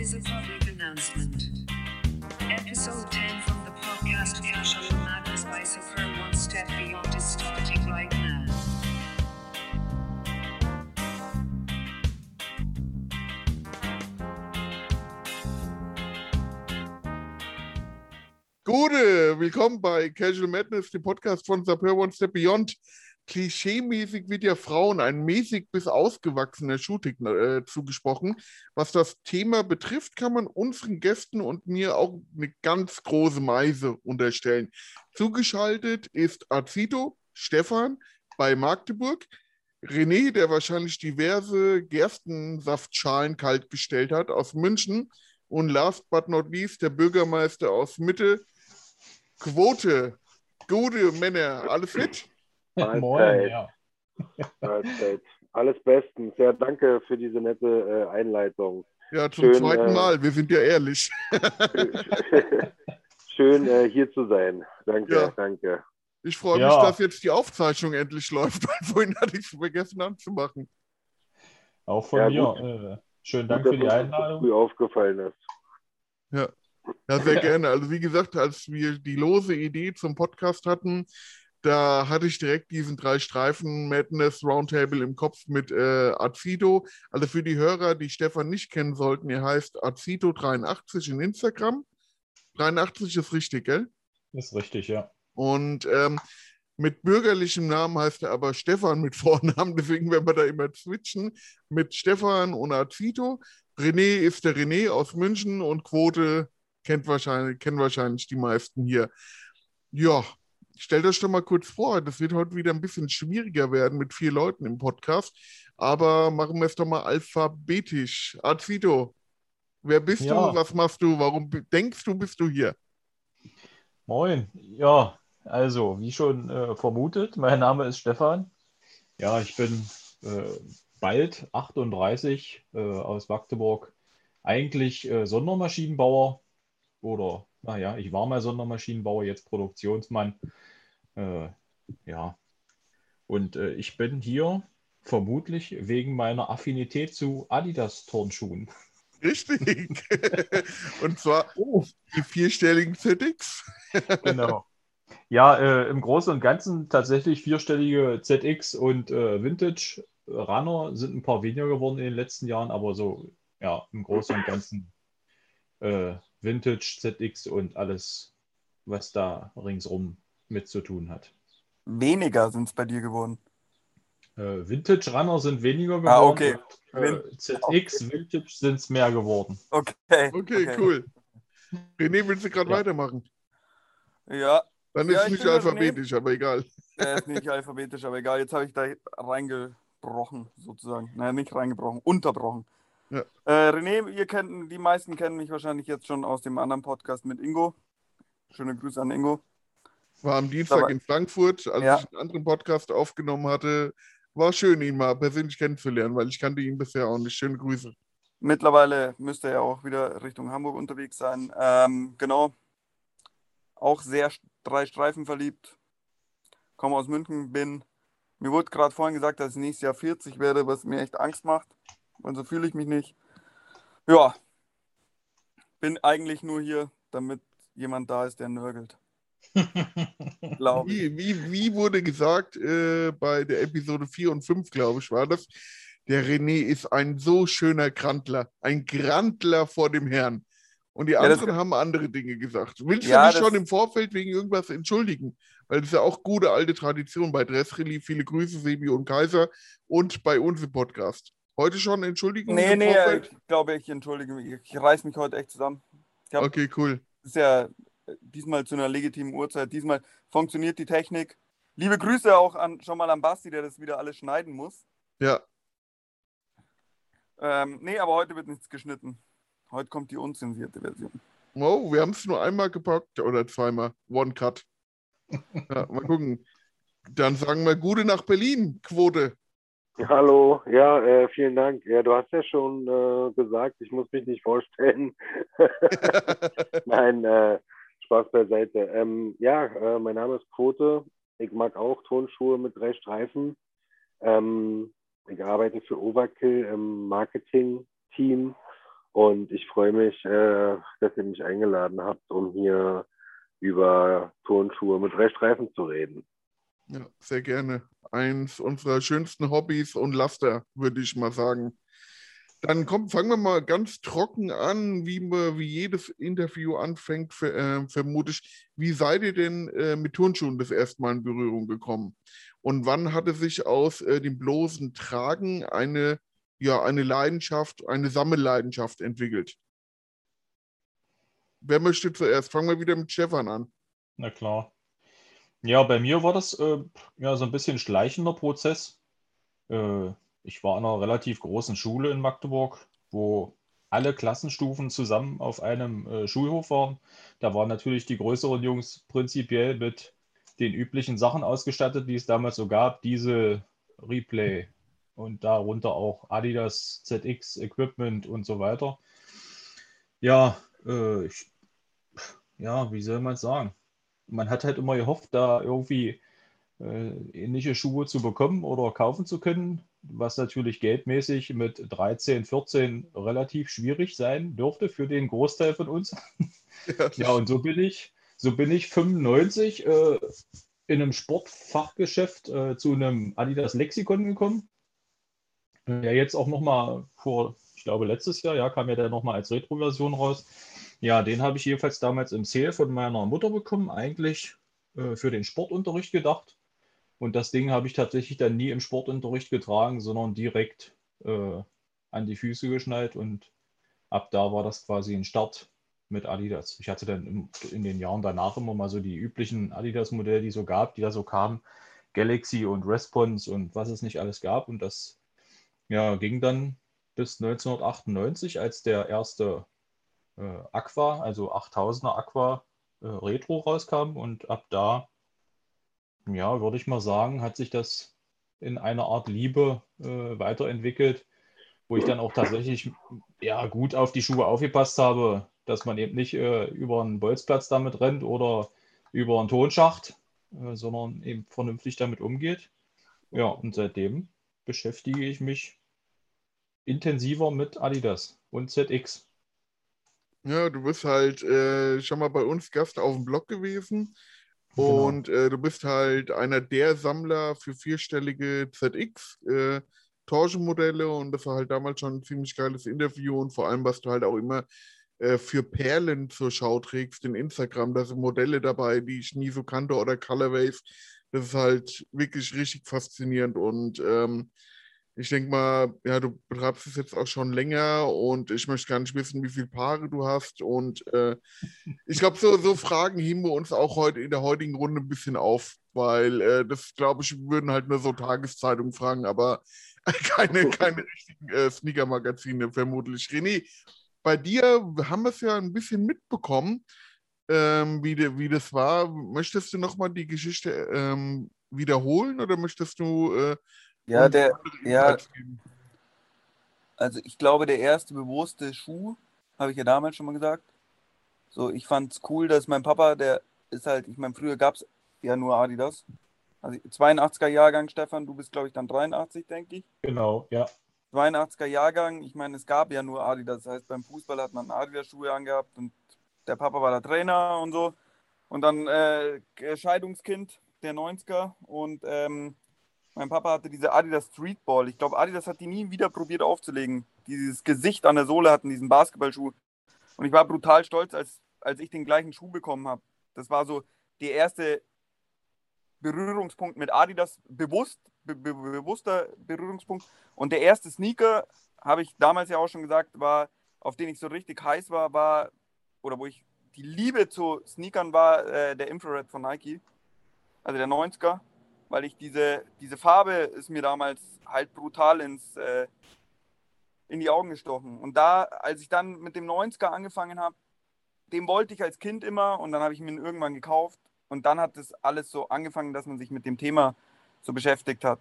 is a public announcement. Episode 10 from the podcast Casual Madness by Super One Step Beyond is starting right now. Gute, willkommen bei Casual Madness, dem Podcast von Super One Step Beyond. Klischeemäßig wird ja Frauen ein mäßig bis ausgewachsener Shooting äh, zugesprochen. Was das Thema betrifft, kann man unseren Gästen und mir auch eine ganz große Meise unterstellen. Zugeschaltet ist Azito, Stefan bei Magdeburg, René, der wahrscheinlich diverse Gerstensaftschalen kaltgestellt hat aus München und last but not least der Bürgermeister aus Mitte, Quote. Gute Männer, alles fit? Mahlzeit. Moin, ja. Mahlzeit. Alles bestens. Ja, danke für diese nette äh, Einleitung. Ja, zum Schön, zweiten äh, Mal, wir sind ja ehrlich. Schön äh, hier zu sein. Danke, Ja. danke. Ich freue Ja. mich, dass jetzt die Aufzeichnung endlich läuft, weil vorhin hatte ich es vergessen anzumachen. Auch von Ja, mir. Äh, schönen Dank Gut, für die Einladung. früh aufgefallen ist. Ja, sehr gerne. Also wie gesagt, als wir die lose Idee zum Podcast hatten, da hatte ich direkt diesen drei Streifen Madness Roundtable im Kopf mit äh, Azito. Also für die Hörer, die Stefan nicht kennen sollten, er heißt Azito83 in Instagram. 83 ist richtig, gell? Ist richtig, ja. Und ähm, mit bürgerlichem Namen heißt er aber Stefan mit Vornamen, deswegen werden wir da immer switchen mit Stefan und Azito. René ist der René aus München und Quote kennt wahrscheinlich, kennen wahrscheinlich die meisten hier. Ja, stellt euch doch mal kurz vor, das wird heute wieder ein bisschen schwieriger werden mit vier Leuten im Podcast, aber machen wir es doch mal alphabetisch. Azito, wer bist Ja. du, was machst du, warum denkst du, bist du hier? Moin. Ja, also, wie schon äh, vermutet, mein Name ist Stefan. Ja, ich bin äh, bald 38 äh, aus Magdeburg. Eigentlich äh, Sondermaschinenbauer oder, naja, ich war mal Sondermaschinenbauer, jetzt Produktionsmann. Äh, ja, und äh, ich bin hier vermutlich wegen meiner Affinität zu Adidas-Turnschuhen. Richtig. Und zwar Oh. die vierstelligen ZX. Genau. Ja, äh, im Großen und Ganzen tatsächlich vierstellige ZX und äh, Vintage Runner sind ein paar weniger geworden in den letzten Jahren, aber so, ja, im Großen und Ganzen äh, Vintage ZX und alles, was da ringsrum mit zu tun hat. Weniger sind es bei dir geworden. Äh, Vintage Runner sind weniger geworden. Ah, okay. und, äh, ZX Vintage sind es mehr geworden. Okay. Okay, cool. René, willst du gerade Ja. weitermachen? Ja, Dann Ja, ist es ich nicht alphabetisch, aber egal. er ist nicht alphabetisch, aber egal. Jetzt habe ich da reingebrochen, sozusagen. Naja, nicht reingebrochen, unterbrochen. Ja. Äh, René, ihr kennt, die meisten kennen mich wahrscheinlich jetzt schon aus dem anderen Podcast mit Ingo. Schöne Grüße an Ingo. War am Dienstag Aber- in Frankfurt, als Ja. ich einen anderen Podcast aufgenommen hatte. War schön, ihn mal persönlich kennenzulernen, weil ich kannte ihn bisher auch nicht. Schöne Grüße. Mittlerweile müsste er auch wieder Richtung Hamburg unterwegs sein. Ähm, genau. Auch sehr drei Streifen verliebt. Komme aus München, bin. Mir wurde gerade vorhin gesagt, dass ich nächstes Jahr 40 werde, was mir echt Angst macht. Und so fühle ich mich nicht. Ja. Bin eigentlich nur hier, damit jemand da ist, der nörgelt. Glaube. Wie, wie, wie wurde gesagt äh, bei der Episode 4 und 5, glaube ich, war das, der René ist ein so schöner Grantler. Ein Grantler vor dem Herrn. Und die Ja, anderen haben andere Dinge gesagt. Willst Ja, du dich schon im Vorfeld wegen irgendwas entschuldigen? Weil das ist ja auch gute alte Tradition bei Dressreli. Viele Grüße, Sebi und Kaiser. Und bei uns im Podcast. Heute schon Entschuldigung Nee, nee, Vorfeld? ich glaube, ich entschuldige mich. Ich reiß mich heute echt zusammen. Okay, cool. ist ja diesmal zu einer legitimen Uhrzeit. Diesmal funktioniert die Technik. Liebe Grüße auch an, schon mal an Basti, der das wieder alles schneiden muss. Ja, Ähm, nee, aber heute wird nichts geschnitten. Heute kommt die unzensierte Version. wow, wir haben es nur einmal gepackt oder zweimal. One Cut. Ja, mal gucken. Dann sagen wir Gute nach Berlin, Quote. Hallo, ja, äh, vielen Dank. Ja, du hast ja schon äh, gesagt, ich muss mich nicht vorstellen. Nein, äh, Spaß beiseite. Ähm, ja, äh, mein Name ist Quote. Ich mag auch Turnschuhe mit drei Streifen. Ähm, ich arbeite für Overkill im Marketing-Team Und ich freue mich, äh, dass ihr mich eingeladen habt, um hier über Turnschuhe mit Restreifen zu reden. Ja, sehr gerne. Eins unserer schönsten Hobbys und Laster, würde ich mal sagen. Dann komm, fangen wir mal ganz trocken an, wie, wie jedes Interview anfängt, für, äh, vermute ich. Wie seid ihr denn äh, mit Turnschuhen das erste Mal in Berührung gekommen? Und wann hatte sich aus äh, dem bloßen Tragen eine, ja, eine Leidenschaft, eine Sammelleidenschaft entwickelt? Wer möchte zuerst? Fangen wir wieder mit Stefan an. Na klar. Ja, bei mir war das äh, ja so ein bisschen schleichender Prozess. Ich war in einer relativ großen Schule in Magdeburg, wo alle Klassenstufen zusammen auf einem äh, Schulhof waren. Da waren natürlich die größeren Jungs prinzipiell mit den üblichen Sachen ausgestattet, die es damals so gab, diese Replay und darunter auch Adidas ZX Equipment und so weiter. Ja, äh, ich, ja, wie soll man es sagen? Man hat halt immer gehofft, da irgendwie äh, ähnliche Schuhe zu bekommen oder kaufen zu können, was natürlich geldmäßig mit 13, 14 relativ schwierig sein dürfte für den Großteil von uns. Ja, ja und so bin ich, so bin ich 95 äh, in einem Sportfachgeschäft äh, zu einem Adidas Lexikon gekommen. Ja, jetzt auch nochmal vor, ich glaube letztes Jahr, ja, kam ja der nochmal als Retro-Version raus. Ja, den habe ich jedenfalls damals im Sale von meiner Mutter bekommen, eigentlich äh, für den Sportunterricht gedacht. Und das Ding habe ich tatsächlich dann nie im Sportunterricht getragen, sondern direkt äh, an die Füße geschnallt und ab da war das quasi ein Start mit Adidas. Ich hatte dann im, in den Jahren danach immer mal so die üblichen Adidas-Modelle, die so gab, die da so kamen, Galaxy und Response und was es nicht alles gab. Und das ja, ging dann bis 1998, als der erste äh, Aqua, also 8000er Aqua äh, Retro rauskam und ab da ja, würde ich mal sagen, hat sich das in einer Art Liebe äh, weiterentwickelt, wo ich dann auch tatsächlich ja, gut auf die Schuhe aufgepasst habe, dass man eben nicht äh, über einen Bolzplatz damit rennt oder über einen Tonschacht, äh, sondern eben vernünftig damit umgeht. Ja, und seitdem beschäftige ich mich intensiver mit Adidas und ZX. Ja, du bist halt äh, schon mal bei uns Gast auf dem Blog gewesen. Genau. Und äh, du bist halt einer der Sammler für vierstellige ZX. Äh, Torsion-Modelle und das war halt damals schon ein ziemlich geiles Interview und vor allem, was du halt auch immer äh, für Perlen zur Schau trägst in Instagram. Da sind Modelle dabei, die ich nie so kannte oder Colorways. Das ist halt wirklich richtig faszinierend und ähm, ich denke mal, ja, du betreibst es jetzt auch schon länger und ich möchte gar nicht wissen, wie viele Paare du hast. Und äh, ich glaube, so, so Fragen heben wir uns auch heute in der heutigen Runde ein bisschen auf, weil äh, das, glaube ich, würden halt nur so Tageszeitungen fragen, aber keine, keine richtigen äh, Sneaker-Magazine vermutlich. René, bei dir haben wir es ja ein bisschen mitbekommen, ähm, wie, de, wie das war. Möchtest du nochmal die Geschichte ähm, wiederholen oder möchtest du äh, ja, der, ja, also ich glaube, der erste bewusste Schuh, habe ich ja damals schon mal gesagt. So, ich fand es cool, dass mein Papa, der ist halt, ich meine, früher gab es ja nur Adidas. Also 82er Jahrgang, Stefan, du bist, glaube ich, dann 83, denke ich. Genau, ja. 82er Jahrgang, ich meine, es gab ja nur Adidas. Das heißt, beim Fußball hat man Adidas-Schuhe angehabt und der Papa war der Trainer und so. Und dann äh, Scheidungskind der 90er und ähm, mein Papa hatte diese Adidas Streetball. Ich glaube, Adidas hat die nie wieder probiert aufzulegen. Dieses Gesicht an der Sohle hatten, diesen Basketballschuh. Und ich war brutal stolz, als, als ich den gleichen Schuh bekommen habe. Das war so der erste Berührungspunkt mit Adidas, bewusst, be be bewusster Berührungspunkt. Und der erste Sneaker, habe ich damals ja auch schon gesagt, war, auf den ich so richtig heiß war, war, oder wo ich die Liebe zu Sneakern war, äh, der Infrared von Nike. Also der 90er weil ich diese, diese Farbe ist mir damals halt brutal ins, äh, in die Augen gestochen. Und da, als ich dann mit dem 90er angefangen habe, den wollte ich als Kind immer und dann habe ich mir ihn irgendwann gekauft. Und dann hat das alles so angefangen, dass man sich mit dem Thema so beschäftigt hat,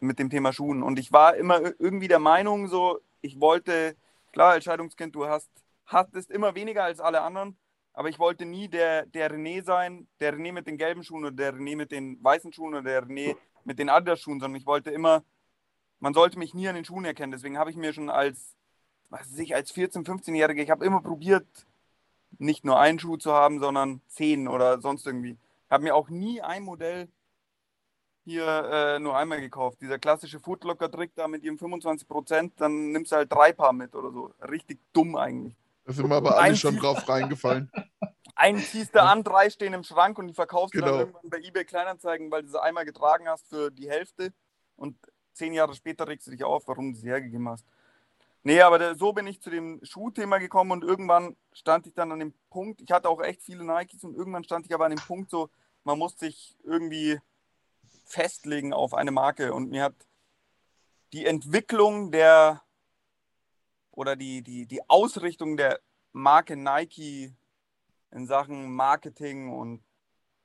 mit dem Thema Schuhen. Und ich war immer irgendwie der Meinung, so, ich wollte, klar, als Scheidungskind, du hast, hattest immer weniger als alle anderen, aber ich wollte nie der, der René sein, der René mit den gelben Schuhen oder der René mit den weißen Schuhen oder der René mit den Adidas Schuhen, sondern ich wollte immer, man sollte mich nie an den Schuhen erkennen. Deswegen habe ich mir schon als was weiß ich, als 14-, 15-Jähriger, ich habe immer probiert, nicht nur einen Schuh zu haben, sondern zehn oder sonst irgendwie. Ich habe mir auch nie ein Modell hier äh, nur einmal gekauft. Dieser klassische Footlocker-Trick da mit ihrem 25%, dann nimmst du halt drei Paar mit oder so. Richtig dumm eigentlich. Da sind wir aber alle schon drauf reingefallen. Einen ziehst du an, drei stehen im Schrank und die verkaufst du Genau. dann irgendwann bei eBay Kleinanzeigen, weil du sie einmal getragen hast für die Hälfte und zehn Jahre später regst du dich auf, warum du sie hergegeben hast. Nee, aber da, so bin ich zu dem Schuhthema gekommen und irgendwann stand ich dann an dem Punkt, ich hatte auch echt viele Nikes und irgendwann stand ich aber an dem Punkt so, man muss sich irgendwie festlegen auf eine Marke und mir hat die Entwicklung der oder die, die, die Ausrichtung der Marke Nike in Sachen Marketing und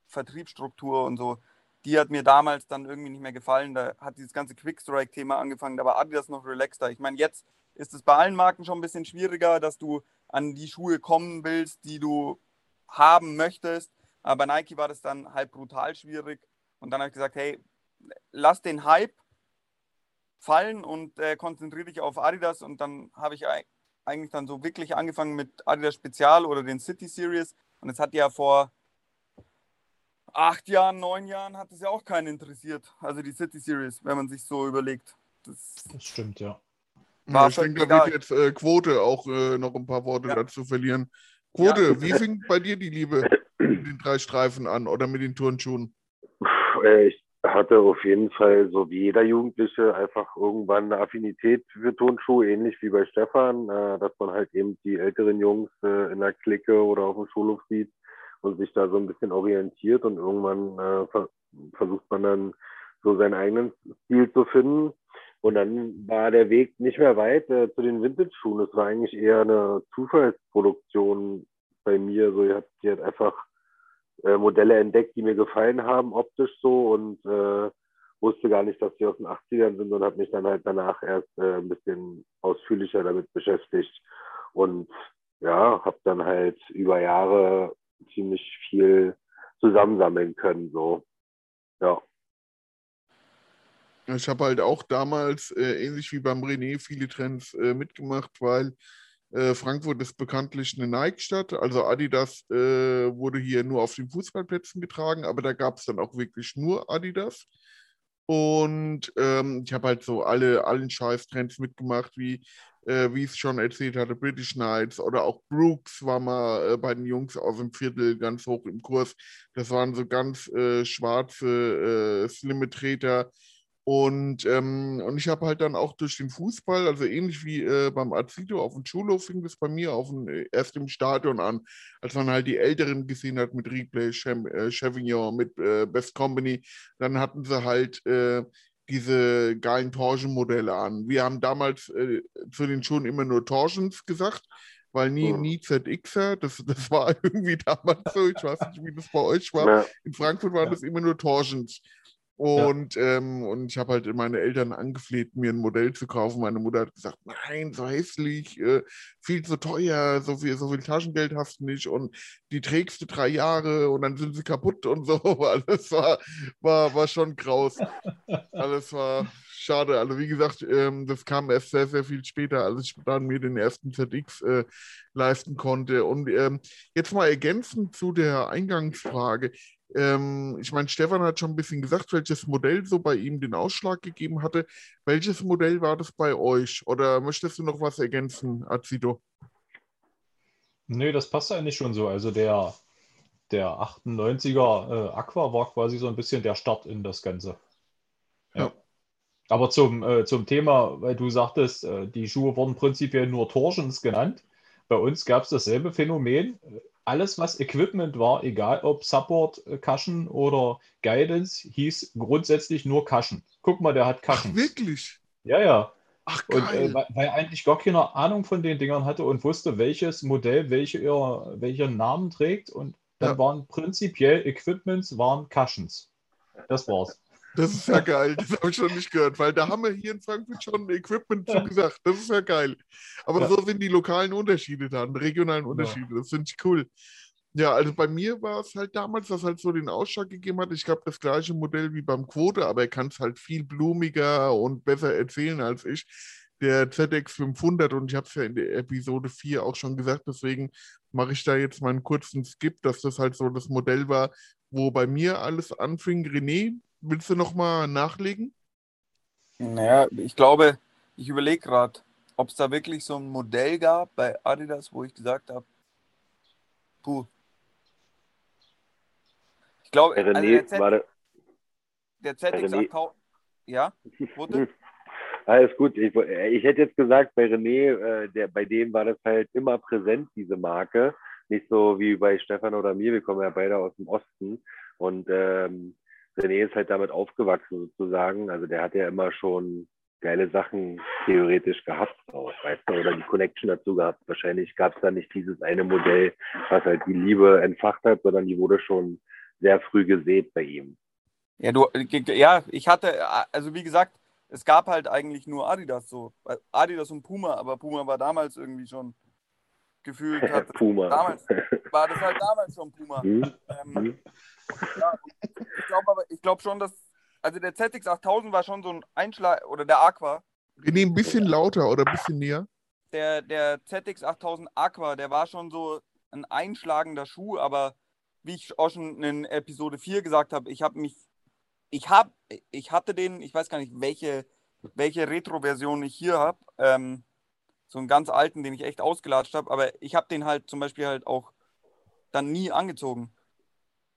Vertriebsstruktur und so, die hat mir damals dann irgendwie nicht mehr gefallen. Da hat dieses ganze Quickstrike-Thema angefangen, da war Adidas noch relaxter. Ich meine, jetzt ist es bei allen Marken schon ein bisschen schwieriger, dass du an die Schuhe kommen willst, die du haben möchtest. Aber bei Nike war das dann halt brutal schwierig. Und dann habe ich gesagt, hey, lass den Hype fallen und äh, konzentriere dich auf Adidas. Und dann habe ich ei- eigentlich dann so wirklich angefangen mit Adidas Spezial oder den City Series. Und es hat ja vor acht Jahren, neun Jahren hat es ja auch keinen interessiert. Also die City Series, wenn man sich so überlegt. Das, Das stimmt, ja. War ich denke, da wird jetzt äh, Quote auch äh, noch ein paar Worte Ja. dazu verlieren. Quote, Ja. wie fing bei dir die Liebe mit den drei Streifen an oder mit den Turnschuhen? Äh, Ich hatte auf jeden Fall, so wie jeder Jugendliche, einfach irgendwann eine Affinität für Turnschuhe, ähnlich wie bei Stefan, äh, dass man halt eben die älteren Jungs äh, in der Clique oder auf dem Schulhof sieht und sich da so ein bisschen orientiert und irgendwann äh, ver versucht man dann so seinen eigenen Stil zu finden. Und dann war der Weg nicht mehr weit äh, zu den Vintage-Schuhen. Es war eigentlich eher eine Zufallsproduktion bei mir. So, ich hab die halt einfach äh, Modelle entdeckt, die mir gefallen haben, optisch so und äh, wusste gar nicht, dass die aus den 80ern sind und habe mich dann halt danach erst äh, ein bisschen ausführlicher damit beschäftigt und ja, habe dann halt über Jahre ziemlich viel zusammensammeln können, so. Ja. Ich habe halt auch damals, äh, ähnlich wie beim René, viele Trends äh, mitgemacht, weil äh, Frankfurt ist bekanntlich eine Nike-Stadt. Also Adidas äh, wurde hier nur auf den Fußballplätzen getragen, aber da gab es dann auch wirklich nur Adidas. Und ähm, ich habe halt so alle, allen Scheiß-Trends mitgemacht, wie, äh, wie ich es schon erzählt hatte, British Knights oder auch Brooks war mal äh, bei den Jungs aus dem Viertel ganz hoch im Kurs. Das waren so ganz äh, schwarze, äh, slimme Treter. Und, ähm, und ich habe halt dann auch durch den Fußball, also ähnlich wie äh, beim Azido auf dem Schulhof, fing das bei mir auf dem, äh, erst im Stadion an, als man halt die Älteren gesehen hat mit Replay, Chem, äh, Chevignon, mit äh, Best Company, dann hatten sie halt äh, diese geilen Torsion-Modelle an. Wir haben damals äh, zu den Schuhen immer nur Torsions gesagt, weil nie, Mhm. nie ZXer, das, das war irgendwie damals so, ich weiß nicht, wie das bei euch war. Ja, In Frankfurt waren Ja. das immer nur Torsions. Und, ähm, und ich habe halt meine Eltern angefleht, mir ein Modell zu kaufen. Meine Mutter hat gesagt, nein, so hässlich, äh, viel zu teuer, so viel, so viel Taschengeld hast du nicht und die trägst du drei Jahre und dann sind sie kaputt und so. Alles war, war, war schon graus. Alles war schade. Also wie gesagt, ähm, das kam erst sehr, sehr viel später, als ich dann mir den ersten ZX äh, leisten konnte. Und ähm, jetzt mal ergänzend zu der Eingangsfrage. Ähm, ich meine, Stefan hat schon ein bisschen gesagt, welches Modell so bei ihm den Ausschlag gegeben hatte. Welches Modell war das bei euch? Oder möchtest du noch was ergänzen, Azido? Nee, das passt eigentlich schon so. Also der, der 98er äh, Aqua war quasi so ein bisschen der Start in das Ganze. Ja. Ja. Aber zum, äh, zum Thema, weil du sagtest, äh, die Schuhe wurden prinzipiell nur Torsions genannt. Bei uns gab es dasselbe Phänomen. Alles, was Equipment war, egal ob Support, äh, Cushion oder Guidance, hieß grundsätzlich nur Cushion. Guck mal, der hat Ach, Cushions. wirklich? Ja, ja. Ach, Und äh, geil. weil, weil eigentlich gar keiner Ahnung von den Dingern hatte und wusste, welches Modell welche ihr, welchen Namen trägt. Und dann Ja. waren prinzipiell Equipments, waren Cushions. Das war's. Das ist ja geil. Das habe ich schon nicht gehört, weil da haben wir hier in Frankfurt schon Equipment zu gesagt. Das ist ja geil. Aber Ja. so sind die lokalen Unterschiede dann, regionalen Unterschiede. Das finde ich cool. Ja, also bei mir war es halt damals, was halt so den Ausschlag gegeben hat. Ich glaube, das gleiche Modell wie beim Quote, aber er kann es halt viel blumiger und besser erzählen als ich. der ZX500 und ich habe es ja in der Episode 4 auch schon gesagt, deswegen mache ich da jetzt mal einen kurzen Skip, dass das halt so das Modell war, wo bei mir alles anfing. René, willst du nochmal nachlegen? Naja, ich glaube, ich überlege gerade, ob es da wirklich so ein Modell gab bei Adidas, wo ich gesagt habe, puh. Ich glaube, also René der, Z, war der, der René- ZX8000. Ja, Rote? Alles gut. Ich, ich hätte jetzt gesagt, bei René, äh, der, bei dem war das halt immer präsent, diese Marke. Nicht so wie bei Stefan oder mir. Wir kommen ja beide aus dem Osten. Und ähm, René ist halt damit aufgewachsen sozusagen. Also der hat ja immer schon geile Sachen theoretisch gehabt, auch, weißt du, oder die Connection dazu gehabt. Wahrscheinlich gab es da nicht dieses eine Modell, was halt die Liebe entfacht hat, sondern die wurde schon sehr früh gesät bei ihm. Ja, du, ja, ich hatte, also wie gesagt, es gab halt eigentlich nur Adidas so. Adidas und Puma, aber Puma war damals irgendwie schon gefühlt, hat, Puma. damals war das halt damals schon Puma. Hm? Ähm, Hm? Ja, ich glaube aber, ich glaube schon, dass, also der ZX8000 war schon so ein Einschlag, oder der Aqua, René, ein bisschen lauter oder ein bisschen näher. der, der ZX8000 Aqua, der war schon so ein einschlagender Schuh, aber wie ich auch schon in Episode 4 gesagt habe, ich habe mich, ich habe, ich hatte den, ich weiß gar nicht, welche, welche Retro-Version ich hier habe, ähm, so einen ganz alten, den ich echt ausgelatscht habe, aber ich habe den halt zum Beispiel halt auch dann nie angezogen.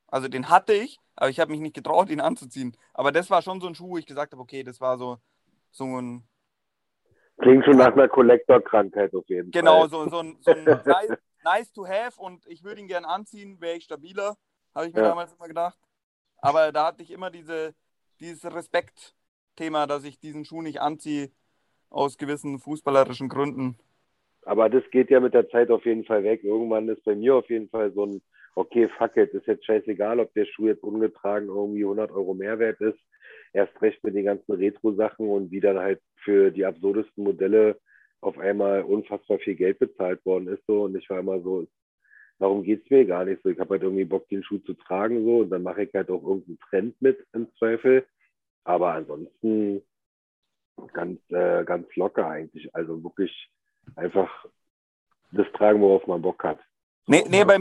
Also den hatte ich, aber ich habe mich nicht getraut, ihn anzuziehen. Aber das war schon so ein Schuh, wo ich gesagt habe, okay, das war so, so ein, Klingt schon nach einer Kollektorkrankheit auf jeden Genau, Fall. so, so ein, so ein nice, nice to have und ich würde ihn gern anziehen, wäre ich stabiler, habe ich mir Ja. damals immer gedacht. Aber da hatte ich immer diese, dieses Respekt-Thema, dass ich diesen Schuh nicht anziehe, aus gewissen fußballerischen Gründen. Aber das geht ja mit der Zeit auf jeden Fall weg. Irgendwann ist bei mir auf jeden Fall so ein, okay, fuck it, ist jetzt scheißegal, ob der Schuh jetzt ungetragen irgendwie 100 Euro Mehrwert ist. Erst recht mit den ganzen Retro-Sachen und wie dann halt für die absurdesten Modelle auf einmal unfassbar viel Geld bezahlt worden ist. So. Und ich war immer so, darum geht's mir gar nicht so. Ich habe halt irgendwie Bock, den Schuh zu tragen so und dann mache ich halt auch irgendeinen Trend mit im Zweifel. Aber ansonsten ganz, äh, ganz locker eigentlich. Also wirklich einfach das tragen, worauf man Bock hat. Nee, nee bei,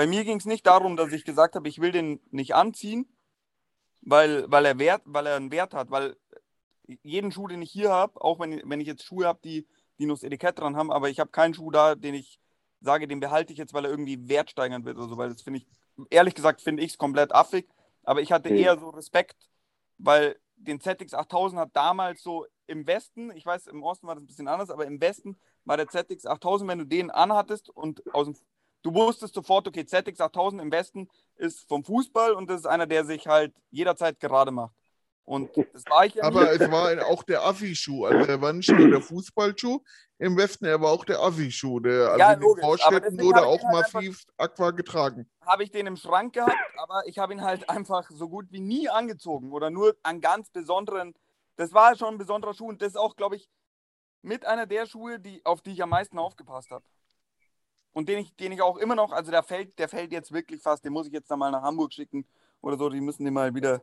bei mir ging es nicht darum, dass ich gesagt habe, ich will den nicht anziehen, weil, weil, er, Wert, weil er einen Wert hat. Weil jeden Schuh, den ich hier habe, auch wenn, wenn ich jetzt Schuhe habe, die, die nur das Etikett dran haben, aber ich habe keinen Schuh da, den ich sage, den behalte ich jetzt, weil er irgendwie wertsteigern wird oder so. Weil das finde ich, ehrlich gesagt, finde ich es komplett affig. Aber ich hatte Hm. eher so Respekt, weil den ZX8000 hat damals so im Westen, ich weiß, im Osten war das ein bisschen anders, aber im Westen war der ZX8000, wenn du den anhattest und aus dem, du wusstest sofort, okay, ZX8000 im Westen ist vom Fußball und das ist einer, der sich halt jederzeit gerade macht. Und das war ich ja Aber es war auch der Assi-Schuh. Also er war nicht nur der Fußballschuh im Westen, er war auch der Assi-Schuh. Der, also Ja, in den logisch, aber Vorstädten wurde auch halt einfach- massiv Aqua getragen. habe ich den im Schrank gehabt, aber ich habe ihn halt einfach so gut wie nie angezogen oder nur an ganz besonderen. Das war schon ein besonderer Schuh und das ist auch, glaube ich, mit einer der Schuhe, die, auf die ich am meisten aufgepasst habe. Und den ich, den ich auch immer noch, also der fällt, der fällt jetzt wirklich fast, den muss ich jetzt dann mal nach Hamburg schicken oder so, die müssen den mal wieder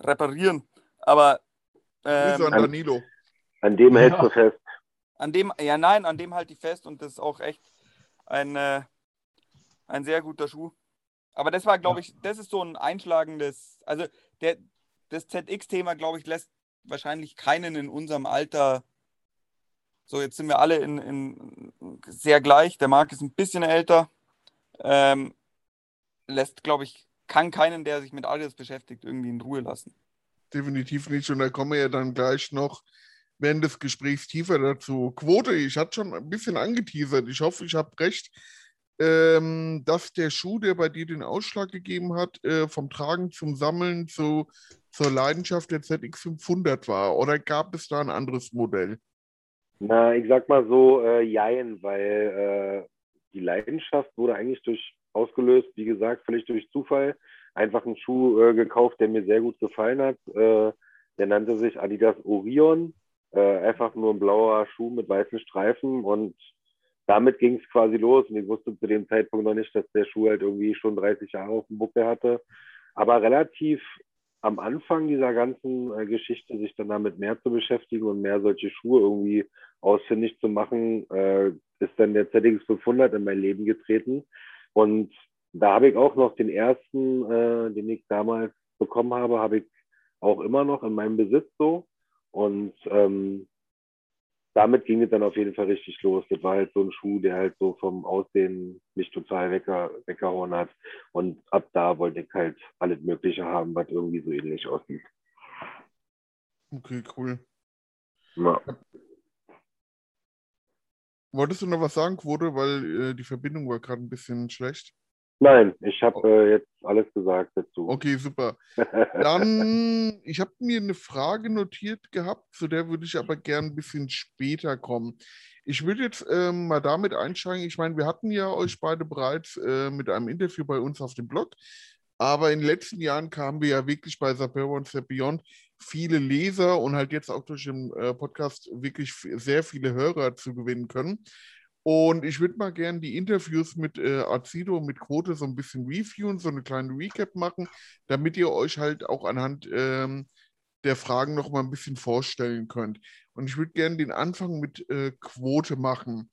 reparieren. Aber Grüße ähm, an Danilo. An dem Ja. hältst du fest. an dem, ja nein, an dem halte ich fest und das ist auch echt ein, äh, ein sehr guter Schuh. Aber das war, glaube ich, das ist so ein einschlagendes, also der, das ZX-Thema, glaube ich, lässt wahrscheinlich keinen in unserem Alter, so jetzt sind wir alle in, in sehr gleich, der Marc ist ein bisschen älter, ähm, lässt, glaube ich, kann keinen, der sich mit Adidas beschäftigt, irgendwie in Ruhe lassen. Definitiv nicht. Und da kommen wir ja dann gleich noch während des Gesprächs tiefer dazu. Quote, ich hatte schon ein bisschen angeteasert. Ich hoffe, ich habe recht, ähm, dass der Schuh, der bei dir den Ausschlag gegeben hat, äh, vom Tragen zum Sammeln zu, zur Leidenschaft der ZX500 war. Oder gab es da ein anderes Modell? Na, ich sag mal so, äh, jein, weil äh, die Leidenschaft wurde eigentlich durch ausgelöst, wie gesagt, völlig durch Zufall. Einfach einen Schuh äh, gekauft, der mir sehr gut gefallen hat. Äh, der nannte sich Adidas Orion. Äh, einfach nur ein blauer Schuh mit weißen Streifen und damit ging es quasi los. Und ich wusste zu dem Zeitpunkt noch nicht, dass der Schuh halt irgendwie schon 30 Jahre auf dem Buckel hatte. Aber relativ am Anfang dieser ganzen äh, Geschichte, sich dann damit mehr zu beschäftigen und mehr solche Schuhe irgendwie ausfindig zu machen, äh, ist dann der ZX 500 in mein Leben getreten. Und da habe ich auch noch den ersten, äh, den ich damals bekommen habe, habe ich auch immer noch in meinem Besitz so. Und ähm, damit ging es dann auf jeden Fall richtig los. Das war halt so ein Schuh, der halt so vom Aussehen mich total wegger weggehauen hat. Und ab da wollte ich halt alles Mögliche haben, was irgendwie so ähnlich aussieht. Okay, cool. Ja. Wolltest du noch was sagen, Quote, weil äh, die Verbindung war gerade ein bisschen schlecht? Nein, ich habe äh, jetzt alles gesagt dazu. Okay, super. Dann, ich habe mir eine Frage notiert gehabt, zu der würde ich aber gern ein bisschen später kommen. Ich würde jetzt ähm, mal damit einsteigen. Ich meine, wir hatten ja euch beide bereits äh, mit einem Interview bei uns auf dem Blog, aber in den letzten Jahren kamen wir ja wirklich bei Sapero und Step Beyond viele Leser und halt jetzt auch durch den äh, Podcast wirklich sehr viele Hörer zu gewinnen können. Und ich würde mal gerne die Interviews mit äh, Azido und mit Quote so ein bisschen reviewen, so eine kleine Recap machen, damit ihr euch halt auch anhand ähm, der Fragen noch mal ein bisschen vorstellen könnt. Und ich würde gerne den Anfang mit äh, Quote machen.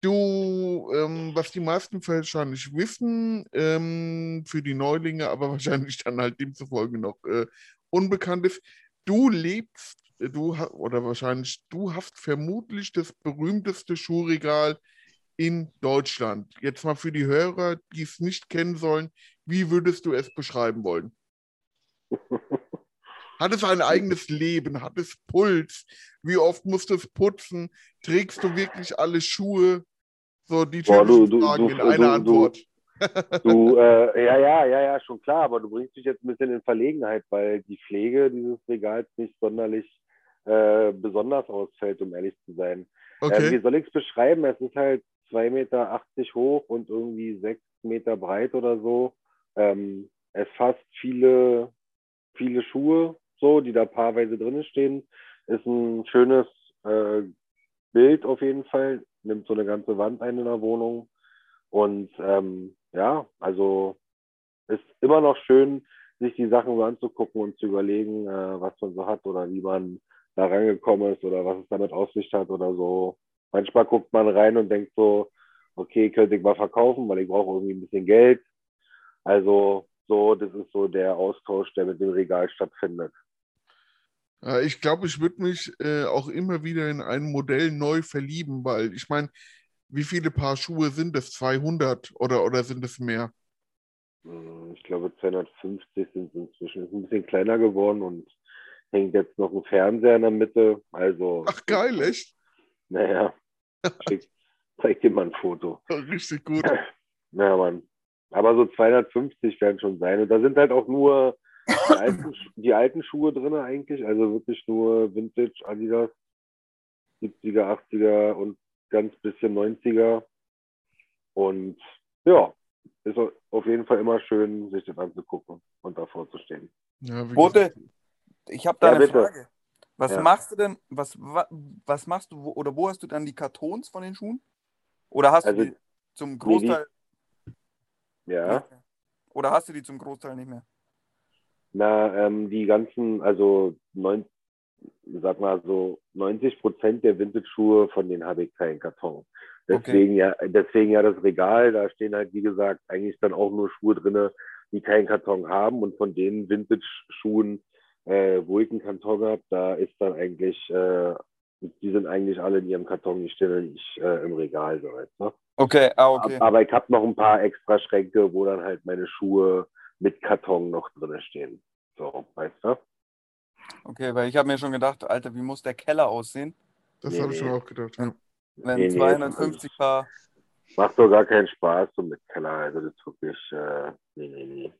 Du, ähm, was die meisten wahrscheinlich wissen, ähm, für die Neulinge, aber wahrscheinlich dann halt demzufolge noch äh, unbekannt ist, du lebst, du oder wahrscheinlich du hast vermutlich das berühmteste Schuhregal in Deutschland. Jetzt mal für die Hörer, die es nicht kennen sollen, wie würdest du es beschreiben wollen? Hat es ein eigenes Leben? Hat es Puls? Wie oft musst du es putzen? Trägst du wirklich alle Schuhe? So die Boah, du- du- Fragen du- in einer Antwort. Du, äh, ja, ja, ja, ja, schon klar, aber du bringst dich jetzt ein bisschen in Verlegenheit, weil die Pflege dieses Regals nicht sonderlich äh, besonders ausfällt, um ehrlich zu sein. Äh, wie Okay. soll ich es beschreiben? Es ist halt 2,80 Meter hoch und irgendwie 6 Meter breit oder so. Ähm, es fasst viele, viele Schuhe, so, die da paarweise drin stehen. Ist ein schönes äh, Bild auf jeden Fall. Nimmt so eine ganze Wand ein in der Wohnung. Und ähm, ja, also ist immer noch schön, sich die Sachen so anzugucken und zu überlegen, äh, was man so hat oder wie man da rangekommen ist oder was es damit auf sich hat oder so. Manchmal guckt man rein und denkt so, okay, könnte ich mal verkaufen, weil ich brauche irgendwie ein bisschen Geld. Also so, das ist so der Austausch, der mit dem Regal stattfindet. Ich glaube, ich würde mich äh, auch immer wieder in ein Modell neu verlieben, weil ich meine, wie viele Paar Schuhe sind es? 200 oder, oder sind es mehr? Hm, Ich glaube, 250 sind es inzwischen. Ist ein bisschen kleiner geworden und hängt jetzt noch ein Fernseher in der Mitte. Also, Ach geil, echt? naja, schick, zeig dir mal ein Foto. Richtig gut. Ja, Mann. Aber so 250 werden schon sein. Und da sind halt auch nur die alten, die alten Schuhe drin eigentlich. Also wirklich nur Vintage, Adidas, 70er, 80er und ganz bisschen 90er. Und ja, ist au- auf jeden Fall immer schön, sich das anzugucken und davor zu stehen. Ja, wie gesagt, ich habe da Ja, eine bitte. Frage. Was Ja. machst du denn, was, wa- was machst du, oder wo hast du dann die Kartons von den Schuhen? Oder hast Also, du die zum Großteil, Ja. oder hast du die zum Großteil nicht mehr? Na, ähm, die ganzen, also neun, sag mal so 90 Prozent der Vintage-Schuhe, von denen habe ich keinen Karton. Deswegen ja, deswegen ja das Regal, da stehen halt, wie gesagt, eigentlich dann auch nur Schuhe drinne, die keinen Karton haben. Und von den Vintage-Schuhen, äh, wo ich einen Karton habe, da ist dann eigentlich, äh, die sind eigentlich alle in ihrem Karton, die stehen nicht äh, im Regal, so weißt du? Okay, ah, okay. Aber ich habe noch ein paar extra Schränke, wo dann halt meine Schuhe mit Karton noch drin stehen. So, weißt du? Okay, weil ich habe mir schon gedacht, Alter, wie muss der Keller aussehen, das Nee, habe ich nee. schon auch gedacht. Wenn Nee, nee, 250 Paar. Macht doch gar keinen Spaß so mit Keller. Also das ist wirklich, äh, nee, nee, nee.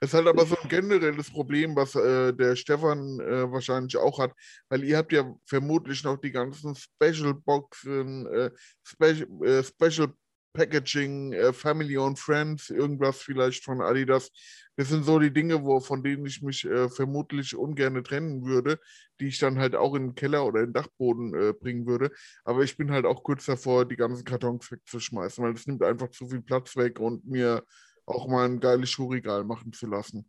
Es ist halt aber so ein generelles Problem, was äh, der Stefan äh, wahrscheinlich auch hat, weil ihr habt ja vermutlich noch die ganzen Special Boxen, äh, Special, äh, Special Packaging, äh, Family and Friends, irgendwas vielleicht von Adidas. Das sind so die Dinge, wo, von denen ich mich äh, vermutlich ungern trennen würde, die ich dann halt auch in den Keller oder in den Dachboden äh, bringen würde. Aber ich bin halt auch kurz davor, die ganzen Kartons wegzuschmeißen, weil es nimmt einfach zu viel Platz weg und mir auch mal ein geiles Schuhregal machen zu lassen.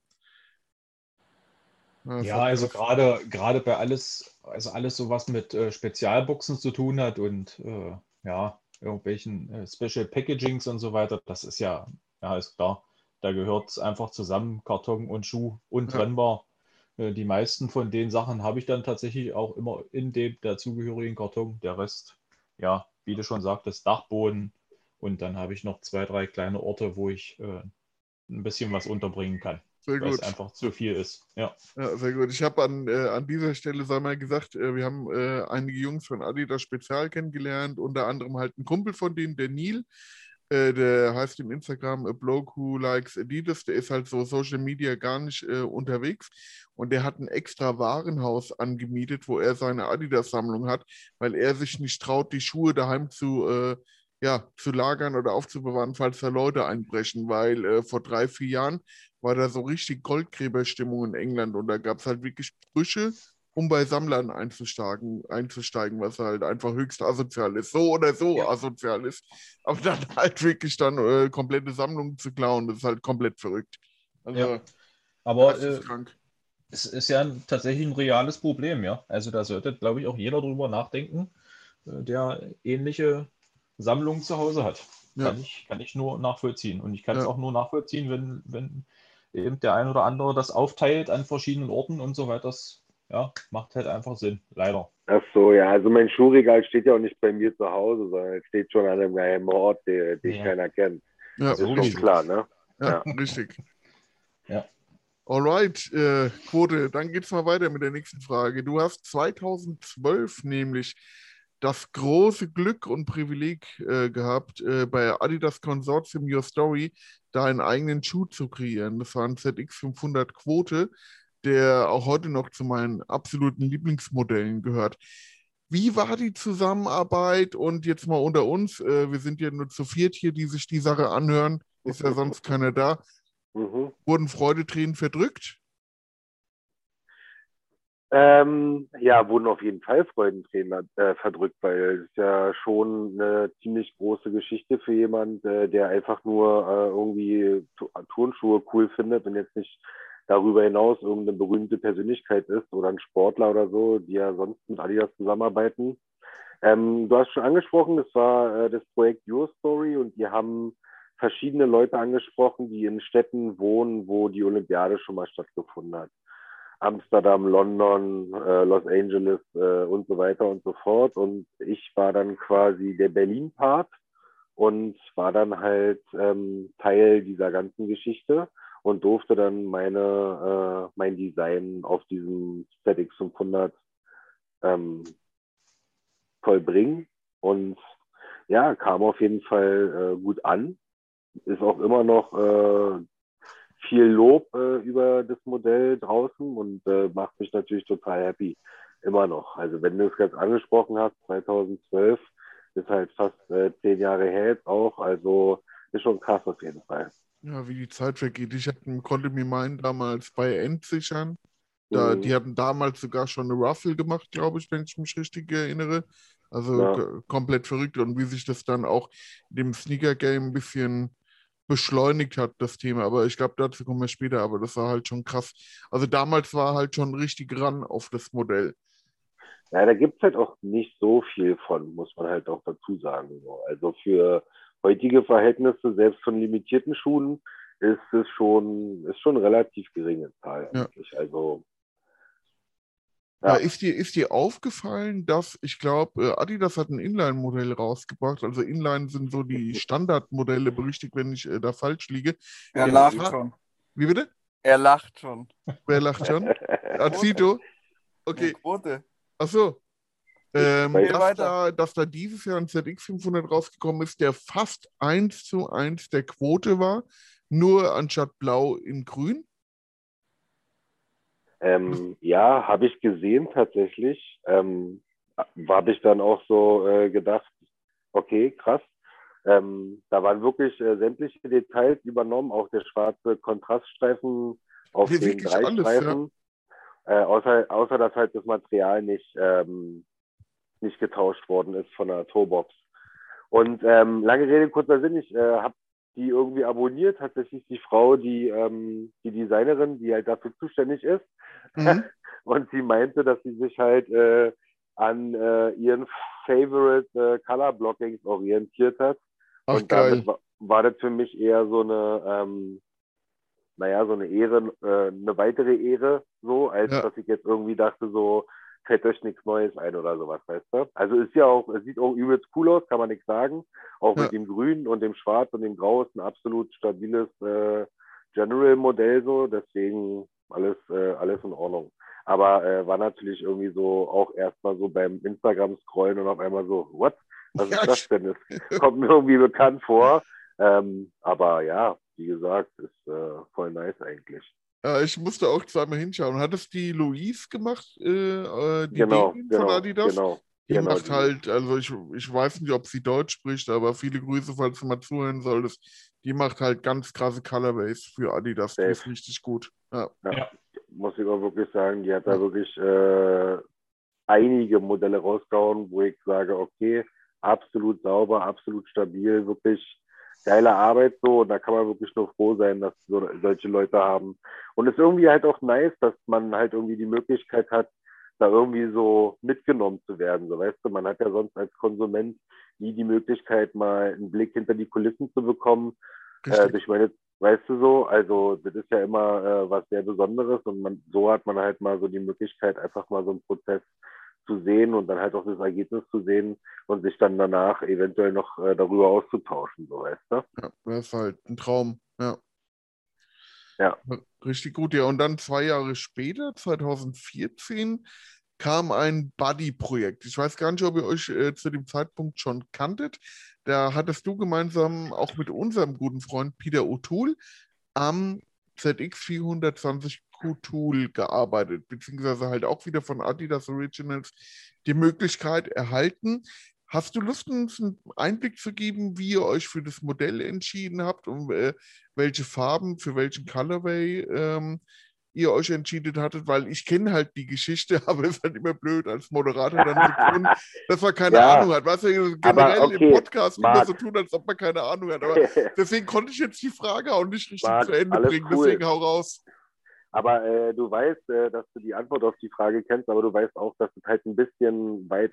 Ja, war also gerade gerade bei alles, also alles so was mit äh, Spezialboxen zu tun hat und äh, ja, irgendwelchen äh, Special Packagings und so weiter, das ist ja, ja, ist klar. Da gehört es einfach zusammen, Karton und Schuh untrennbar. Äh, die meisten von den Sachen habe ich dann tatsächlich auch immer in dem dazugehörigen Karton. Der Rest, ja, wie du schon sagtest, Dachboden. Und dann habe ich noch zwei, drei kleine Orte, wo ich äh, ein bisschen was unterbringen kann, Sehr weil es einfach zu viel ist. Ja. Ja, sehr gut. Ich habe an, äh, an dieser Stelle, sei mal gesagt, äh, wir haben äh, einige Jungs von Adidas Spezial kennengelernt, unter anderem halt ein Kumpel von denen, der Neil, äh, der heißt im Instagram A Bloke Who Likes Adidas, der ist halt so Social Media gar nicht äh, unterwegs und der hat ein extra Warenhaus angemietet, wo er seine Adidas-Sammlung hat, weil er sich nicht traut, die Schuhe daheim zu, äh, ja, zu lagern oder aufzubewahren, falls da Leute einbrechen, weil äh, vor drei, vier Jahren war da so richtig Goldgräberstimmung in England und da gab es halt wirklich Brüche, um bei Sammlern einzusteigen, einzusteigen, was halt einfach höchst asozial ist. So oder so asozial ist. Aber dann halt wirklich dann äh, komplette Sammlungen zu klauen, das ist halt komplett verrückt. Also, Ja. Aber das ist äh, krank. es ist ja ein, tatsächlich ein reales Problem, ja. Also da sollte, glaube ich, auch jeder drüber nachdenken, äh, der ähnliche Sammlungen zu Hause hat. Ja. Kann, ich, kann ich nur nachvollziehen. Und ich kann es Ja. auch nur nachvollziehen, wenn, wenn eben der ein oder andere das aufteilt an verschiedenen Orten und so weiter. Das ja, macht halt einfach Sinn, leider. Ach so, ja, also mein Schuhregal steht ja auch nicht bei mir zu Hause, sondern es steht schon an einem geheimen Ort, den, den Ja. keiner kennt. Ja, Das ist schon sowieso. klar, ne? ja, ja. richtig. Ja. Alright, äh, Quote, dann geht's mal weiter mit der nächsten Frage. Du hast 2012 nämlich das große Glück und Privileg äh, gehabt, äh, bei Adidas Consortium Your Story da einen eigenen Schuh zu kreieren. Das war ein ZX500 Quote, der auch heute noch zu meinen absoluten Lieblingsmodellen gehört. Wie war die Zusammenarbeit? Und jetzt mal unter uns, äh, wir sind ja nur zu viert hier, die sich die Sache anhören, ist ja sonst keiner da. Mhm. Wurden Freudetränen verdrückt? Ähm, ja, wurden auf jeden Fall Freudentränen äh, verdrückt, weil es ja schon eine ziemlich große Geschichte für jemand, äh, der einfach nur äh, irgendwie Tu- Turnschuhe cool findet und jetzt nicht darüber hinaus irgendeine berühmte Persönlichkeit ist oder ein Sportler oder so, die ja sonst mit Adidas zusammenarbeiten. Ähm, du hast schon angesprochen, das war äh, das Projekt Your Story und die haben verschiedene Leute angesprochen, die in Städten wohnen, wo die Olympiade schon mal stattgefunden hat. Amsterdam, London, äh, Los Angeles äh, und so weiter und so fort. Und ich war dann quasi der Berlin-Part und war dann halt ähm, Teil dieser ganzen Geschichte und durfte dann meine, äh, mein Design auf diesem ZX500 ähm, vollbringen. Und ja, kam auf jeden Fall äh, gut an. Ist auch immer noch äh, viel Lob äh, über das Modell draußen und äh, macht mich natürlich total happy. Immer noch. Also wenn du es ganz angesprochen hast, 2012 ist halt fast äh, zehn Jahre her jetzt auch. Also ist schon krass auf jeden Fall. Ja, wie die Zeit vergeht. Ich hatte, konnte mir meinen damals bei Endsichern. Da, Mhm. Die hatten damals sogar schon eine Ruffle gemacht, glaube ich, wenn ich mich richtig erinnere. Also Ja. komplett verrückt. Und wie sich das dann auch dem Sneaker-Game ein bisschen beschleunigt hat, das Thema. Aber ich glaube, dazu kommen wir später. Aber das war halt schon krass. Also damals war halt schon richtig ran auf das Modell. Ja, da gibt's halt auch nicht so viel von, muss man halt auch dazu sagen. So. Also für heutige Verhältnisse, selbst von limitierten Schuhen, ist es schon, ist schon relativ geringe Zahl Ja. Also Ja. Ja. ist, dir, ist dir aufgefallen, dass ich glaube, Adidas hat ein Inline-Modell rausgebracht. Also Inline sind so die Standardmodelle, berichtigt, wenn ich äh, da falsch liege. Er Ja, lacht schon. Wie bitte? Er lacht schon. Wer lacht schon? Azito? Okay, Quote. ach so. Ähm, dass, da, dass da dieses Jahr ein ZX500 rausgekommen ist, der fast eins zu eins der Quote war, nur anstatt blau in grün. Ähm, ja, habe ich gesehen tatsächlich. Ähm, habe ich dann auch so äh, gedacht, okay, krass. Ähm, da waren wirklich äh, sämtliche Details übernommen, auch der schwarze Kontraststreifen auf Ja, den drei alles, Streifen. Äh, außer, außer dass halt das Material nicht, ähm, nicht getauscht worden ist von der Tourbox. Und ähm, lange Rede, kurzer Sinn, ich äh, habe die irgendwie abonniert, tatsächlich die Frau, die, ähm, die Designerin, die halt dafür zuständig ist. Mhm. Und sie meinte, dass sie sich halt äh, an äh, ihren Favorite äh, Color Blockings orientiert hat. Ach, und damit war, war das für mich eher so eine, ähm, naja, so eine Ehre, äh, eine weitere Ehre, so, als Ja. dass ich jetzt irgendwie dachte, so, fällt euch nichts Neues ein oder sowas, weißt du? Also ist ja auch, es sieht auch übelst cool aus, kann man nichts sagen. Auch Ja. mit dem Grün und dem Schwarz und dem Grau ist ein absolut stabiles äh, General-Modell so, deswegen alles, äh, alles in Ordnung. Aber äh, war natürlich irgendwie so auch erstmal so beim Instagram-Scrollen und auf einmal so, what? Was Ja, ist das denn? Das kommt mir irgendwie bekannt vor. Ähm, aber ja, wie gesagt, ist äh, voll nice eigentlich. Ja, ich musste auch zweimal hinschauen. Hat es die Louise gemacht, äh, äh, die genau, genau, von Adidas? genau. Die genau, macht die- halt, also ich, ich weiß nicht, ob sie Deutsch spricht, aber viele Grüße, falls du mal zuhören solltest. Die macht halt ganz krasse Colorways für Adidas. Die Safe. ist richtig gut. Ja. muss ich auch wirklich sagen, die hat da wirklich äh, einige Modelle rausgehauen, wo ich sage, okay, absolut sauber, absolut stabil, wirklich geile Arbeit so und da kann man wirklich nur froh sein, dass so, solche Leute haben. Und es ist irgendwie halt auch nice, dass man halt irgendwie die Möglichkeit hat, da irgendwie so mitgenommen zu werden. So weißt du, man hat ja sonst als Konsument nie die Möglichkeit, mal einen Blick hinter die Kulissen zu bekommen, äh, durch meine, weißt du so, also das ist ja immer äh, was sehr Besonderes und man, so hat man halt mal so die Möglichkeit, einfach mal so einen Prozess zu sehen und dann halt auch das Ergebnis zu sehen und sich dann danach eventuell noch äh, darüber auszutauschen, so weißt du? Ja, das ist halt ein Traum. Ja. Ja. Richtig gut, ja. Und dann zwei Jahre später, 2014, kam ein Buddy-Projekt. Ich weiß gar nicht, ob ihr euch äh, zu dem Zeitpunkt schon kanntet. Da hattest du gemeinsam auch mit unserem guten Freund Peter O'Toole am ZX420 Q-Tool gearbeitet, beziehungsweise halt auch wieder von Adidas Originals die Möglichkeit erhalten. Hast du Lust, uns einen Einblick zu geben, wie ihr euch für das Modell entschieden habt und äh, welche Farben, für welchen Colorway ähm, ihr euch entschieden hattet? Weil ich kenne halt die Geschichte, aber es ist halt immer blöd, als Moderator dann zu tun, dass man keine Ja, Ahnung hat. Was wir aber generell okay, im Podcast immer Marc. so tun, als ob man keine Ahnung hat. Aber deswegen konnte ich jetzt die Frage auch nicht richtig Marc, zu Ende bringen. cool. Deswegen hau raus. Aber äh, du weißt, äh, dass du die Antwort auf die Frage kennst, aber du weißt auch, dass es halt ein bisschen weit,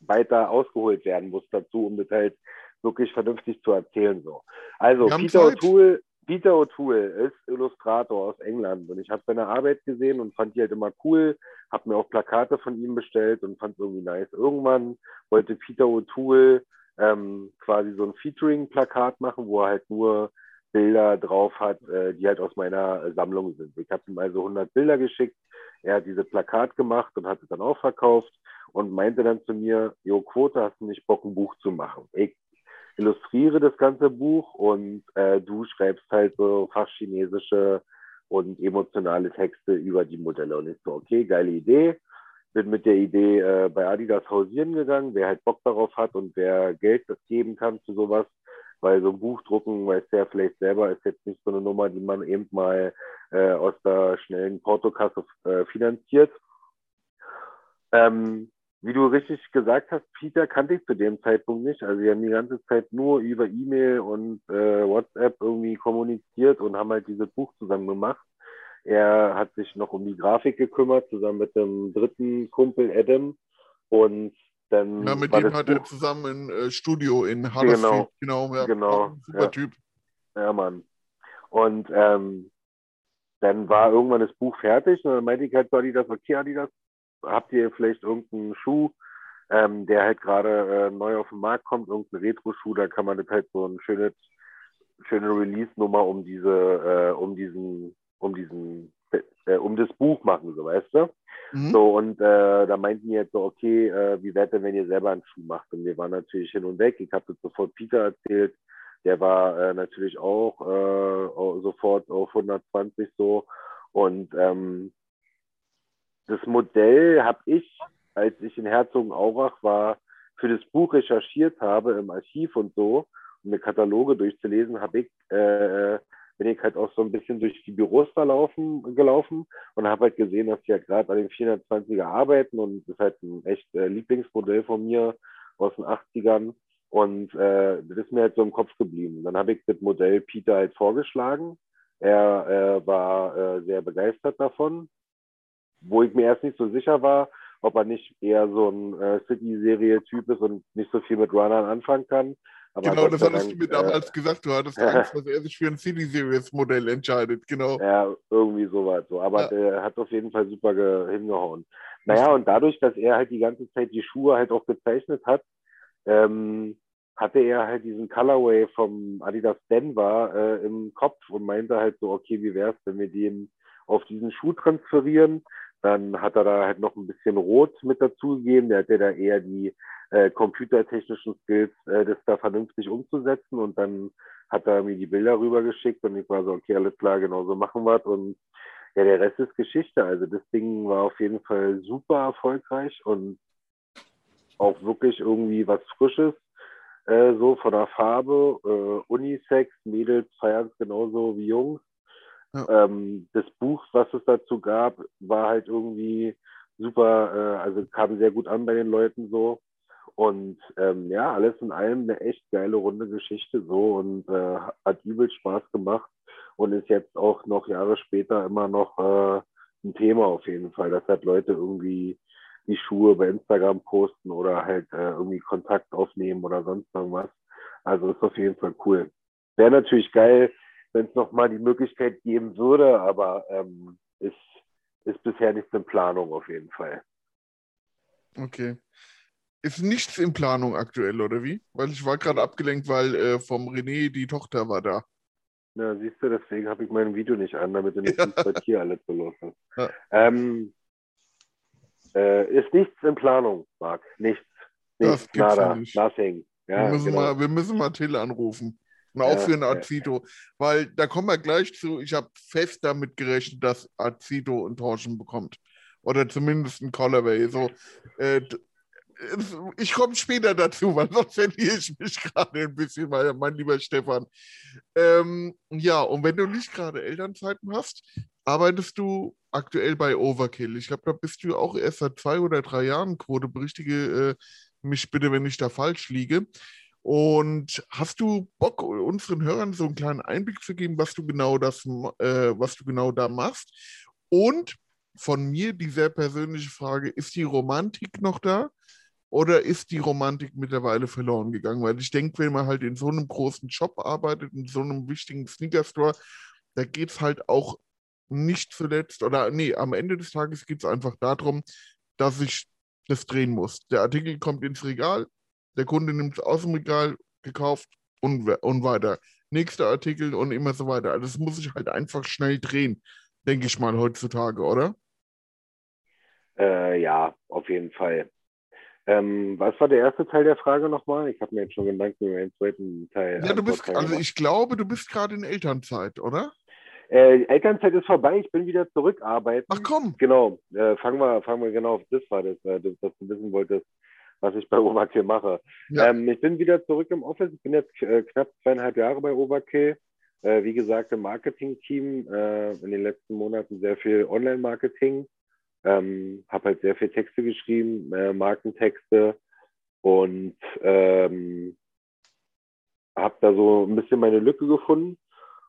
weiter ausgeholt werden muss dazu, um das halt wirklich vernünftig zu erzählen. So. Also Peter. O'Toole, Peter O'Toole ist Illustrator aus England und ich habe seine Arbeit gesehen und fand die halt immer cool, habe mir auch Plakate von ihm bestellt und fand es irgendwie nice. Irgendwann wollte Peter O'Toole ähm, quasi so ein Featuring-Plakat machen, wo er halt nur Bilder drauf hat, äh, die halt aus meiner äh, Sammlung sind. Ich habe ihm also 100 Bilder geschickt. Er hat diese Plakat gemacht und hat es dann auch verkauft und meinte dann zu mir, Jo Quote, hast du nicht Bock, ein Buch zu machen? Ich illustriere das ganze Buch und äh, du schreibst halt so fachchinesische und emotionale Texte über die Modelle. Und ich so, okay, geile Idee. Bin mit der Idee äh, bei Adidas hausieren gegangen, wer halt Bock darauf hat und wer Geld geben kann für sowas, weil so ein Buch drucken, weiß der vielleicht selber, ist jetzt nicht so eine Nummer, die man eben mal äh, aus der schnellen Portokasse äh, finanziert. Ähm, wie du richtig gesagt hast, Peter kannte ich zu dem Zeitpunkt nicht. Also wir haben die ganze Zeit nur über E-Mail und äh, WhatsApp irgendwie kommuniziert und haben halt dieses Buch zusammen gemacht. Er hat sich noch um die Grafik gekümmert, zusammen mit dem dritten Kumpel Adam. Und dann Ja, mit dem hat er zusammen ein äh, Studio in Huddersfield. Genau, ja, Genau, ein super ja. Typ. Ja, Mann. Und ähm, dann war irgendwann das Buch fertig und dann meinte ich halt zu Adidas, okay, Adidas, habt ihr vielleicht irgendeinen Schuh, ähm, der halt gerade äh, neu auf den Markt kommt, irgendein Retro-Schuh, da kann man das halt so ein schönes, schöne Release-Nummer um diese, äh, um diesen, um diesen, äh, um das Buch machen, so weißt du? Mhm. So, und äh, da meinten die jetzt so, okay, äh, wie wäre denn, wenn ihr selber einen Schuh macht? Und wir waren natürlich hin und weg. Ich habe das sofort Peter erzählt. Der war äh, natürlich auch, äh, auch sofort auf 120 so. Und ähm, das Modell habe ich, als ich in Herzogenaurach war, für das Buch recherchiert habe im Archiv und so, um mir Kataloge durchzulesen, habe ich, äh, bin ich halt auch so ein bisschen durch die Büros da laufen, gelaufen und habe halt gesehen, dass die ja gerade an den 420er arbeiten und das ist halt ein echt äh, Lieblingsmodell von mir aus den 80ern. Und äh, das ist mir halt so im Kopf geblieben. Dann habe ich das Modell Peter halt vorgeschlagen. Er äh, war äh, sehr begeistert davon, wo ich mir erst nicht so sicher war, ob er nicht eher so ein äh, City-Serie-Typ ist und nicht so viel mit Runnern anfangen kann. Aber genau, das hattest du mir damals gesagt. Du hattest. Angst, dass er sich für ein City Series Modell entscheidet. Genau. Ja, irgendwie sowas. So. Aber Ja. der hat auf jeden Fall super ge hingehauen. Naja, und dadurch, dass er halt die ganze Zeit die Schuhe halt auch gezeichnet hat, ähm, hatte er halt diesen Colorway vom Adidas Denver äh, im Kopf und meinte halt so, okay, wie wär's, wenn wir den auf diesen Schuh transferieren? Dann hat er da halt noch ein bisschen Rot mit dazugegeben. Der hatte da eher die äh, computertechnischen Skills, äh, das da vernünftig umzusetzen. Und dann hat er mir die Bilder rübergeschickt und ich war so, okay, alles klar, genau so machen wir Und ja, der Rest ist Geschichte. Also das Ding war auf jeden Fall super erfolgreich und auch wirklich irgendwie was Frisches, äh, so von der Farbe. Äh, Unisex, Mädels feiern es genauso wie Jungs. Ja. Ähm, das Buch, was es dazu gab, war halt irgendwie super, äh, also kam sehr gut an bei den Leuten so. Und ähm, ja, alles in allem eine echt geile runde Geschichte so und äh, hat übel Spaß gemacht und ist jetzt auch noch Jahre später immer noch äh, ein Thema auf jeden Fall, dass halt Leute irgendwie die Schuhe bei Instagram posten oder halt äh, irgendwie Kontakt aufnehmen oder sonst irgendwas. Also ist auf jeden Fall cool. Wäre natürlich geil, wenn es nochmal die Möglichkeit geben würde, aber ähm, ist, ist bisher nichts in Planung auf jeden Fall. Okay. Ist nichts in Planung aktuell, oder wie? Weil ich war gerade abgelenkt, weil äh, vom René die Tochter war da. Ja, siehst du, deswegen habe ich mein Video nicht an, damit du nicht Ja. was hier alles los ist. Ja. Ähm, äh, ist nichts in Planung, Marc. Nichts. Das Nichts, gibt's nada, nicht. nothing. wir, Ja, müssen genau. mal, wir müssen mal Till anrufen. Und auch Ja, für einen ja. Azito. Weil da kommen wir gleich zu. Ich habe fest damit gerechnet, dass Azito einen Torschen bekommt. Oder zumindest ein Colorway. So, äh, ich komme später dazu, weil sonst verliere ich mich gerade ein bisschen, mein, mein lieber Stefan. Ähm, ja, und wenn du nicht gerade Elternzeiten hast, arbeitest du aktuell bei Overkill. Ich glaube, da bist du auch erst seit zwei oder drei Jahren Quote. Berichtige äh, mich bitte, wenn ich da falsch liege. Und hast du Bock, unseren Hörern so einen kleinen Einblick zu geben, was du genau das, äh, was du genau da machst? Und von mir die sehr persönliche Frage: Ist die Romantik noch da? Oder ist die Romantik mittlerweile verloren gegangen? Weil ich denke, wenn man halt in so einem großen Shop arbeitet, in so einem wichtigen Sneaker-Store, da geht es halt auch nicht zuletzt, oder nee, am Ende des Tages geht es einfach darum, dass ich das drehen muss. Der Artikel kommt ins Regal, der Kunde nimmt es aus dem Regal, gekauft und, und weiter. Nächster Artikel und immer so weiter. Also das muss ich halt einfach schnell drehen, denke ich mal heutzutage, oder? Äh, ja, auf jeden Fall. Ähm, was war der erste Teil der Frage nochmal? Ich habe mir jetzt schon Gedanken über den zweiten Teil. Ja, du bist, also gemacht. ich glaube, du bist gerade in Elternzeit, oder? Äh, Elternzeit ist vorbei, ich bin wieder zurückarbeiten. Ach komm, Genau, äh, fangen wir, fangen wir genau auf das war das, äh, das, dass du wissen wolltest, was ich bei Overkill mache. Ja. Ähm, ich bin wieder zurück im Office. Ich bin jetzt äh, knapp zweieinhalb Jahre bei Overkill. Äh, wie gesagt, im Marketing-Team. Äh, in den letzten Monaten sehr viel Online-Marketing. Ähm, habe halt sehr viel Texte geschrieben, äh, Markentexte und ähm, habe da so ein bisschen meine Lücke gefunden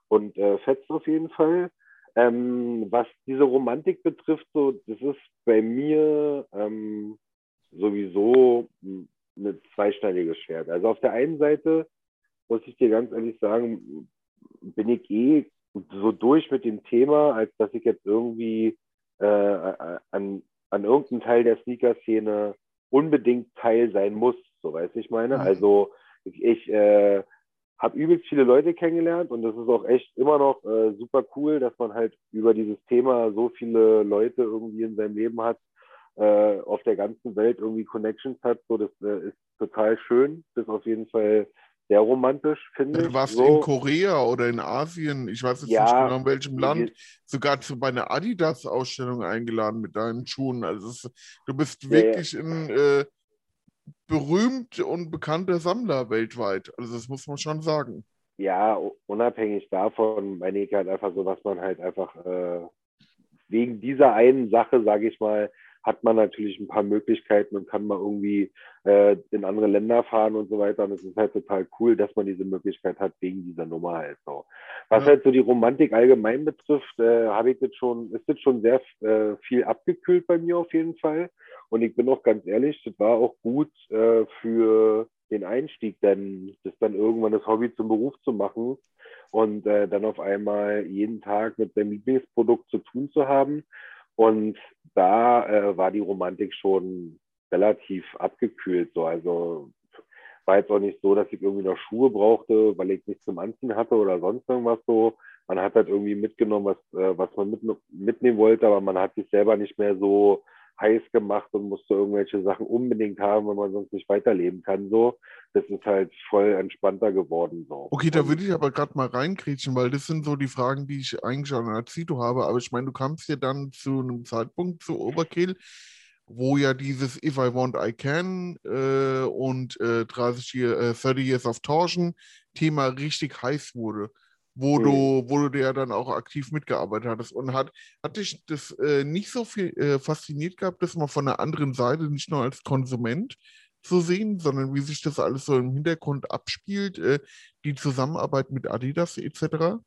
und äh, fetzt auf jeden Fall. Ähm, was diese Romantik betrifft, so, das ist bei mir ähm, sowieso ein zweischneidiges Schwert. Also auf der einen Seite muss ich dir ganz ehrlich sagen, bin ich eh so durch mit dem Thema, als dass ich jetzt irgendwie äh, an, an irgendeinem Teil der Sneaker-Szene unbedingt Teil sein muss, so weiß ich meine. Mhm. Also ich, ich äh, habe übelst viele Leute kennengelernt und das ist auch echt immer noch äh, super cool, dass man halt über dieses Thema so viele Leute irgendwie in seinem Leben hat, äh, auf der ganzen Welt irgendwie Connections hat. So, das äh, ist total schön. Das ist auf jeden Fall sehr romantisch, finde du ich. warst so. in Korea oder in Asien, ich weiß jetzt Ja, nicht genau in welchem Land, sogar zu bei einer Adidas-Ausstellung eingeladen mit deinen Schuhen. Also es, du bist Ja, ja. wirklich ein äh, berühmt und bekannter Sammler weltweit. Also das muss man schon sagen. ja, unabhängig davon meine ich halt einfach so, was man halt einfach äh, wegen dieser einen Sache, sage ich mal, hat man natürlich ein paar Möglichkeiten und kann mal irgendwie äh, in andere Länder fahren und so weiter. Und es ist halt total cool, dass man diese Möglichkeit hat wegen dieser Nummer halt so. Was Ja. halt so die Romantik allgemein betrifft, äh, habe ich das schon, ist das schon sehr äh, viel abgekühlt bei mir auf jeden Fall. Und ich bin auch ganz ehrlich, das war auch gut äh, für den Einstieg, denn das dann irgendwann das Hobby zum Beruf zu machen und äh, dann auf einmal jeden Tag mit seinem Lieblingsprodukt zu tun zu haben. Und da äh, war die Romantik schon relativ abgekühlt. So. Also war jetzt auch nicht so, dass ich irgendwie noch Schuhe brauchte, weil ich nichts zum Anziehen hatte oder sonst irgendwas so. Man hat halt irgendwie mitgenommen, was, äh, was man mit, mitnehmen wollte, aber man hat sich selber nicht mehr so heiß gemacht und musste irgendwelche Sachen unbedingt haben, weil man sonst nicht weiterleben kann. So, das ist halt voll entspannter geworden. So. Okay, da Und- würde ich aber gerade mal reinkriegen, weil das sind so die Fragen, die ich eigentlich an Azito habe. Aber ich meine, du kamst ja dann zu einem Zeitpunkt zu Overkill, wo ja dieses If I Want, I Can äh, und äh, 30 Year, äh, 30 Years of Torsion Thema richtig heiß wurde. Wo Mhm. du, wo du ja dann auch aktiv mitgearbeitet hattest. Und hat, hat dich das äh, nicht so viel äh, fasziniert gehabt, das mal von der anderen Seite, nicht nur als Konsument zu sehen, sondern wie sich das alles so im Hintergrund abspielt, äh, die Zusammenarbeit mit Adidas etc.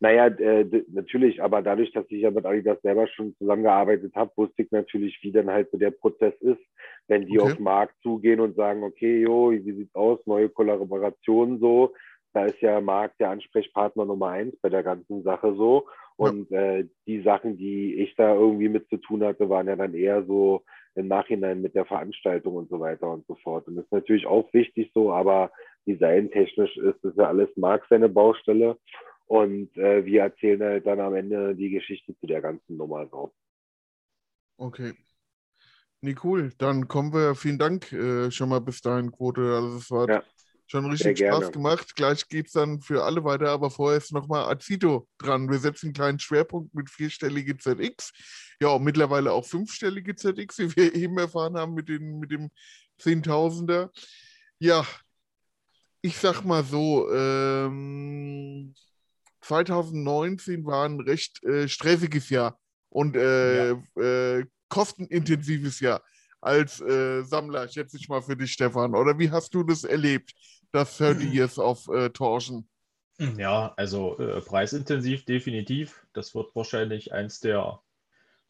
Naja, äh, natürlich, aber dadurch, dass ich ja mit Adidas selber schon zusammengearbeitet habe, wusste ich natürlich, wie dann halt so der Prozess ist, wenn die Okay. auf den Markt zugehen und sagen, okay, jo, wie sieht's aus, neue Kollaborationen so. Da ist ja Marc der Ansprechpartner Nummer eins bei der ganzen Sache so. Und äh, die Sachen, die ich da irgendwie mit zu tun hatte, waren ja dann eher so im Nachhinein mit der Veranstaltung und so weiter und so fort. Und das ist natürlich auch wichtig so, aber designtechnisch ist das ja alles Marc seine Baustelle. Und äh, wir erzählen halt dann am Ende die Geschichte zu der ganzen Nummer so. Okay. Nee, cool. Dann kommen wir, vielen Dank äh, schon mal bis dahin, Quote. Also es war Ja, schon richtig Spaß gemacht. Gleich geht es dann für alle weiter, aber vorher ist nochmal Azito dran. Wir setzen einen kleinen Schwerpunkt mit vierstellige ZX. Ja, und mittlerweile auch fünfstellige ZX, wie wir eben erfahren haben mit, den, mit dem Zehntausender. Ja, ich sag mal so, ähm, 2019 war ein recht äh, stressiges Jahr und äh, äh, kostenintensives Jahr als äh, Sammler, schätze ich mal für dich, Stefan. Oder wie hast du das erlebt, das 30 Years auf äh, Torschen? Ja, also äh, preisintensiv definitiv. Das wird wahrscheinlich eins der,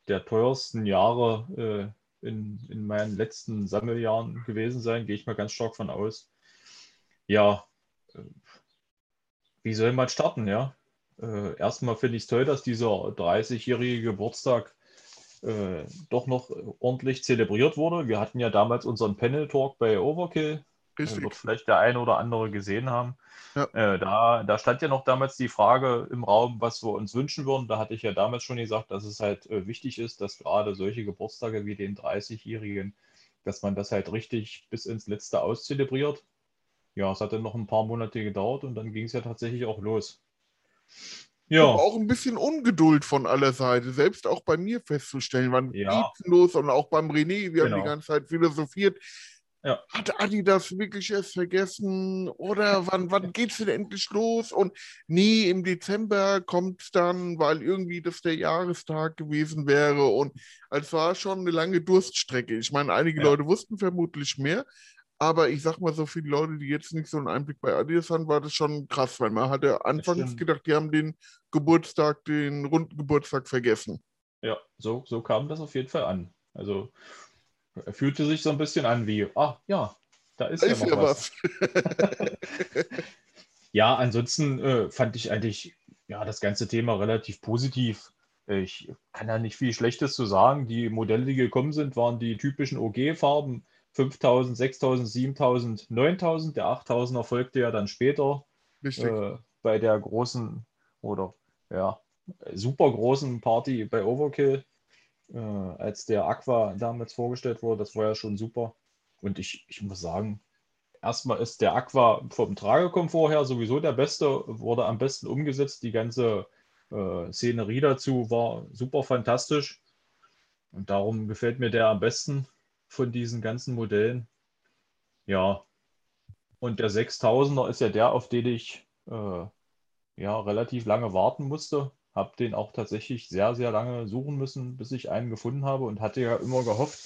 der teuersten Jahre äh, in, in meinen letzten Sammeljahren gewesen sein, gehe ich mal ganz stark von aus. Ja, äh, wie soll man starten, ja? Äh, erstmal finde ich es toll, dass dieser 30-jährige Geburtstag äh, doch noch ordentlich zelebriert wurde. Wir hatten ja damals unseren Panel Talk bei Overkill. Richtig. Wird vielleicht der eine oder andere gesehen haben. Ja. Äh, da, da stand ja noch damals die Frage im Raum, was wir uns wünschen würden. Da hatte ich ja damals schon gesagt, dass es halt äh, wichtig ist, dass gerade solche Geburtstage wie den 30-Jährigen, dass man das halt richtig bis ins Letzte auszelebriert. Ja, es hat dann noch ein paar Monate gedauert und dann ging es ja tatsächlich auch los. Ja, Aber auch ein bisschen Ungeduld von aller Seite, selbst auch bei mir festzustellen, wann Ja. geht's los und auch beim René, wir haben die Genau. ganze Zeit philosophiert. Ja. Hat Adi das wirklich erst vergessen? Oder wann, wann geht's denn endlich los? Und nee, im Dezember kommt's dann, weil irgendwie das der Jahrestag gewesen wäre. Und es war schon eine lange Durststrecke. Ich meine, einige Ja. Leute wussten vermutlich mehr. Aber ich sag mal, so viele Leute, die jetzt nicht so einen Einblick bei Adidas haben, war das schon krass, weil man hatte anfangs gedacht, die haben den Geburtstag, den runden Geburtstag vergessen. ja, so, so kam das auf jeden Fall an. Also fühlte sich so ein bisschen an wie, ah ja, da ist Da ja ist noch ja was. was. Ja, ansonsten äh, fand ich eigentlich ja, das ganze Thema relativ positiv. Ich kann ja nicht viel Schlechtes zu sagen. Die Modelle, die gekommen sind, waren die typischen OG-Farben. 5000, 6000, 7000, 9000. Der 8000er folgte ja dann später äh, bei der großen oder ja, super großen Party bei Overkill, äh, als der Aqua damals vorgestellt wurde. Das war ja schon super. Und ich, ich muss sagen, erstmal ist der Aqua vom Tragekomfort her sowieso der beste, wurde am besten umgesetzt. Die ganze äh, Szenerie dazu war super fantastisch. Und darum gefällt mir der am besten von diesen ganzen Modellen. Ja. Und der 6000er ist ja der, auf den ich äh, ja relativ lange warten musste. Habe den auch tatsächlich sehr, sehr lange suchen müssen, bis ich einen gefunden habe und hatte ja immer gehofft,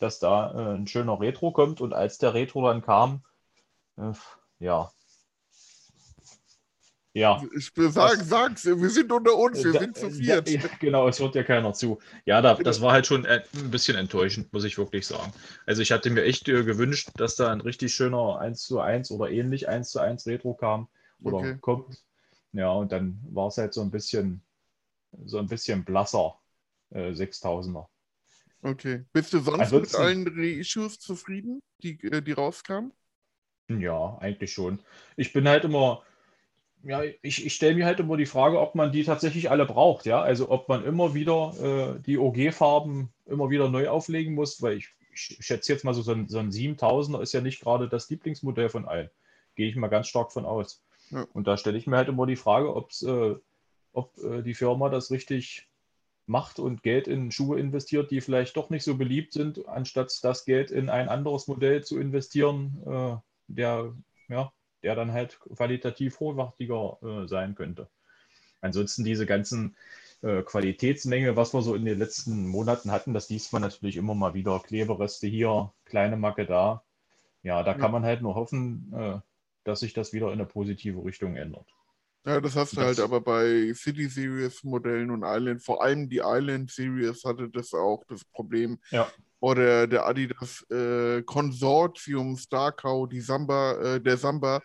dass da äh, ein schöner Retro kommt. Und als der Retro dann kam, äh, ja. Ja. Ich sag, Das- sag's, wir sind unter uns, wir Da- sind zu da- viert. ja, genau, es hört ja keiner zu. Ja, da, das war halt schon äh, ein bisschen enttäuschend, muss ich wirklich sagen. Also ich hatte mir echt äh, gewünscht, dass da ein richtig schöner 1 zu 1 oder ähnlich 1 zu 1 Retro kam oder Okay. kommt. Ja, und dann war es halt so ein bisschen, so ein bisschen blasser äh, 6000er. Okay. Bist du sonst Ansonsten- mit allen Reissues zufrieden, die, äh, die rauskamen? Ja, eigentlich schon. Ich bin halt immer, ja, ich, ich stelle mir halt immer die Frage, ob man die tatsächlich alle braucht, ja. Also ob man immer wieder äh, die OG-Farben immer wieder neu auflegen muss, weil ich, ich schätze jetzt mal so, so ein, so ein 7000er ist ja nicht gerade das Lieblingsmodell von allen. Gehe ich mal ganz stark von aus. Ja. Und da stelle ich mir halt immer die Frage, ob's, äh, ob äh, die Firma das richtig macht und Geld in Schuhe investiert, die vielleicht doch nicht so beliebt sind, anstatt das Geld in ein anderes Modell zu investieren, äh, der, ja, der dann halt qualitativ hochwertiger äh, sein könnte. Ansonsten diese ganzen äh, Qualitätsmenge, was wir so in den letzten Monaten hatten, das liest man natürlich immer mal wieder. Klebereste hier, kleine Macke da. Ja, da Ja. kann man halt nur hoffen, äh, dass sich das wieder in eine positive Richtung ändert. Ja, das hast du Das- halt aber bei City Series Modellen und Island, vor allem die Island Series hatte das auch das Problem. Ja. Oder der Adidas äh, Konsortium Starcow, die Samba, äh, der Samba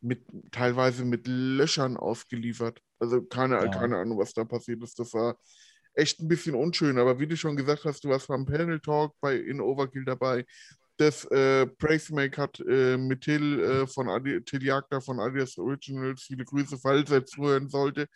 mit teilweise mit Löchern ausgeliefert. Also keine, Ja. keine Ahnung, was da passiert ist. Das war echt ein bisschen unschön. Aber wie du schon gesagt hast, du warst beim Panel Talk bei In Overkill dabei. Das äh, Pricemake hat äh, mit Till, äh, von Adi, Till Jagder von Adidas Originals, viele Grüße, falls er zuhören sollte,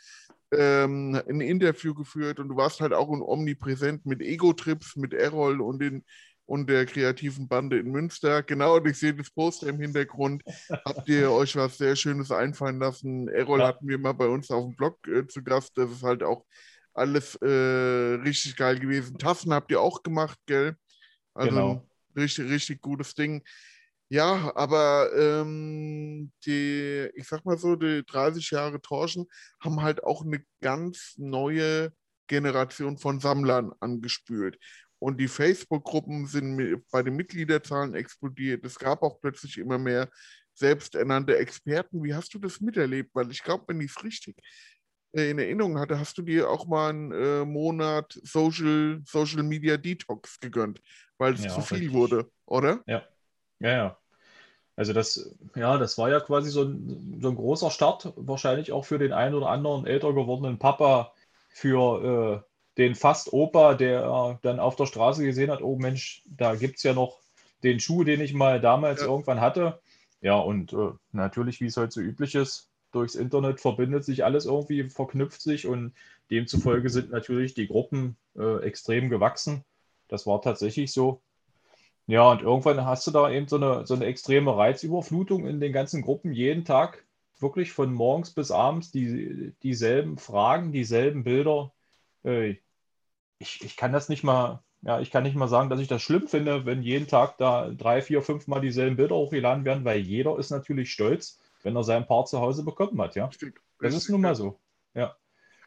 ähm, ein Interview geführt und du warst halt auch omnipräsent mit Ego-Trips, mit Errol und, den, und der kreativen Bande in Münster. Genau, und ich sehe das Poster im Hintergrund. Habt ihr euch was sehr Schönes einfallen lassen? Errol Ja. hatten wir mal bei uns auf dem Blog äh, zu Gast. Das ist halt auch alles äh, richtig geil gewesen. Tassen habt ihr auch gemacht, gell? Also Genau. Richtig, richtig gutes Ding. Ja, aber ähm, die, ich sag mal so, die 30 Jahre Torschen haben halt auch eine ganz neue Generation von Sammlern angespült. Und die Facebook-Gruppen sind bei den Mitgliederzahlen explodiert. Es gab auch plötzlich immer mehr selbsternannte Experten. Wie hast du das miterlebt? Weil ich glaube, wenn ich es richtig äh, in Erinnerung hatte, hast du dir auch mal einen äh, Monat Social, Social Media Detox gegönnt, weil es Ja, zu viel richtig. wurde, oder? Ja, ja. Also das, ja, das war ja quasi so ein, so ein großer Start, wahrscheinlich auch für den einen oder anderen älter gewordenen Papa, für äh, den fast Opa, der dann auf der Straße gesehen hat, oh Mensch, da gibt es ja noch den Schuh, den ich mal damals Ja. irgendwann hatte. Ja, und äh, natürlich, wie es heute so üblich ist, durchs Internet verbindet sich alles irgendwie, verknüpft sich und demzufolge sind natürlich die Gruppen äh, extrem gewachsen. Das war tatsächlich so. Ja, und irgendwann hast du da eben so eine, so eine extreme Reizüberflutung in den ganzen Gruppen, jeden Tag, wirklich von morgens bis abends die, dieselben Fragen, dieselben Bilder. Äh, Ich, ich kann das nicht mal, ja, ich kann nicht mal sagen, dass ich das schlimm finde, wenn jeden Tag da drei, vier, fünf Mal dieselben Bilder hochgeladen werden, weil jeder ist natürlich stolz, wenn er sein Paar zu Hause bekommen hat, ja. Richtig, Das ist nun ja. mal so.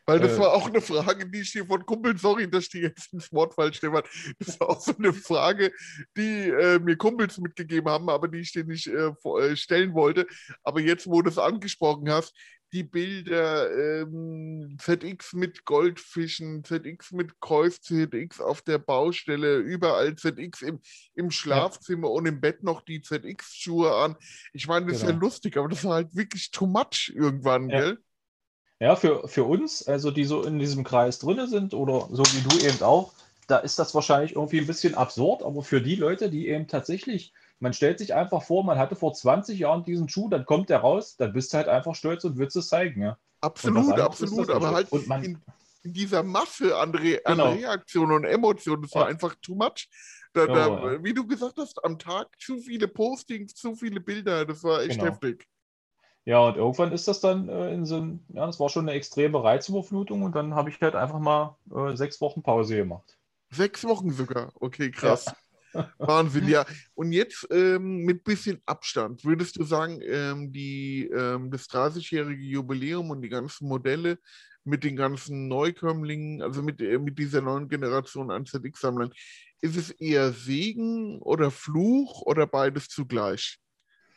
Weil das Äh, war auch eine Frage, die ich dir von Kumpeln, sorry, dass ich dir jetzt ins Wort falsch Stefan. Das war auch so eine Frage, die äh, mir Kumpels mitgegeben haben, aber die ich dir nicht äh, äh, stellen wollte. Aber jetzt, wo du es angesprochen hast, die Bilder ähm, ZX mit Goldfischen, ZX mit Kreuz, ZX auf der Baustelle, überall ZX im, im Schlafzimmer und im Bett noch die ZX-Schuhe an. Ich meine, das ist ja Genau. lustig, aber das war halt wirklich too much irgendwann, Ja. gell? Ja, für, für uns, also die so in diesem Kreis drinne sind oder so wie du eben auch, da ist das wahrscheinlich irgendwie ein bisschen absurd, aber für die Leute, die eben tatsächlich, man stellt sich einfach vor, man hatte vor 20 Jahren diesen Schuh, dann kommt der raus, dann bist du halt einfach stolz und willst es zeigen, ja. Absolut, absolut, aber halt Und man, in, in dieser Masse an, Re an Genau. Reaktionen und Emotionen, das war Ja. einfach too much. Da, da, ja. Wie du gesagt hast, am Tag zu viele Postings, zu viele Bilder, das war echt Genau. heftig. Ja, und irgendwann ist das dann äh, in so ein, ja, das war schon eine extreme Reizüberflutung und dann habe ich halt einfach mal äh, sechs Wochen Pause gemacht. Sechs Wochen sogar. Okay, krass. Wahnsinn, ja. Und jetzt ähm, mit bisschen Abstand, würdest du sagen, ähm, die, ähm, das 30-jährige Jubiläum und die ganzen Modelle mit den ganzen Neukömmlingen, also mit, äh, mit dieser neuen Generation an ZX-Sammlern. Ist es eher Segen oder Fluch oder beides zugleich?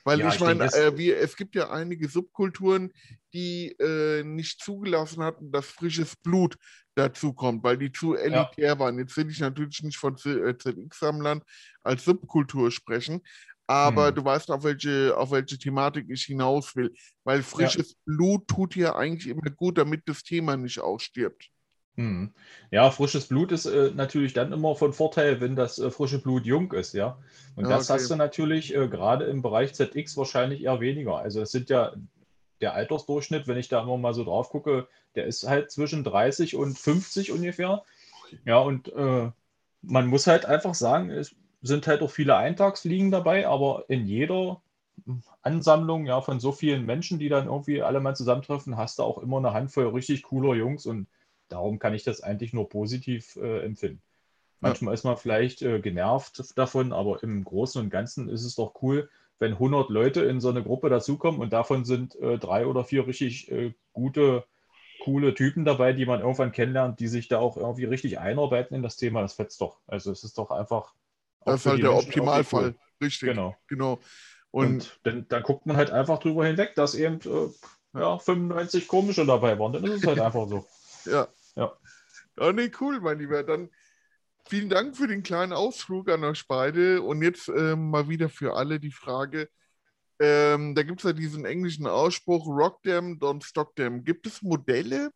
Weil Ja, ich ich meine, äh, wir, es gibt ja einige Subkulturen, die äh, nicht zugelassen hatten, dass frisches Blut dazukommt, weil die zu elitär waren. Jetzt will ich natürlich nicht von Z- äh, ZX-Sammlern als Subkultur sprechen, aber Hm. du weißt, auf welche, auf welche Thematik ich hinaus will. Weil frisches Blut tut ja eigentlich immer gut, damit das Thema nicht ausstirbt. Hm. Ja, frisches Blut ist äh, natürlich dann immer von Vorteil, wenn das äh, frische Blut jung ist, ja. Und Ja, das okay. hast du natürlich äh, gerade im Bereich ZX wahrscheinlich eher weniger. Also es sind ja der Altersdurchschnitt, wenn ich da immer mal so drauf gucke, der ist halt zwischen 30 und 50 ungefähr. Ja, und äh, man muss halt einfach sagen, es sind halt auch viele Eintagsfliegen dabei, aber in jeder Ansammlung ja von so vielen Menschen, die dann irgendwie alle mal zusammentreffen, hast du auch immer eine Handvoll richtig cooler Jungs und darum kann ich das eigentlich nur positiv äh, empfinden. Manchmal ist man vielleicht äh, genervt davon, aber im Großen und Ganzen ist es doch cool, wenn 100 Leute in so eine Gruppe dazukommen und davon sind äh, drei oder vier richtig äh, gute, coole Typen dabei, die man irgendwann kennenlernt, die sich da auch irgendwie richtig einarbeiten in das Thema. Das fetzt doch. Also es ist doch einfach. Das ist halt der Menschen Optimalfall. cool. Richtig. Genau. Genau. Und, Und dann, dann guckt man halt einfach drüber hinweg, dass eben äh, ja, 95 komische dabei waren. Dann ist es halt einfach so. Ja. Ja. Ja, nee, cool, mein Lieber. Dann vielen Dank für den kleinen Ausflug an euch beide. Und jetzt ähm, mal wieder für alle die Frage: ähm, Da gibt es ja diesen englischen Ausspruch: Rock them, don't stock them. Gibt es Modelle,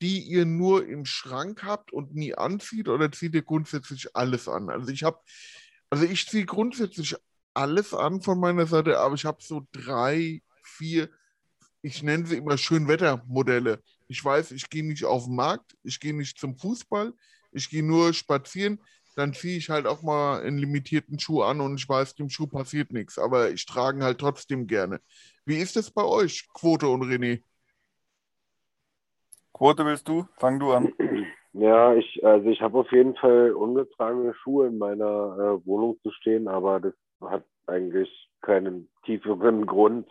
die ihr nur im Schrank habt und nie anzieht oder zieht ihr grundsätzlich alles an? Also ich habe, also ich ziehe grundsätzlich alles an von meiner Seite, aber ich habe so drei, vier, ich nenne sie immer Schönwettermodelle. Ich weiß, ich gehe nicht auf den Markt, ich gehe nicht zum Fußball, ich gehe nur spazieren, dann ziehe ich halt auch mal einen limitierten Schuh an und ich weiß, dem Schuh passiert nichts, aber ich trage ihn halt trotzdem gerne. Wie ist das bei euch, Quote und René? Quote willst du? Fang du an. Ja, ich, also ich habe auf jeden Fall ungetragene Schuhe in meiner äh, Wohnung zu stehen, aber das hat eigentlich keinen tieferen Grund.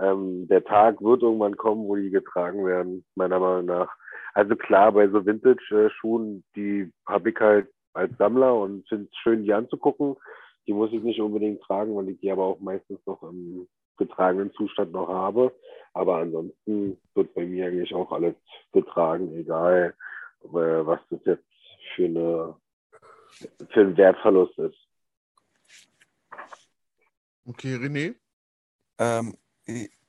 Ähm, der Tag wird irgendwann kommen, wo die getragen werden, meiner Meinung nach. Also klar, bei so Vintage-Schuhen, die habe ich halt als Sammler und finde es schön, die anzugucken. Die muss ich nicht unbedingt tragen, weil ich die aber auch meistens noch im getragenen Zustand noch habe. Aber ansonsten wird bei mir eigentlich auch alles getragen, egal äh, was das jetzt für, eine, für ein Wertverlust ist. Okay, René? Ähm,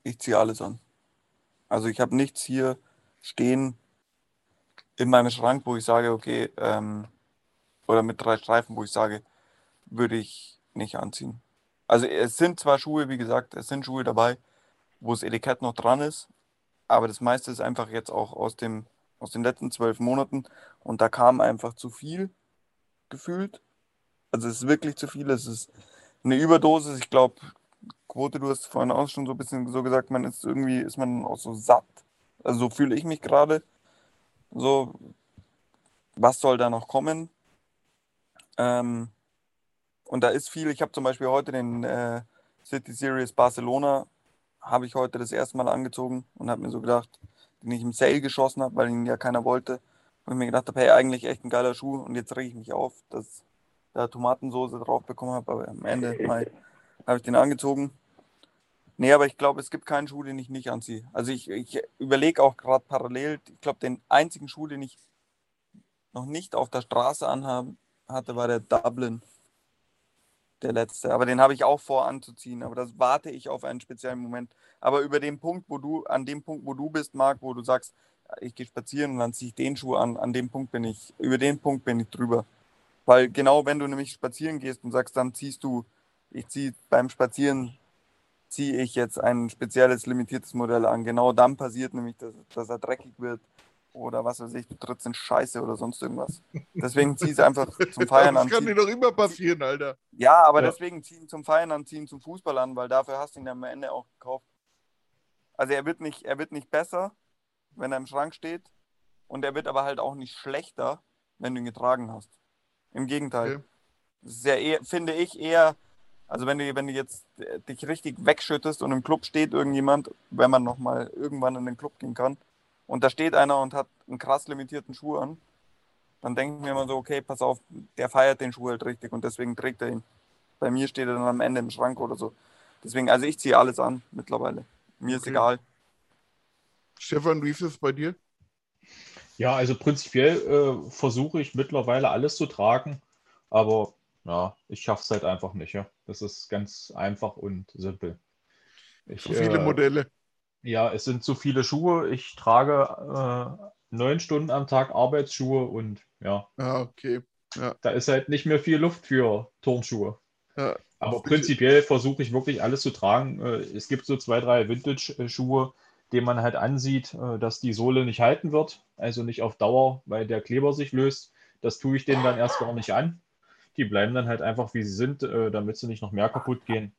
ich ziehe alles an. Also ich habe nichts hier stehen in meinem Schrank, wo ich sage, okay, ähm, oder mit drei Streifen, wo ich sage, würde ich nicht anziehen. Also es sind zwar Schuhe, wie gesagt, es sind Schuhe dabei, wo das Etikett noch dran ist, aber das meiste ist einfach jetzt auch aus dem, aus den letzten zwölf Monaten und da kam einfach zu viel gefühlt. Also es ist wirklich zu viel, es ist eine Überdosis. Ich glaube, Quote, du hast vorhin auch schon so ein bisschen so gesagt, man ist irgendwie, ist man auch so satt. Also so fühle ich mich gerade. So, was soll da noch kommen? Ähm, und da ist viel. Ich habe zum Beispiel heute den äh, City Series Barcelona, habe ich heute das erste Mal angezogen und habe mir so gedacht, den ich im Sale geschossen habe, weil ihn ja keiner wollte. Wo ich mir gedacht habe, hey, eigentlich echt ein geiler Schuh. Und jetzt rege ich mich auf, dass da Tomatensoße drauf bekommen habe, aber am Ende Mai, habe ich den angezogen. Nee, aber ich glaube, es gibt keinen Schuh, den ich nicht anziehe. Also ich, ich überlege auch gerade parallel, ich glaube, den einzigen Schuh, den ich noch nicht auf der Straße anhaben hatte, war der Dublin. Der letzte. Aber den habe ich auch vor anzuziehen. Aber das warte ich auf einen speziellen Moment. Aber über den Punkt, wo du, an dem Punkt, wo du bist, Marc, wo du sagst, ich gehe spazieren und dann ziehe ich den Schuh an, an dem Punkt bin ich, über den Punkt bin ich drüber. Weil genau wenn du nämlich spazieren gehst und sagst, dann ziehst du, ich ziehe beim Spazieren, ziehe ich jetzt ein spezielles limitiertes Modell an. Genau dann passiert nämlich, dass, dass er dreckig wird oder was weiß ich, du trittst in Scheiße oder sonst irgendwas. Deswegen zieh es einfach zum Feiern das an. kann zieh- dir doch immer passieren, Alter. ja, aber Ja. deswegen ziehen zum Feiern an, ziehen zum Fußball an, weil dafür hast du ihn am Ende auch gekauft. Also er wird nicht, er wird nicht besser, wenn er im Schrank steht. Und er wird aber halt auch nicht schlechter, wenn du ihn getragen hast. Im Gegenteil. Okay. Das ist ja eher, finde ich, eher, also wenn du, wenn du jetzt äh, dich richtig wegschüttest und im Club steht irgendjemand, wenn man nochmal irgendwann in den Club gehen kann, und da steht einer und hat einen krass limitierten Schuh an, dann denken wir immer so, okay, pass auf, der feiert den Schuh halt richtig und deswegen trägt er ihn. Bei mir steht er dann am Ende im Schrank oder so. Deswegen, also ich ziehe alles an mittlerweile. Mir ist Okay. egal. Stefan, wie ist es bei dir? Ja, also prinzipiell äh, versuche ich mittlerweile alles zu tragen, aber ja, ich schaffe es halt einfach nicht. Ja. Das ist ganz einfach und simpel. Ich, So viele äh, Modelle. Ja, es sind zu viele Schuhe. Ich trage äh, neun Stunden am Tag Arbeitsschuhe und ja, Ah, okay. da ist halt nicht mehr viel Luft für Turnschuhe. Ja, Aber prinzipiell versuche ich wirklich alles zu tragen. Äh, Es gibt so zwei, drei Vintage-Schuhe, denen man halt ansieht, äh, dass die Sohle nicht halten wird, also nicht auf Dauer, weil der Kleber sich löst. Das tue ich denen dann erst gar nicht an. Die bleiben dann halt einfach, wie sie sind, äh, damit sie nicht noch mehr kaputt gehen.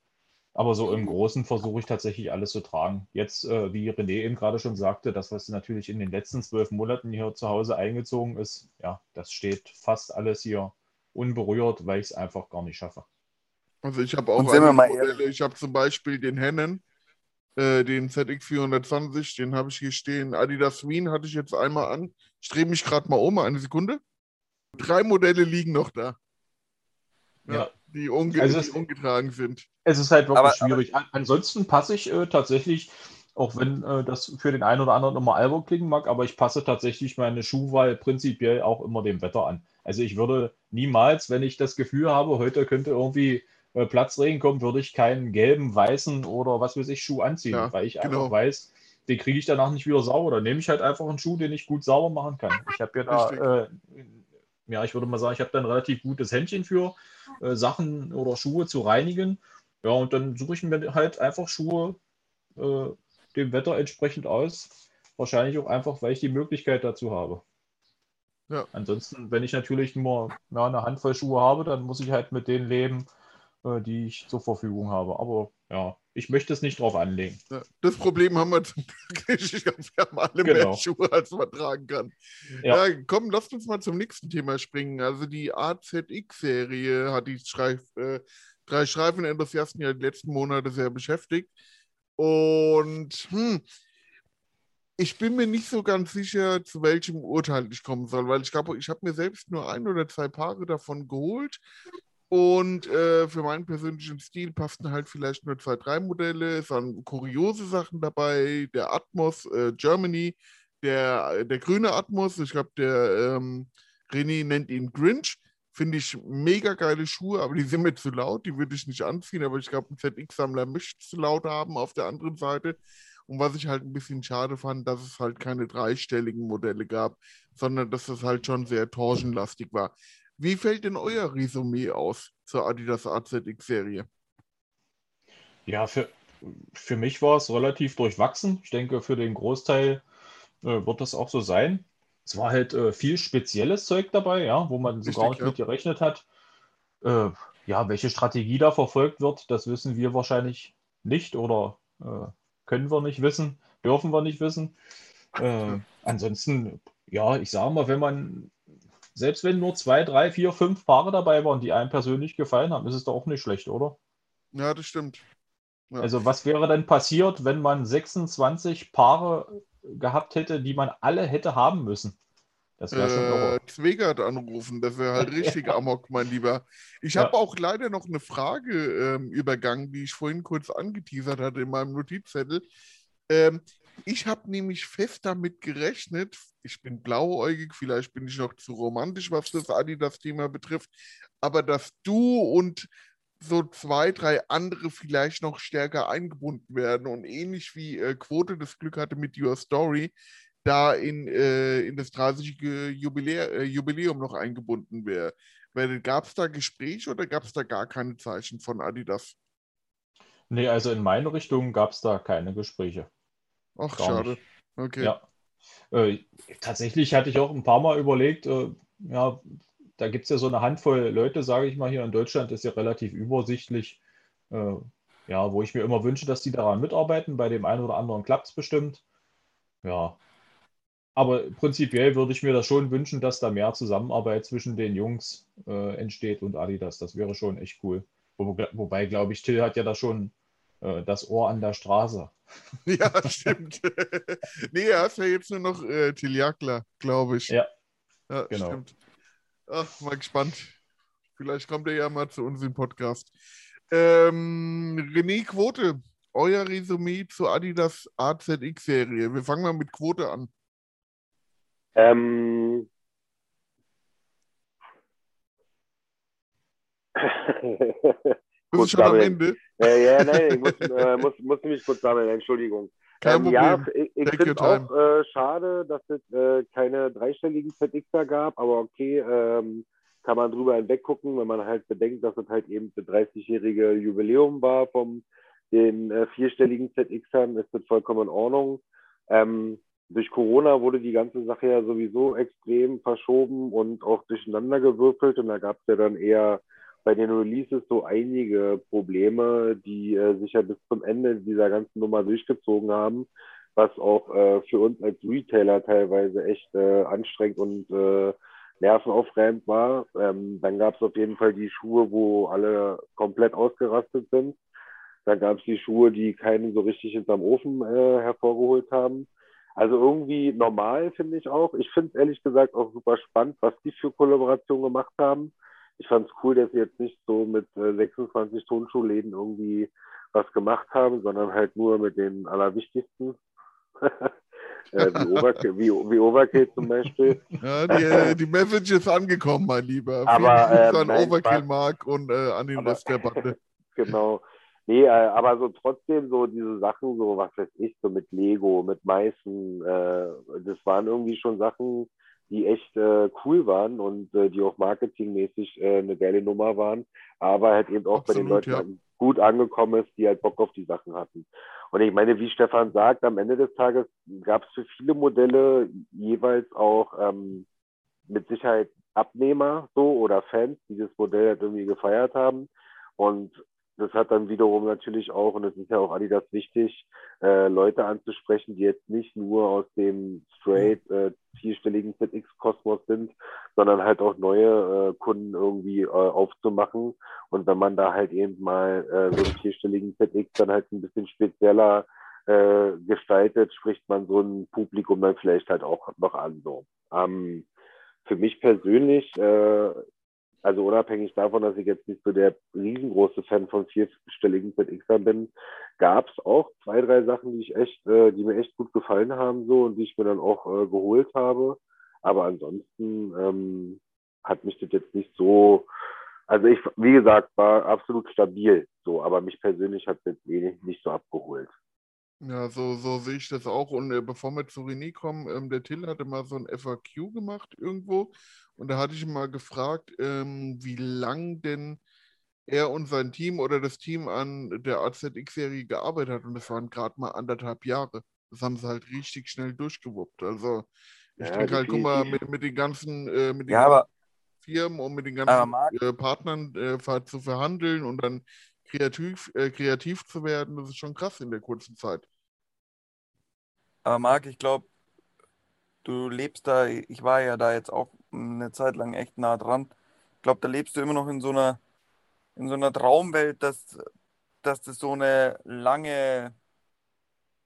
Aber so im Großen versuche ich tatsächlich alles zu tragen. Jetzt, äh, wie René eben gerade schon sagte, das, was natürlich in den letzten zwölf Monaten hier zu Hause eingezogen ist, ja, das steht fast alles hier unberührt, weil ich es einfach gar nicht schaffe. Also ich habe auch Modelle. Ich habe zum Beispiel den Hennen, äh, den ZX420, den habe ich hier stehen. Adidas Wien hatte ich jetzt einmal an. Ich drehe mich gerade mal um, eine Sekunde. Drei Modelle liegen noch da. Ja. Die, unge Also die ungetragen sind. Es ist halt wirklich Aber- schwierig. An- Ansonsten passe ich äh, tatsächlich, auch wenn äh, das für den einen oder anderen immer albern klingen mag, aber ich passe tatsächlich meine Schuhwahl prinzipiell auch immer dem Wetter an. Also ich würde niemals, wenn ich das Gefühl habe, heute könnte irgendwie äh, Platzregen kommen, würde ich keinen gelben, weißen oder was weiß ich Schuh anziehen, Ja, weil ich genau. einfach weiß, den kriege ich danach nicht wieder sauber. Dann nehme ich halt einfach einen Schuh, den ich gut sauber machen kann. Ich habe ja da, äh, ja, ich würde mal sagen, ich habe da ein relativ gutes Händchen für, äh, Sachen oder Schuhe zu reinigen. Ja, und dann suche ich mir halt einfach Schuhe äh, dem Wetter entsprechend aus. Wahrscheinlich auch einfach, weil ich die Möglichkeit dazu habe. Ja. Ansonsten, wenn ich natürlich nur ja, eine Handvoll Schuhe habe, dann muss ich halt mit denen leben, äh, die ich zur Verfügung habe. Aber ja, ich möchte es nicht drauf anlegen. Das Problem haben wir zum Glück nicht. Ich glaube, wir haben alle mehr Genau. Schuhe, als man tragen kann. Ja. Ja. komm, lasst uns mal zum nächsten Thema springen. Also die AZX-Serie hat die Streif, äh, drei Streifenenthusiasten ja die letzten Monate sehr beschäftigt. Und hm, ich bin mir nicht so ganz sicher, zu welchem Urteil ich kommen soll, weil ich glaube, ich habe mir selbst nur ein oder zwei Paare davon geholt. Und äh, für meinen persönlichen Stil passten halt vielleicht nur zwei, drei Modelle. Es waren kuriose Sachen dabei. Der Atmos äh, Germany, der, der grüne Atmos, ich glaube, der ähm, René nennt ihn Grinch. Finde ich mega geile Schuhe, aber die sind mir zu laut. Die würde ich nicht anziehen, aber ich glaube, ein ZX-Sammler möchte zu laut haben auf der anderen Seite. Und was ich halt ein bisschen schade fand, dass es halt keine dreistelligen Modelle gab, sondern dass es halt schon sehr torsionlastig war. Wie fällt denn euer Resümee aus zur Adidas AZX-Serie? Ja, für, für mich war es relativ durchwachsen. Ich denke, für den Großteil äh, wird das auch so sein. Es war halt äh, viel spezielles Zeug dabei, ja, wo man so Richtig, gar nicht ja. mit gerechnet hat. Äh, ja, welche Strategie da verfolgt wird, das wissen wir wahrscheinlich nicht oder äh, können wir nicht wissen, dürfen wir nicht wissen. Äh, ansonsten, ja, ich sage mal, wenn man, selbst wenn nur zwei, drei, vier, fünf Paare dabei waren, die einem persönlich gefallen haben, ist es doch auch nicht schlecht, oder? Ja, das stimmt. Ja. Also was wäre denn passiert, wenn man 26 Paare gehabt hätte, die man alle hätte haben müssen? Das wäre schon Äh, irre. Zwegert anrufen, das wäre halt richtig Amok, mein Lieber. Ich Ja. habe auch leider noch eine Frage ähm, übergangen, die ich vorhin kurz angeteasert hatte in meinem Notizzettel. Ähm, ich habe nämlich fest damit gerechnet, ich bin blauäugig, vielleicht bin ich noch zu romantisch, was das Adidas-Thema betrifft, aber dass du und so zwei, drei andere vielleicht noch stärker eingebunden werden und ähnlich wie äh, Quote das Glück hatte mit Your Story, da in, äh, in das 30. Jubiläum, äh, Jubiläum noch eingebunden wäre. Gab es da Gespräche oder gab es da gar keine Zeichen von Adidas? Nee, also in meine Richtung gab es da keine Gespräche. Ach, schade. nicht. Okay. Ja. Äh, tatsächlich hatte ich auch ein paar Mal überlegt, äh, ja, da gibt es ja so eine Handvoll Leute, sage ich mal, hier in Deutschland ist ja relativ übersichtlich, äh, ja, wo ich mir immer wünsche, dass die daran mitarbeiten. Bei dem einen oder anderen klappt es bestimmt. Ja. Aber prinzipiell würde ich mir das schon wünschen, dass da mehr Zusammenarbeit zwischen den Jungs äh, entsteht und Adidas. Das wäre schon echt cool. Wo, wobei, glaube ich, Till hat ja da schon das Ohr an der Straße. Ja, stimmt. nee, er ist ja jetzt nur noch äh, Tiljakler, glaube ich. Ja, Ja, genau. stimmt. Ach, mal gespannt. Vielleicht kommt er ja mal zu uns im Podcast. Ähm, René Quote, euer Resümee zur Adidas AZX-Serie. Wir fangen mal mit Quote an. Ähm, Du schon am sammeln. Ende? Äh, ja, nein, ich muss, äh, muss, muss mich kurz sammeln, Entschuldigung. Kein Ähm, ja, ich, ich finde auch äh, schade, dass es äh, keine dreistelligen ZXer gab, aber okay, ähm, kann man drüber hinweggucken, wenn man halt bedenkt, dass es halt eben das 30-jährige Jubiläum war vom den äh, vierstelligen ZXern, ist das vollkommen in Ordnung. Ähm, durch Corona wurde die ganze Sache ja sowieso extrem verschoben und auch durcheinander gewürfelt und da gab es ja dann eher bei den Releases so einige Probleme, die äh, sich ja bis zum Ende dieser ganzen Nummer durchgezogen haben, was auch äh, für uns als Retailer teilweise echt äh, anstrengend und äh, nervenaufreibend war. Ähm, dann gab es auf jeden Fall die Schuhe, wo alle komplett ausgerastet sind. Dann gab es die Schuhe, die keinen so richtig hinterm Ofen äh, hervorgeholt haben. Also irgendwie normal finde ich auch. Ich finde es ehrlich gesagt auch super spannend, was die für Kollaboration gemacht haben. Ich fand es cool, dass sie jetzt nicht so mit äh, 26 Tonschuhläden irgendwie was gemacht haben, sondern halt nur mit den allerwichtigsten. äh, wie, Overkill, wie, wie Overkill zum Beispiel. Ja, die, äh, die Message ist angekommen, mein Lieber. Aber, ähm, an Overkill. Mark und äh, an den Aber- Rest der Bande. genau. Nee, äh, aber so trotzdem so diese Sachen, so was weiß ich, so mit Lego, mit Meißen, äh, das waren irgendwie schon Sachen, die echt äh, cool waren und äh, die auch marketingmäßig äh, eine geile Nummer waren, aber halt eben auch bei den Absolut, Leuten ja. gut angekommen ist, die halt Bock auf die Sachen hatten. Und ich meine, wie Stefan sagt, am Ende des Tages gab es für viele Modelle jeweils auch ähm, mit Sicherheit Abnehmer so oder Fans, die das Modell halt irgendwie gefeiert haben. Und das hat dann wiederum natürlich auch, und das ist ja auch Adidas wichtig, äh, Leute anzusprechen, die jetzt nicht nur aus dem straight äh, vierstelligen ZX-Kosmos sind, sondern halt auch neue äh, Kunden irgendwie äh, aufzumachen. Und wenn man da halt eben mal äh, so einen vierstelligen ZX dann halt ein bisschen spezieller äh, gestaltet, spricht man so ein Publikum dann vielleicht halt auch noch an. So. Ähm, für mich persönlich, äh, also unabhängig davon, dass ich jetzt nicht so der riesengroße Fan von vierstelligen ZXern bin, gab es auch zwei, drei Sachen, die ich echt, äh, die mir echt gut gefallen haben so und die ich mir dann auch äh, geholt habe. Aber ansonsten ähm, hat mich das jetzt nicht so, also ich, wie gesagt, war absolut stabil so, aber mich persönlich hat das eh nicht so abgeholt. Ja, so, so sehe ich das auch. Und äh, bevor wir zu René kommen, ähm, der Till hatte mal so ein FAQ gemacht irgendwo. Und da hatte ich ihn mal gefragt, ähm, wie lang denn er und sein Team oder das Team an der AZX-Serie gearbeitet hat. Und das waren gerade mal anderthalb Jahre. Das haben sie halt richtig schnell durchgewuppt. Also ich Ja, denke halt, guck mal, mit, mit den ganzen, äh, mit den Ja, aber Firmen und mit den ganzen äh, Partnern äh, zu verhandeln und dann kreativ, äh, kreativ zu werden, das ist schon krass in der kurzen Zeit. Aber Marc, ich glaube, du lebst da, ich war ja da jetzt auch eine Zeit lang echt nah dran. Ich glaube, da lebst du immer noch in so einer, in so einer Traumwelt, dass, dass das so eine lange,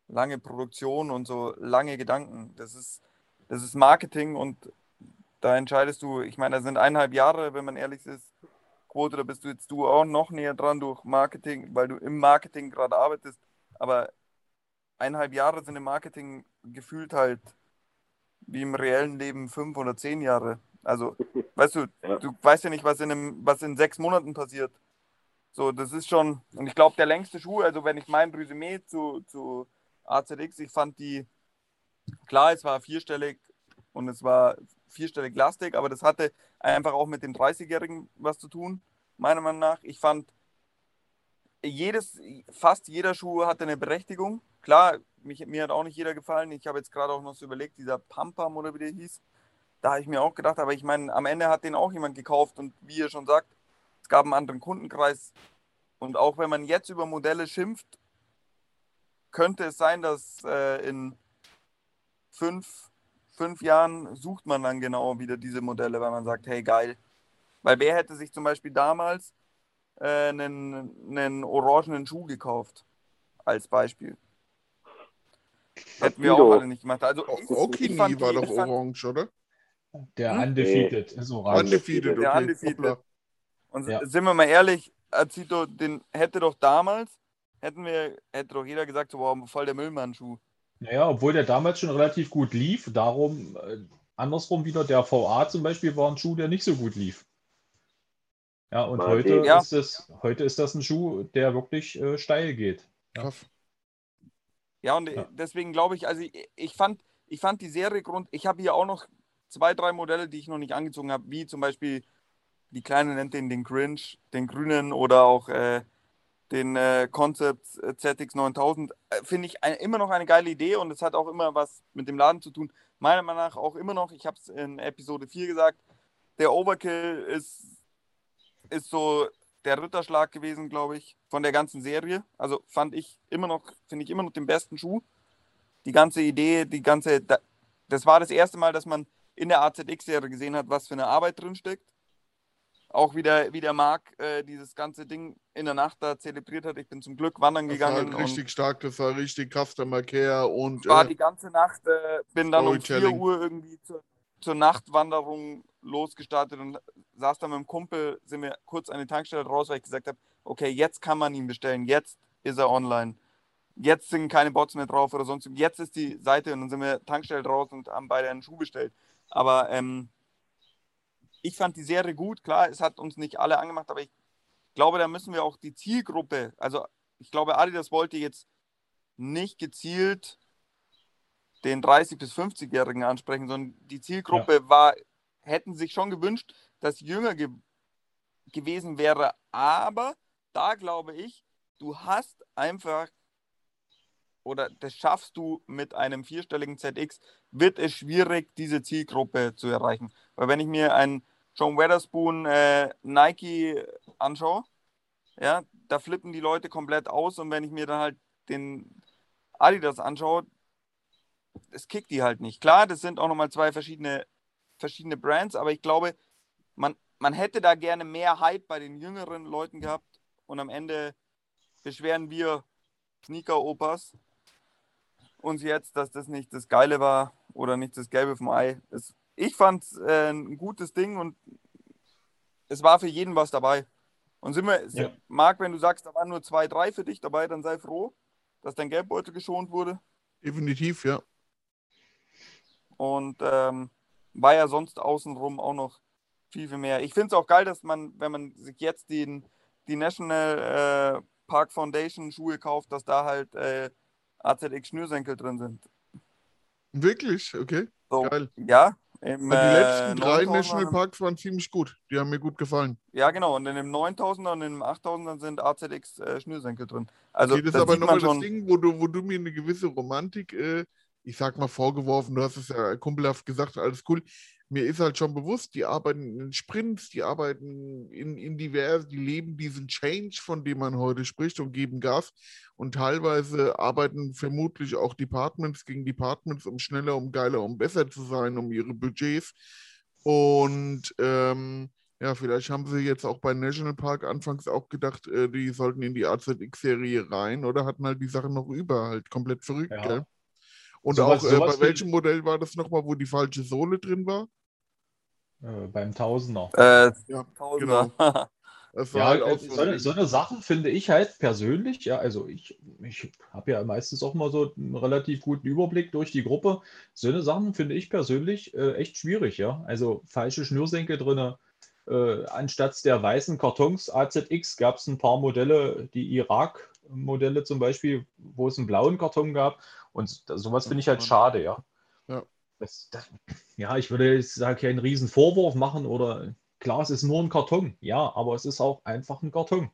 lange Produktion und so lange Gedanken, das ist, das ist Marketing und da entscheidest du, ich meine, da sind eineinhalb Jahre, wenn man ehrlich ist, Quote, da bist du jetzt du auch noch näher dran durch Marketing, weil du im Marketing gerade arbeitest, aber eineinhalb Jahre sind im Marketing gefühlt halt wie im reellen Leben fünf oder zehn Jahre. Also, weißt du, Ja. du weißt ja nicht, was in, einem, was in sechs Monaten passiert. So, das ist schon, und ich glaube, der längste Schuh, also wenn ich mein Resümee zu, zu AZX, ich fand die, klar, es war vierstellig und es war vierstellig lastig, aber das hatte einfach auch mit den 30-Jährigen was zu tun, meiner Meinung nach. Ich fand, jedes, fast jeder Schuh hatte eine Berechtigung. Klar, mich, mir hat auch nicht jeder gefallen. Ich habe jetzt gerade auch noch so überlegt, dieser Pampam oder wie der hieß. Da habe ich mir auch gedacht, aber ich meine, am Ende hat den auch jemand gekauft und wie ihr schon sagt, es gab einen anderen Kundenkreis. Und auch wenn man jetzt über Modelle schimpft, könnte es sein, dass äh, in fünf, fünf Jahren sucht man dann genau wieder diese Modelle, weil man sagt, hey geil. Weil wer hätte sich zum Beispiel damals äh, einen, einen orangenen Schuh gekauft? als Beispiel. Hätten wir auch alle nicht gemacht. Also ich, ich Okini fand war doch orange, oder? Der Hm? Undefeated ist orange. Undefeated, Der okay. Undefeated. Hoppla. Und Ja. sind wir mal ehrlich, Azito, den hätte doch damals, hätten wir, hätte doch jeder gesagt, so, wow, voll der Müllmann-Schuh. Naja, obwohl der damals schon relativ gut lief, darum äh, andersrum wieder, der VA zum Beispiel war ein Schuh, der nicht so gut lief. Ja, und Mal heute, sehen. Ja. Ist es, heute ist das ein Schuh, der wirklich äh, steil geht. Krass. Ja, und Ja. deswegen glaube ich, also ich, ich, fand, ich fand die Serie Grund, ich habe hier auch noch zwei, drei Modelle, die ich noch nicht angezogen habe, wie zum Beispiel, die Kleine nennt den den Grinch, den grünen oder auch äh, den äh, Concept äh, ZX 9000. Äh, Finde ich ein, immer noch eine geile Idee und es hat auch immer was mit dem Laden zu tun. Meiner Meinung nach auch immer noch, ich habe es in Episode 4 gesagt, der Overkill ist, ist so der Ritterschlag gewesen, glaube ich, von der ganzen Serie. Also fand ich immer noch, finde ich immer noch den besten Schuh. Die ganze Idee, die ganze, da- das war das erste Mal, dass man in der AZX-Serie gesehen hat, was für eine Arbeit drin steckt. Auch wie der, wie der Marc äh, dieses ganze Ding in der Nacht da zelebriert hat. Ich bin zum Glück wandern Das war gegangen halt richtig stark, das war richtig Customer Care und war äh, die ganze Nacht, äh, bin dann um 4 Storytelling. Uhr irgendwie zur, zur Nachtwanderung losgestartet und saß dann mit dem Kumpel, sind wir kurz an die Tankstelle raus, weil ich gesagt habe, okay, jetzt kann man ihn bestellen, jetzt ist er online. Jetzt sind keine Bots mehr drauf oder sonst. Jetzt ist die Seite und dann sind wir Tankstelle draus und haben beide einen Schuh bestellt. Aber ähm, ich fand die Serie gut. Klar, es hat uns nicht alle angemacht, aber ich glaube, da müssen wir auch die Zielgruppe, also ich glaube, Adidas wollte jetzt nicht gezielt den 30- bis 50-Jährigen ansprechen, sondern die Zielgruppe war, hätten sich schon gewünscht, dass jünger ge gewesen wäre. Aber da glaube ich, du hast einfach oder das schaffst du mit einem vierstelligen ZX, wird es schwierig, diese Zielgruppe zu erreichen. Weil wenn ich mir einen John Weatherspoon äh, Nike anschaue, ja, da flippen die Leute komplett aus und wenn ich mir dann halt den Adidas anschaue, es kickt die halt nicht. Klar, das sind auch nochmal zwei verschiedene, verschiedene Brands, aber ich glaube, man, man hätte da gerne mehr Hype bei den jüngeren Leuten gehabt und am Ende beschweren wir Sneaker-Opas uns jetzt, dass das nicht das Geile war oder nicht das Gelbe vom Ei. Es, ich fand es äh, ein gutes Ding und es war für jeden was dabei. Und sind wir, Ja. Marc, wenn du sagst, da waren nur zwei, drei für dich dabei, dann sei froh, dass dein Geldbeutel geschont wurde. definitiv, ja. Und ähm, war ja sonst außenrum auch noch viel, viel mehr. Ich finde es auch geil, dass man, wenn man sich jetzt den, die National äh, Park Foundation Schuhe kauft, dass da halt äh, AZX Schnürsenkel drin sind. Wirklich, okay. So, Geil. Ja, im, die letzten äh, drei 9000er National Parks waren ziemlich gut. Die haben mir gut gefallen. Ja, genau. Und in dem 9000er und in dem 8000er sind AZX äh, Schnürsenkel drin. Also, Okay, das ist aber nochmal das. Ding, wo du, wo du mir eine gewisse Romantik, äh, ich sag mal, vorgeworfen, du hast es ja kumpelhaft gesagt, alles cool. Mir ist halt schon bewusst, die arbeiten in Sprints, die arbeiten in, in divers, die leben diesen Change, von dem man heute spricht und geben Gas. Und teilweise arbeiten vermutlich auch Departments gegen Departments, um schneller, um geiler, um besser zu sein, um ihre Budgets. Und ähm, ja, vielleicht haben sie jetzt auch bei National Park anfangs auch gedacht, äh, die sollten in die AZX-Serie rein oder hatten halt die Sachen noch über, halt komplett verrückt, Ja. gell? Und Sowas- auch, äh, sowas bei welchem Modell war das nochmal, wo die falsche Sohle drin war? Äh, beim Tausender. Äh, Ja, Tausender. War Ja, halt äh, auch so, eine, so eine Sachen finde ich halt persönlich, ja, also ich, ich habe ja meistens auch mal so einen relativ guten Überblick durch die Gruppe. So eine Sachen finde ich persönlich äh, echt schwierig, ja. Also falsche Schnürsenkel drin. Äh, anstatt der weißen Kartons AZX gab es ein paar Modelle, die Irak-Modelle zum Beispiel, wo es einen blauen Karton gab. Und sowas finde ich halt schade, ja. Ja. Das, das, ja, ich würde jetzt da keinen riesen Vorwurf machen oder klar, es ist nur ein Karton, ja, aber es ist auch einfach ein Karton.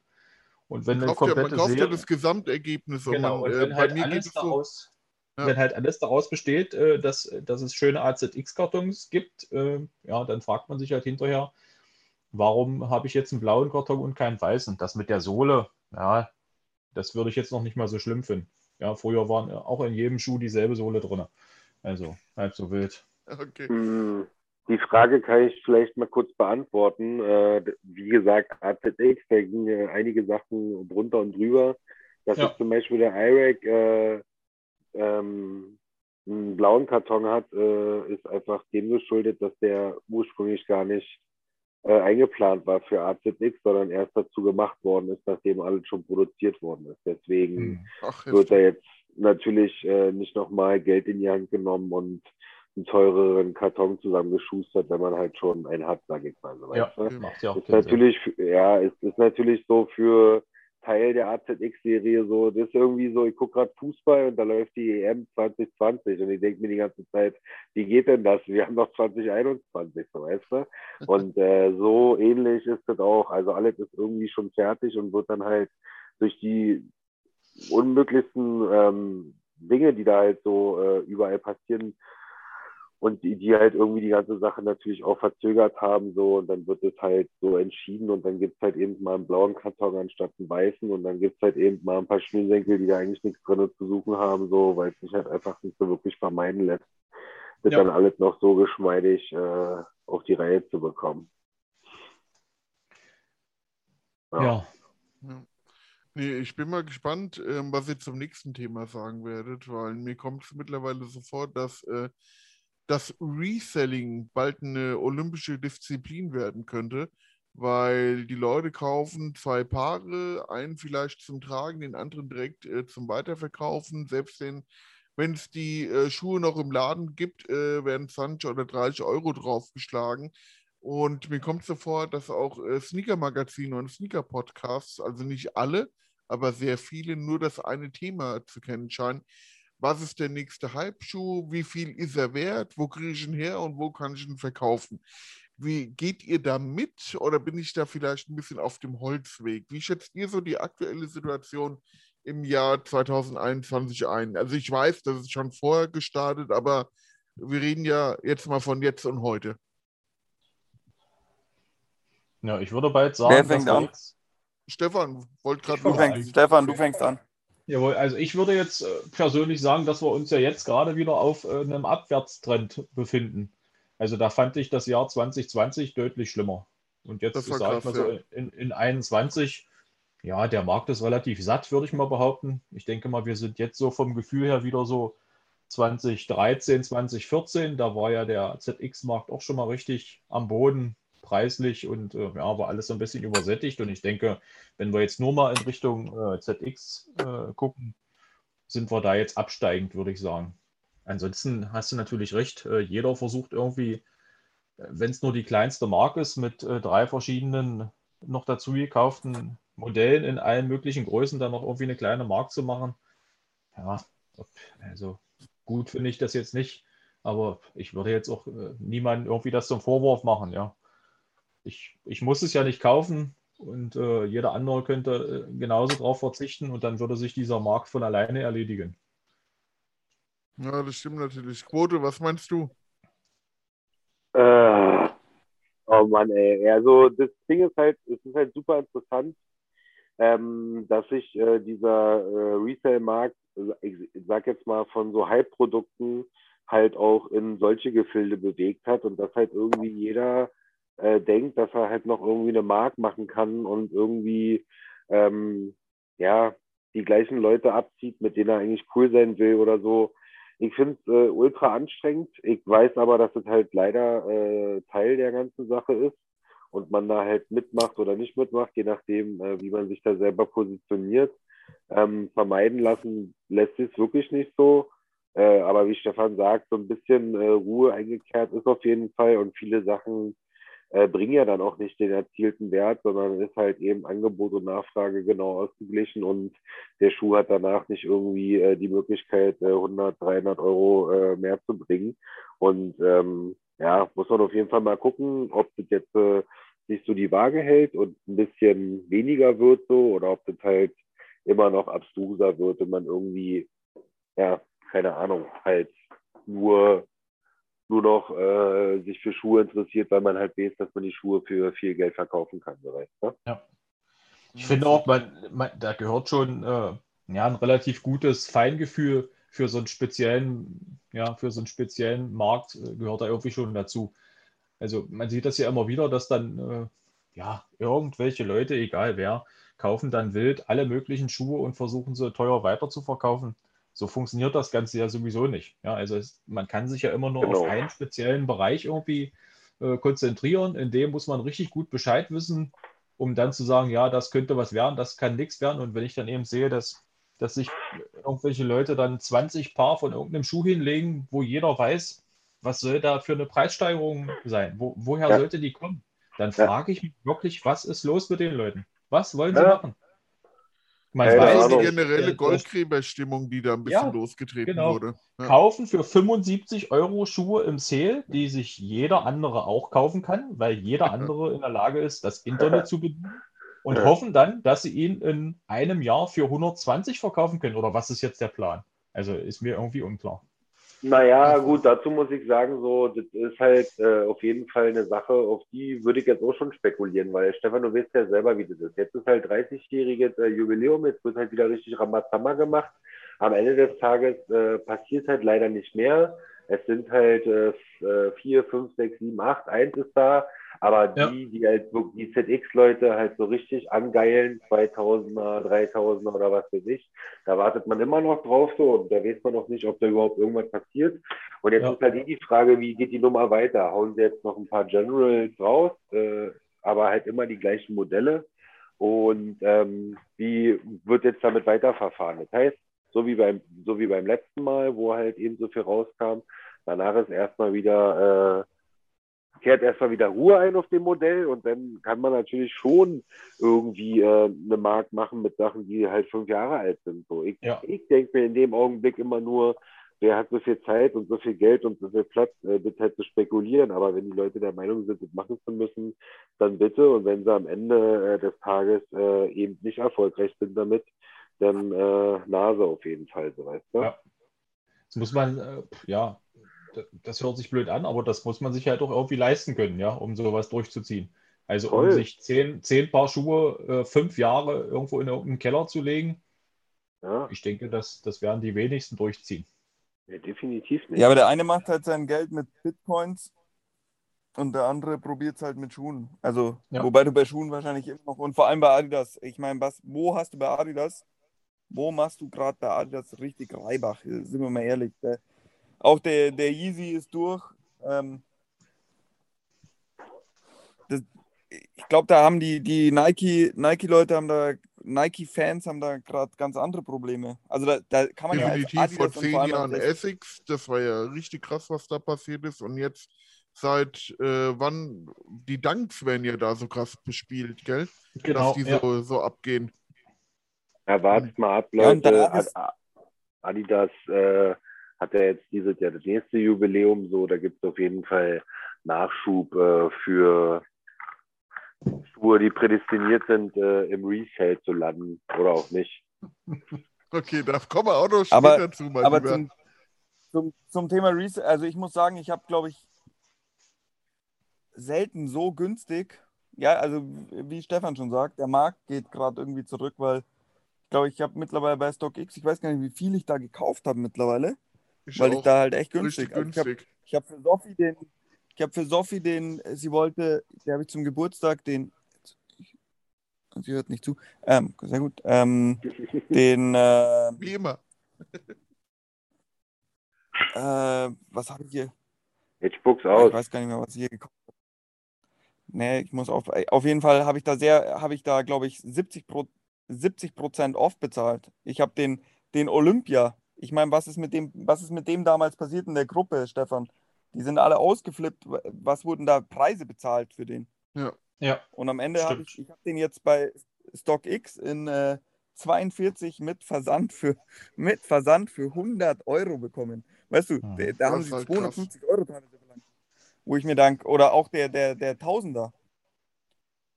Und wenn Man kauft, ja, man kauft ja das Gesamtergebnis. genau, und äh, wenn halt alles so. daraus, Ja. wenn halt alles daraus besteht, äh, dass, dass es schöne AZX-Kartons gibt, äh, ja, dann fragt man sich halt hinterher, warum habe ich jetzt einen blauen Karton und keinen weißen? Das mit der Sohle, ja, das würde ich jetzt noch nicht mal so schlimm finden. Ja, früher waren auch in jedem Schuh dieselbe Sohle drin. Also halb so wild. Okay. Hm, Die Frage kann ich vielleicht mal kurz beantworten. Äh, Wie gesagt, AZX, da gingen einige Sachen drunter und drüber. Dass Ja. jetzt zum Beispiel der IRAC äh, ähm, einen blauen Karton hat, äh, ist einfach dem geschuldet, dass der ursprünglich gar nicht äh, eingeplant war für AZX, sondern erst dazu gemacht worden ist, nachdem alles schon produziert worden ist. Deswegen Hm. Ach, wird da jetzt natürlich äh, nicht nochmal Geld in die Hand genommen und einen teureren Karton zusammengeschustert, wenn man halt schon einen hat, sage ich mal. So, Ja, weißt du? macht ja auch ist Sinn. natürlich, ja, es ist natürlich so für Teil der AZX-Serie so, das ist irgendwie so, ich gucke gerade Fußball und da läuft die EM 2020 und ich denke mir die ganze Zeit, wie geht denn das? Wir haben doch 2021, so weißt du? Und äh, so ähnlich ist das auch. Also alles ist irgendwie schon fertig und wird dann halt durch die unmöglichsten ähm, Dinge, die da halt so äh, überall passieren, und die, die halt irgendwie die ganze Sache natürlich auch verzögert haben, so, und dann wird es halt so entschieden und dann gibt es halt eben mal einen blauen Karton anstatt einen weißen und dann gibt es halt eben mal ein paar Schnürsenkel, die da eigentlich nichts drin zu suchen haben, so, weil es sich halt einfach nicht so wirklich vermeiden lässt, das Ja. dann alles noch so geschmeidig äh, auf die Reihe zu bekommen. Ja, Ja. Nee, ich bin mal gespannt, ähm, was ihr zum nächsten Thema sagen werdet, weil mir kommt es mittlerweile so vor, dass äh, das Reselling bald eine olympische Disziplin werden könnte, weil die Leute kaufen zwei Paare, einen vielleicht zum Tragen, den anderen direkt äh, zum Weiterverkaufen. Selbst wenn es die äh, Schuhe noch im Laden gibt, äh, werden 20 oder 30 Euro draufgeschlagen. Und mir kommt so vor, dass auch äh, Sneaker-Magazine und Sneaker-Podcasts, also nicht alle, aber sehr viele, nur das eine Thema zu kennen scheinen. Was ist der nächste Hype-Schuh? Wie viel ist er wert? Wo kriege ich ihn her und wo kann ich ihn verkaufen? Wie geht ihr da mit oder bin ich da vielleicht ein bisschen auf dem Holzweg? Wie schätzt ihr so die aktuelle Situation im Jahr 2021 ein? Also ich weiß, das ist schon vorher gestartet, aber wir reden ja jetzt mal von jetzt und heute. ja, ich würde bald sagen, Wer dass fängt an? Stefan, wollt gerade Stefan, du fängst an. Jawohl, also ich würde jetzt äh, persönlich sagen, dass wir uns ja jetzt gerade wieder auf äh, einem Abwärtstrend befinden. Also da fand ich das Jahr 2020 deutlich schlimmer. Und jetzt, sage ich mal so, ja. in, in 21, ja, der Markt ist relativ satt, würde ich mal behaupten. Ich denke mal, wir sind jetzt so vom Gefühl her wieder so 2013, 2014. Da war ja der ZX-Markt auch schon mal richtig am Boden, preislich und äh, ja, war alles so ein bisschen übersättigt. Und ich denke, wenn wir jetzt nur mal in Richtung äh, ZX äh, gucken, sind wir da jetzt absteigend, würde ich sagen. Ansonsten hast du natürlich recht, jeder versucht irgendwie, wenn es nur die kleinste Marke ist, mit drei verschiedenen noch dazu gekauften Modellen in allen möglichen Größen dann noch irgendwie eine kleine Mark zu machen. Ja, also gut finde ich das jetzt nicht, aber ich würde jetzt auch niemandem irgendwie das zum Vorwurf machen, ja. Ich, ich muss es ja nicht kaufen und äh, jeder andere könnte äh, genauso drauf verzichten und dann würde sich dieser Markt von alleine erledigen. Ja, das stimmt natürlich. Quote, was meinst du? Äh, oh Mann, ey. Also das Ding ist halt, es ist halt super interessant, ähm, dass sich äh, dieser äh, Resale-Markt, also ich, sag jetzt mal von so Hype-Produkten halt auch in solche Gefilde bewegt hat und dass halt irgendwie jeder äh, denkt, dass er halt noch irgendwie eine Mark machen kann und irgendwie ähm, ja die gleichen Leute abzieht, mit denen er eigentlich cool sein will oder so. Ich finde es äh, ultra anstrengend. Ich weiß aber, dass es halt leider äh, Teil der ganzen Sache ist und man da halt mitmacht oder nicht mitmacht, je nachdem, äh, wie man sich da selber positioniert. Ähm, vermeiden lassen lässt sich wirklich nicht so. Äh, aber wie Stefan sagt, so ein bisschen äh, Ruhe eingekehrt ist auf jeden Fall und viele Sachen äh, bringen ja dann auch nicht den erzielten Wert, sondern ist halt eben Angebot und Nachfrage genau ausgeglichen und der Schuh hat danach nicht irgendwie äh, die Möglichkeit, äh, 100, 300 Euro äh, mehr zu bringen. Und ähm, ja, muss man auf jeden Fall mal gucken, ob das jetzt äh, sich so die Waage hält und ein bisschen weniger wird so oder ob das halt immer noch abstruser wird und man irgendwie, ja, keine Ahnung, halt nur nur noch äh, sich für Schuhe interessiert, weil man halt weiß, dass man die Schuhe für viel Geld verkaufen kann. So weißt, du? Ich finde auch, man, man, da gehört schon äh, ja, ein relativ gutes Feingefühl für so einen speziellen, ja, für so einen speziellen Markt äh, gehört da irgendwie schon dazu. Also man sieht das ja immer wieder, dass dann äh, ja irgendwelche Leute, egal wer, kaufen dann wild alle möglichen Schuhe und versuchen sie teuer weiter zu verkaufen. So funktioniert das Ganze ja sowieso nicht. Ja, also es, man kann sich ja immer nur Genau. auf einen speziellen Bereich irgendwie äh, konzentrieren. In dem muss man richtig gut Bescheid wissen, um dann zu sagen, ja, das könnte was werden, das kann nichts werden. Und wenn ich dann eben sehe, dass, dass sich irgendwelche Leute dann 20 Paar von irgendeinem Schuh hinlegen, wo jeder weiß, was soll da für eine Preissteigerung sein? Wo, woher Ja. sollte die kommen? Dann Ja. frage ich mich wirklich, was ist los mit den Leuten? Was wollen sie Ja. machen? Man Das weiß, die generelle dass- Goldgräberstimmung, die da ein bisschen Ja, losgetreten genau. wurde. Ja. kaufen für 75 Euro Schuhe im Sale, die sich jeder andere auch kaufen kann, weil jeder andere in der Lage ist, das Internet zu bedienen und Ja. hoffen dann, dass sie ihn in einem Jahr für 120 verkaufen können. Oder was ist jetzt der Plan? Also ist mir irgendwie unklar. Naja, gut, dazu muss ich sagen, so, das ist halt äh, auf jeden Fall eine Sache, auf die würde ich jetzt auch schon spekulieren, weil Stefan, du weißt ja selber, wie das ist. Jetzt ist halt 30-jähriges äh, Jubiläum, jetzt wird halt wieder richtig Ramazamba gemacht. Am Ende des Tages äh, passiert halt leider nicht mehr. Es sind halt äh, äh, vier, fünf, sechs, sieben, acht, eins ist da, aber Ja. die, die halt die ZX-Leute halt so richtig angeilen, 2000er, 3000er oder was weiß ich, da wartet man immer noch drauf so und da weiß man noch nicht, ob da überhaupt irgendwas passiert. Und jetzt Ja. ist halt die Frage, wie geht die Nummer weiter? Hauen sie jetzt noch ein paar Generals raus, äh, aber halt immer die gleichen Modelle? Und ähm, wie wird jetzt damit weiterverfahren? Das heißt, so wie beim, so wie beim letzten Mal, wo halt eben so viel rauskam, danach ist erstmal wieder, äh, kehrt erstmal wieder Ruhe ein auf dem Modell und dann kann man natürlich schon irgendwie äh, eine Markt machen mit Sachen, die halt fünf Jahre alt sind. So, ich, Ja. ich denke mir in dem Augenblick immer nur, wer hat so viel Zeit und so viel Geld und so viel Platz, äh, das halt zu spekulieren. Aber wenn die Leute der Meinung sind, das machen zu müssen, dann bitte. Und wenn sie am Ende äh, des Tages äh, eben nicht erfolgreich sind damit, dann äh, Nase auf jeden Fall, so weißt du? Ja. Das muss man, äh, ja, das hört sich blöd an, aber das muss man sich halt auch irgendwie leisten können, ja, um sowas durchzuziehen. Also um Voll. sich zehn, zehn Paar Schuhe äh, fünf Jahre irgendwo in irgendeinen Keller zu legen, Ja, ich denke, das, das werden die wenigsten durchziehen. ja, definitiv nicht. Ja, aber der eine macht halt sein Geld mit Bitcoins und der andere probiert es halt mit Schuhen. Also, Ja. wobei du bei Schuhen wahrscheinlich immer noch und vor allem bei Adidas. Ich meine, was, wo hast du bei Adidas, wo machst du gerade bei Adidas richtig Reibach? Sind wir mal ehrlich. Der, auch der, der Yeezy ist durch. Ähm, das, ich glaube, da haben die, die Nike, Nike-Leute haben da, Nike-Fans haben da gerade ganz andere Probleme. Also da, da kann man ja als Definitiv vor zehn vor Jahren als Essex, das war ja richtig krass, was da passiert ist. Und jetzt seit äh, wann, die Dunks werden ja da so krass bespielt, gell? Genau, Dass die ja. so, so abgehen. Ja, wartet mal ab, Ja, Leute. Ad- Adidas äh, hat ja jetzt dieses Jahr das nächste Jubiläum, so da gibt es auf jeden Fall Nachschub äh, für Schuhe, die prädestiniert sind, äh, im Resale zu landen oder auch nicht. Okay, da kommen wir auch noch später Aber- zu, mein Aber Lieber. zum, zum, zum Thema Resale, also ich muss sagen, ich habe, glaube ich, selten so günstig, ja, also wie Stefan schon sagt, der Markt geht gerade irgendwie zurück, weil ich glaube, ich habe mittlerweile bei StockX, ich weiß gar nicht, wie viel ich da gekauft habe mittlerweile, Ich weil ich da halt echt günstig. Also ich habe günstig. ich habe für Sophie den, ich habe für Sophie den, sie wollte, der habe ich zum Geburtstag den, sie hört nicht zu, ähm, sehr gut, ähm, den, äh, Wie immer. äh, was habe ich hier? Jetzt spuck's Ich aus. weiß gar nicht mehr, was ich hier gekauft habe. Nee, ich muss auf. äh, Auf jeden Fall habe ich da sehr, habe ich da, glaube ich, 70 Pro, 70 Prozent off bezahlt. Ich habe den, den Olympia. Ich meine, was ist mit dem, was ist mit dem damals passiert in der Gruppe, Stefan? Die sind alle ausgeflippt. Was wurden da Preise bezahlt für den? Ja, Und am Ende habe ich, ich habe den jetzt bei StockX in äh, 42 mit Versand für mit Versand für 100 Euro bekommen. Weißt du, Hm. da, da haben sie halt 250 Euro teilweise verlangt. Wo ich mir dank, oder auch der, der, der Tausender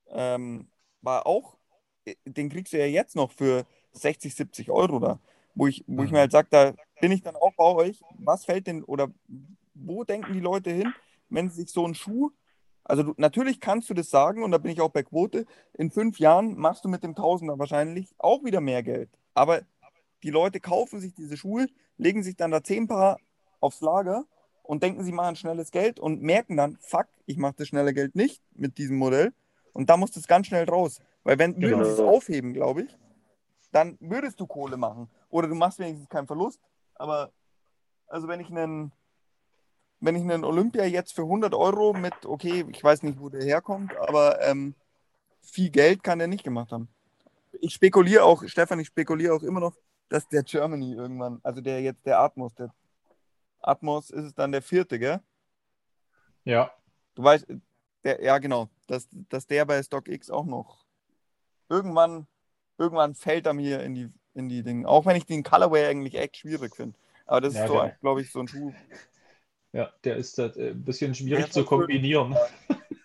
ähm, war auch, äh, den kriegst du ja jetzt noch für 60, 70 Euro da. Wo ich, wo ich Mhm. mir halt sage, da bin ich dann auch bei euch, was fällt denn, oder wo denken die Leute hin, wenn sie sich so einen Schuh also du, natürlich kannst du das sagen und da bin ich auch bei Quote. In fünf Jahren machst du mit dem Tausender wahrscheinlich auch wieder mehr Geld. Aber die Leute kaufen sich diese Schuhe, legen sich dann da zehn Paar aufs Lager und denken, sie machen schnelles Geld und merken dann, fuck, ich mache das schnelle Geld nicht mit diesem Modell. Und da muss das ganz schnell raus. Weil wenn Genau. würdest du es aufheben, glaube ich, dann würdest du Kohle machen. Oder du machst wenigstens keinen Verlust. Aber also wenn ich einen, wenn ich einen Olympia jetzt für 100 Euro mit, okay, ich weiß nicht, wo der herkommt, aber ähm, viel Geld kann der nicht gemacht haben. Ich spekuliere auch, Stefan, ich spekuliere auch immer noch, dass der Germany irgendwann, also der jetzt der Atmos, der Atmos ist es dann der vierte, gell? Ja, Du weißt, der, ja genau, dass, dass der bei StockX auch noch irgendwann, irgendwann fällt er mir in die, in die Dinge. Auch wenn ich den Colorway eigentlich echt schwierig finde. Aber das Ja, ist so, glaube ich, so ein Schuh. ja, der ist äh, ein bisschen schwierig zu kombinieren.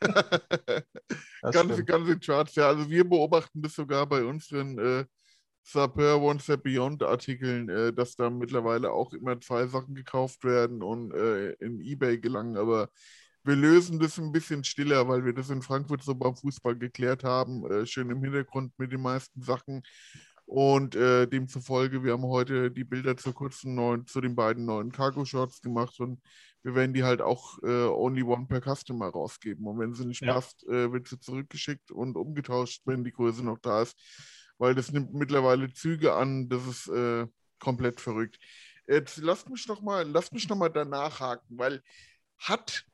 Ganze, ganze Charts, ja. Also wir beobachten das sogar bei unseren äh, Sapeur One Step Beyond Artikeln, äh, dass da mittlerweile auch immer zwei Sachen gekauft werden und äh, in Ebay gelangen. Aber wir lösen das ein bisschen stiller, weil wir das in Frankfurt so beim Fußball geklärt haben. Äh, schön im Hintergrund mit den meisten Sachen. Und äh, demzufolge, wir haben heute die Bilder zur kurzen neuen, zu den beiden neuen Cargo Shorts gemacht und wir werden die halt auch äh, only one per Customer rausgeben. Und wenn sie nicht Ja. passt, äh, wird sie zurückgeschickt und umgetauscht, wenn die Größe noch da ist. Weil das nimmt mittlerweile Züge an, das ist äh, komplett verrückt. Jetzt lasst mich noch mal, lasst mich noch mal danach haken, weil hat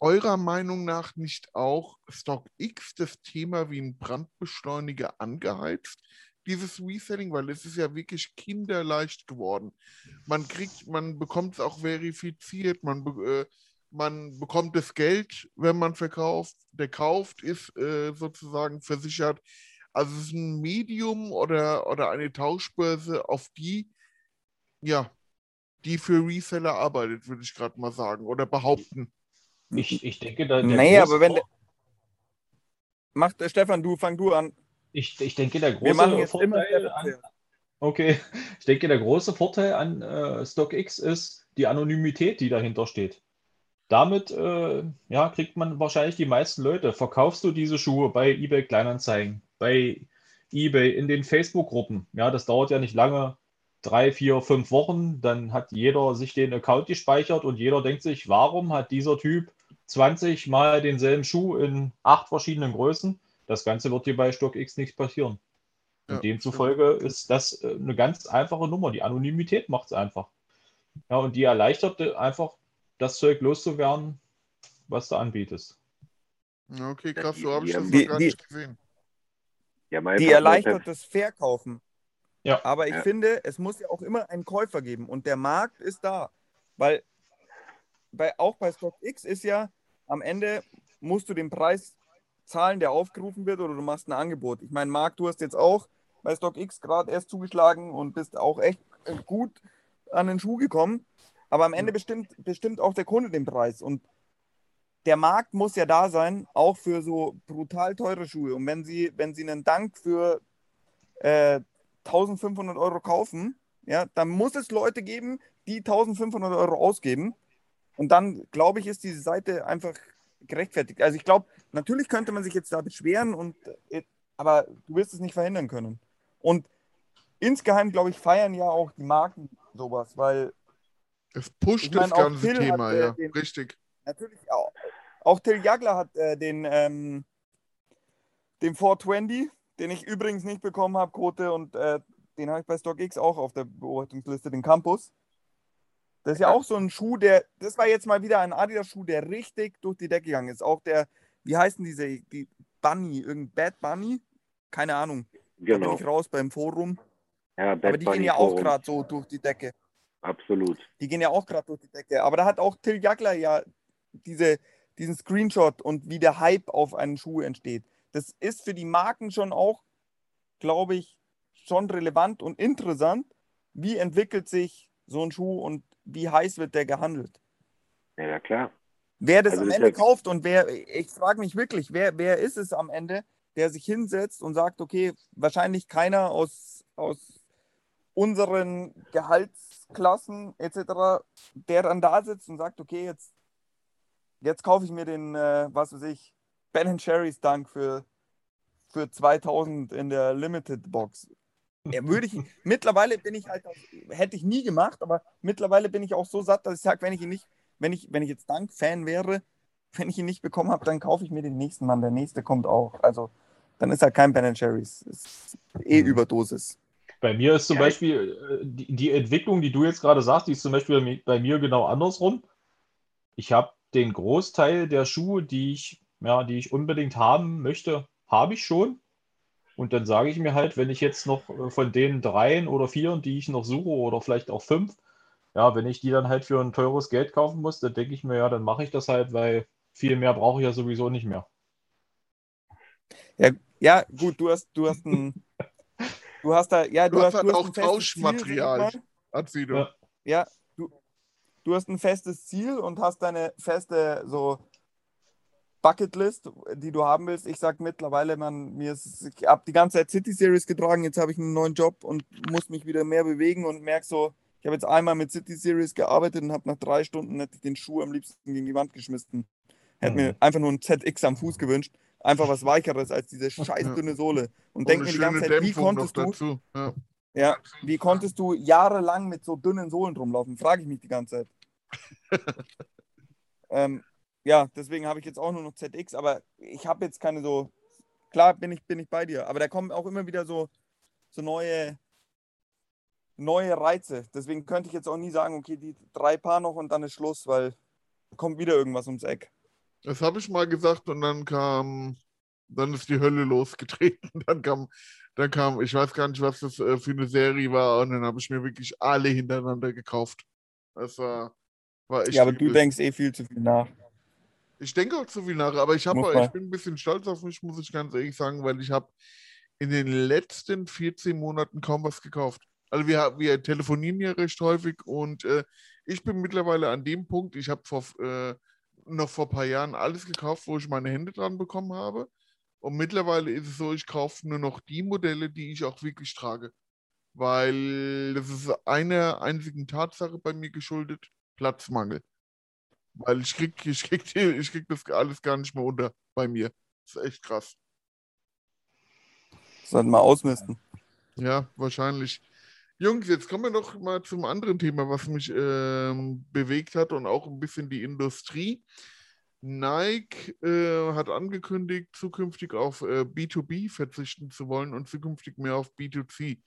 eurer Meinung nach nicht auch StockX das Thema wie ein Brandbeschleuniger angeheizt? Dieses Reselling, weil es ist ja wirklich kinderleicht geworden. Man kriegt, man bekommt es auch verifiziert, man, be- äh, man bekommt das Geld, wenn man verkauft. Der kauft ist äh, sozusagen versichert. Also es ist ein Medium oder, oder eine Tauschbörse, auf die, ja, die für Reseller arbeitet, würde ich gerade mal sagen, oder behaupten. Ich, ich denke, da große aber wenn Macht äh, Stefan, du fang du an. Ich, ich denke, der große Vorteil an, okay, ich denke, der große Vorteil an äh, StockX ist die Anonymität, die dahinter steht. Damit äh, ja, kriegt man wahrscheinlich die meisten Leute. Verkaufst du diese Schuhe bei eBay Kleinanzeigen, bei eBay, in den Facebook-Gruppen? Ja, das dauert ja nicht lange, drei, vier, fünf Wochen. Dann hat jeder sich den Account gespeichert und jeder denkt sich, warum hat dieser Typ 20 Mal denselben Schuh in acht verschiedenen Größen? Das Ganze wird hier bei StockX nicht passieren. Und Ja, demzufolge ist das äh, eine ganz einfache Nummer. Die Anonymität macht es einfach. Ja, und die erleichtert einfach, das Zeug loszuwerden, was du anbietest. Ja, Okay, krass, so habe ich Die- das die- noch gar die- nicht gesehen. Die erleichtert das Verkaufen. Ja. Aber ich Ja. finde, es muss ja auch immer einen Käufer geben und der Markt ist da. Weil bei, auch bei StockX ist ja am Ende musst du den Preis zahlen, der aufgerufen wird, oder du machst ein Angebot. Ich meine, Marc, du hast jetzt auch bei StockX gerade erst zugeschlagen und bist auch echt äh, gut an den Schuh gekommen. Aber am Ende bestimmt, bestimmt auch der Kunde den Preis. Und der Markt muss ja da sein, auch für so brutal teure Schuhe. Und wenn sie, wenn sie einen Dank für äh, 1500 Euro kaufen, ja, dann muss es Leute geben, die 1500 Euro ausgeben. Und dann, glaube ich, ist diese Seite einfach gerechtfertigt. Also ich glaube, natürlich könnte man sich jetzt da beschweren, und, äh, aber du wirst es nicht verhindern können. Und insgeheim, glaube ich, feiern ja auch die Marken sowas, weil Es pusht Ich mein, das ganze Till hat, Thema, äh, ja. den- Richtig. natürlich auch, auch Till Jagler hat äh, den, ähm, den 420, den ich übrigens nicht bekommen habe, Quote, und äh, den habe ich bei StockX auch auf der Beobachtungsliste, den Campus. Das ist ja auch so ein Schuh, der, das war jetzt mal wieder ein Adidas-Schuh, der richtig durch die Decke gegangen ist. Auch der, wie heißen diese, die Bunny, irgendein Bad Bunny? Keine Ahnung. Da Genau. bin ich raus beim Forum. Ja, Bad Aber die gehen Bunny ja auch gerade so durch die Decke. Absolut. Die gehen ja auch gerade durch die Decke. Aber da hat auch Till Jagler ja diese, diesen Screenshot und wie der Hype auf einen Schuh entsteht. Das ist für die Marken schon auch, glaube ich, schon relevant und interessant. Wie entwickelt sich so ein Schuh und wie heiß wird der gehandelt? Ja klar. Wer das Also am das Ende kauft und wer, ich frage mich wirklich, wer, wer ist es am Ende, der sich hinsetzt und sagt, okay, wahrscheinlich keiner aus, aus unseren Gehaltsklassen etc., der dann da sitzt und sagt, okay, jetzt, jetzt kaufe ich mir den, äh, was weiß ich, Ben Cherries Dank für, für 2000 in der Limited Box. Ja, würde ich, mittlerweile bin ich halt, hätte ich nie gemacht, aber mittlerweile bin ich auch so satt, dass ich sage, wenn ich ihn nicht, wenn ich, wenn ich jetzt Dank-Fan wäre, wenn ich ihn nicht bekommen habe, dann kaufe ich mir den nächsten Mann. Der nächste kommt auch. Also dann ist halt kein Ben Jerry's. Ist eh Mhm. Überdosis. Bei mir ist zum Ja. Beispiel äh, die, die Entwicklung, die du jetzt gerade sagst, die ist zum Beispiel bei mir genau andersrum. Ich habe den Großteil der Schuhe, die ich, ja, die ich unbedingt haben möchte, habe ich schon. Und dann sage ich mir halt, wenn ich jetzt noch äh, von den dreien oder vieren, die ich noch suche, oder vielleicht auch fünf, ja, wenn ich die dann halt für ein teures Geld kaufen muss, dann denke ich mir, ja, dann mache ich das halt, weil viel mehr brauche ich ja sowieso nicht mehr. Ja, ja, gut, du hast, du hast ein. Du hast da, ja, du, Du hast, hast du halt hast auch Tauschmaterial. mal. Azido. Ja. Ja, du, du hast ein festes Ziel und hast deine feste so Bucketlist, die du haben willst. Ich sag mittlerweile, man, mir ist, ich habe die ganze Zeit City Series getragen, jetzt habe ich einen neuen Job und muss mich wieder mehr bewegen und merke so, ich habe jetzt einmal mit City Series gearbeitet und habe nach drei Stunden hätte ich den Schuh am liebsten gegen die Wand geschmissen. Hätte Mhm. mir einfach nur ein ZX am Fuß gewünscht. Einfach was Weicheres als diese scheiß dünne Sohle. Und Und denke mir die ganze Zeit, wie Dämpfung konntest du. Ja. ja, wie konntest du jahrelang mit so dünnen Sohlen rumlaufen? Frage ich mich die ganze Zeit. ähm, ja, deswegen habe ich jetzt auch nur noch ZX, aber ich habe jetzt keine so. Klar bin ich, bin ich bei dir, aber da kommen auch immer wieder so, so neue, neue Reize. Deswegen könnte ich jetzt auch nie sagen, okay, die drei Paar noch und dann ist Schluss, weil kommt wieder irgendwas ums Eck. Das habe ich mal gesagt und dann kam, dann ist die Hölle losgetreten. Dann kam, dann kam, ich weiß gar nicht, was das äh, für eine Serie war und dann habe ich mir wirklich alle hintereinander gekauft. Das war, war echt ja, aber du übel. denkst eh viel zu viel nach. Ich denke auch zu viel nach, aber ich, hab, ich bin ein bisschen stolz auf mich, muss ich ganz ehrlich sagen, weil ich habe in den letzten 14 Monaten kaum was gekauft. Also wir, wir telefonieren ja recht häufig und äh, ich bin mittlerweile an dem Punkt, ich habe vor, äh, noch vor ein paar Jahren alles gekauft, wo ich meine Hände dran bekommen habe. Und mittlerweile ist es so, ich kaufe nur noch die Modelle, die ich auch wirklich trage. Weil das ist einer einzigen Tatsache bei mir geschuldet, Platzmangel. Weil ich krieg, ich krieg, ich krieg das alles gar nicht mehr unter bei mir. Das ist echt krass. Sollten wir ausmisten. Ja, wahrscheinlich. Jungs, jetzt kommen wir noch mal zum anderen Thema, was mich ähm, bewegt hat und auch ein bisschen die Industrie. Nike äh, hat angekündigt, zukünftig auf äh, B2B verzichten zu wollen und zukünftig mehr auf B2C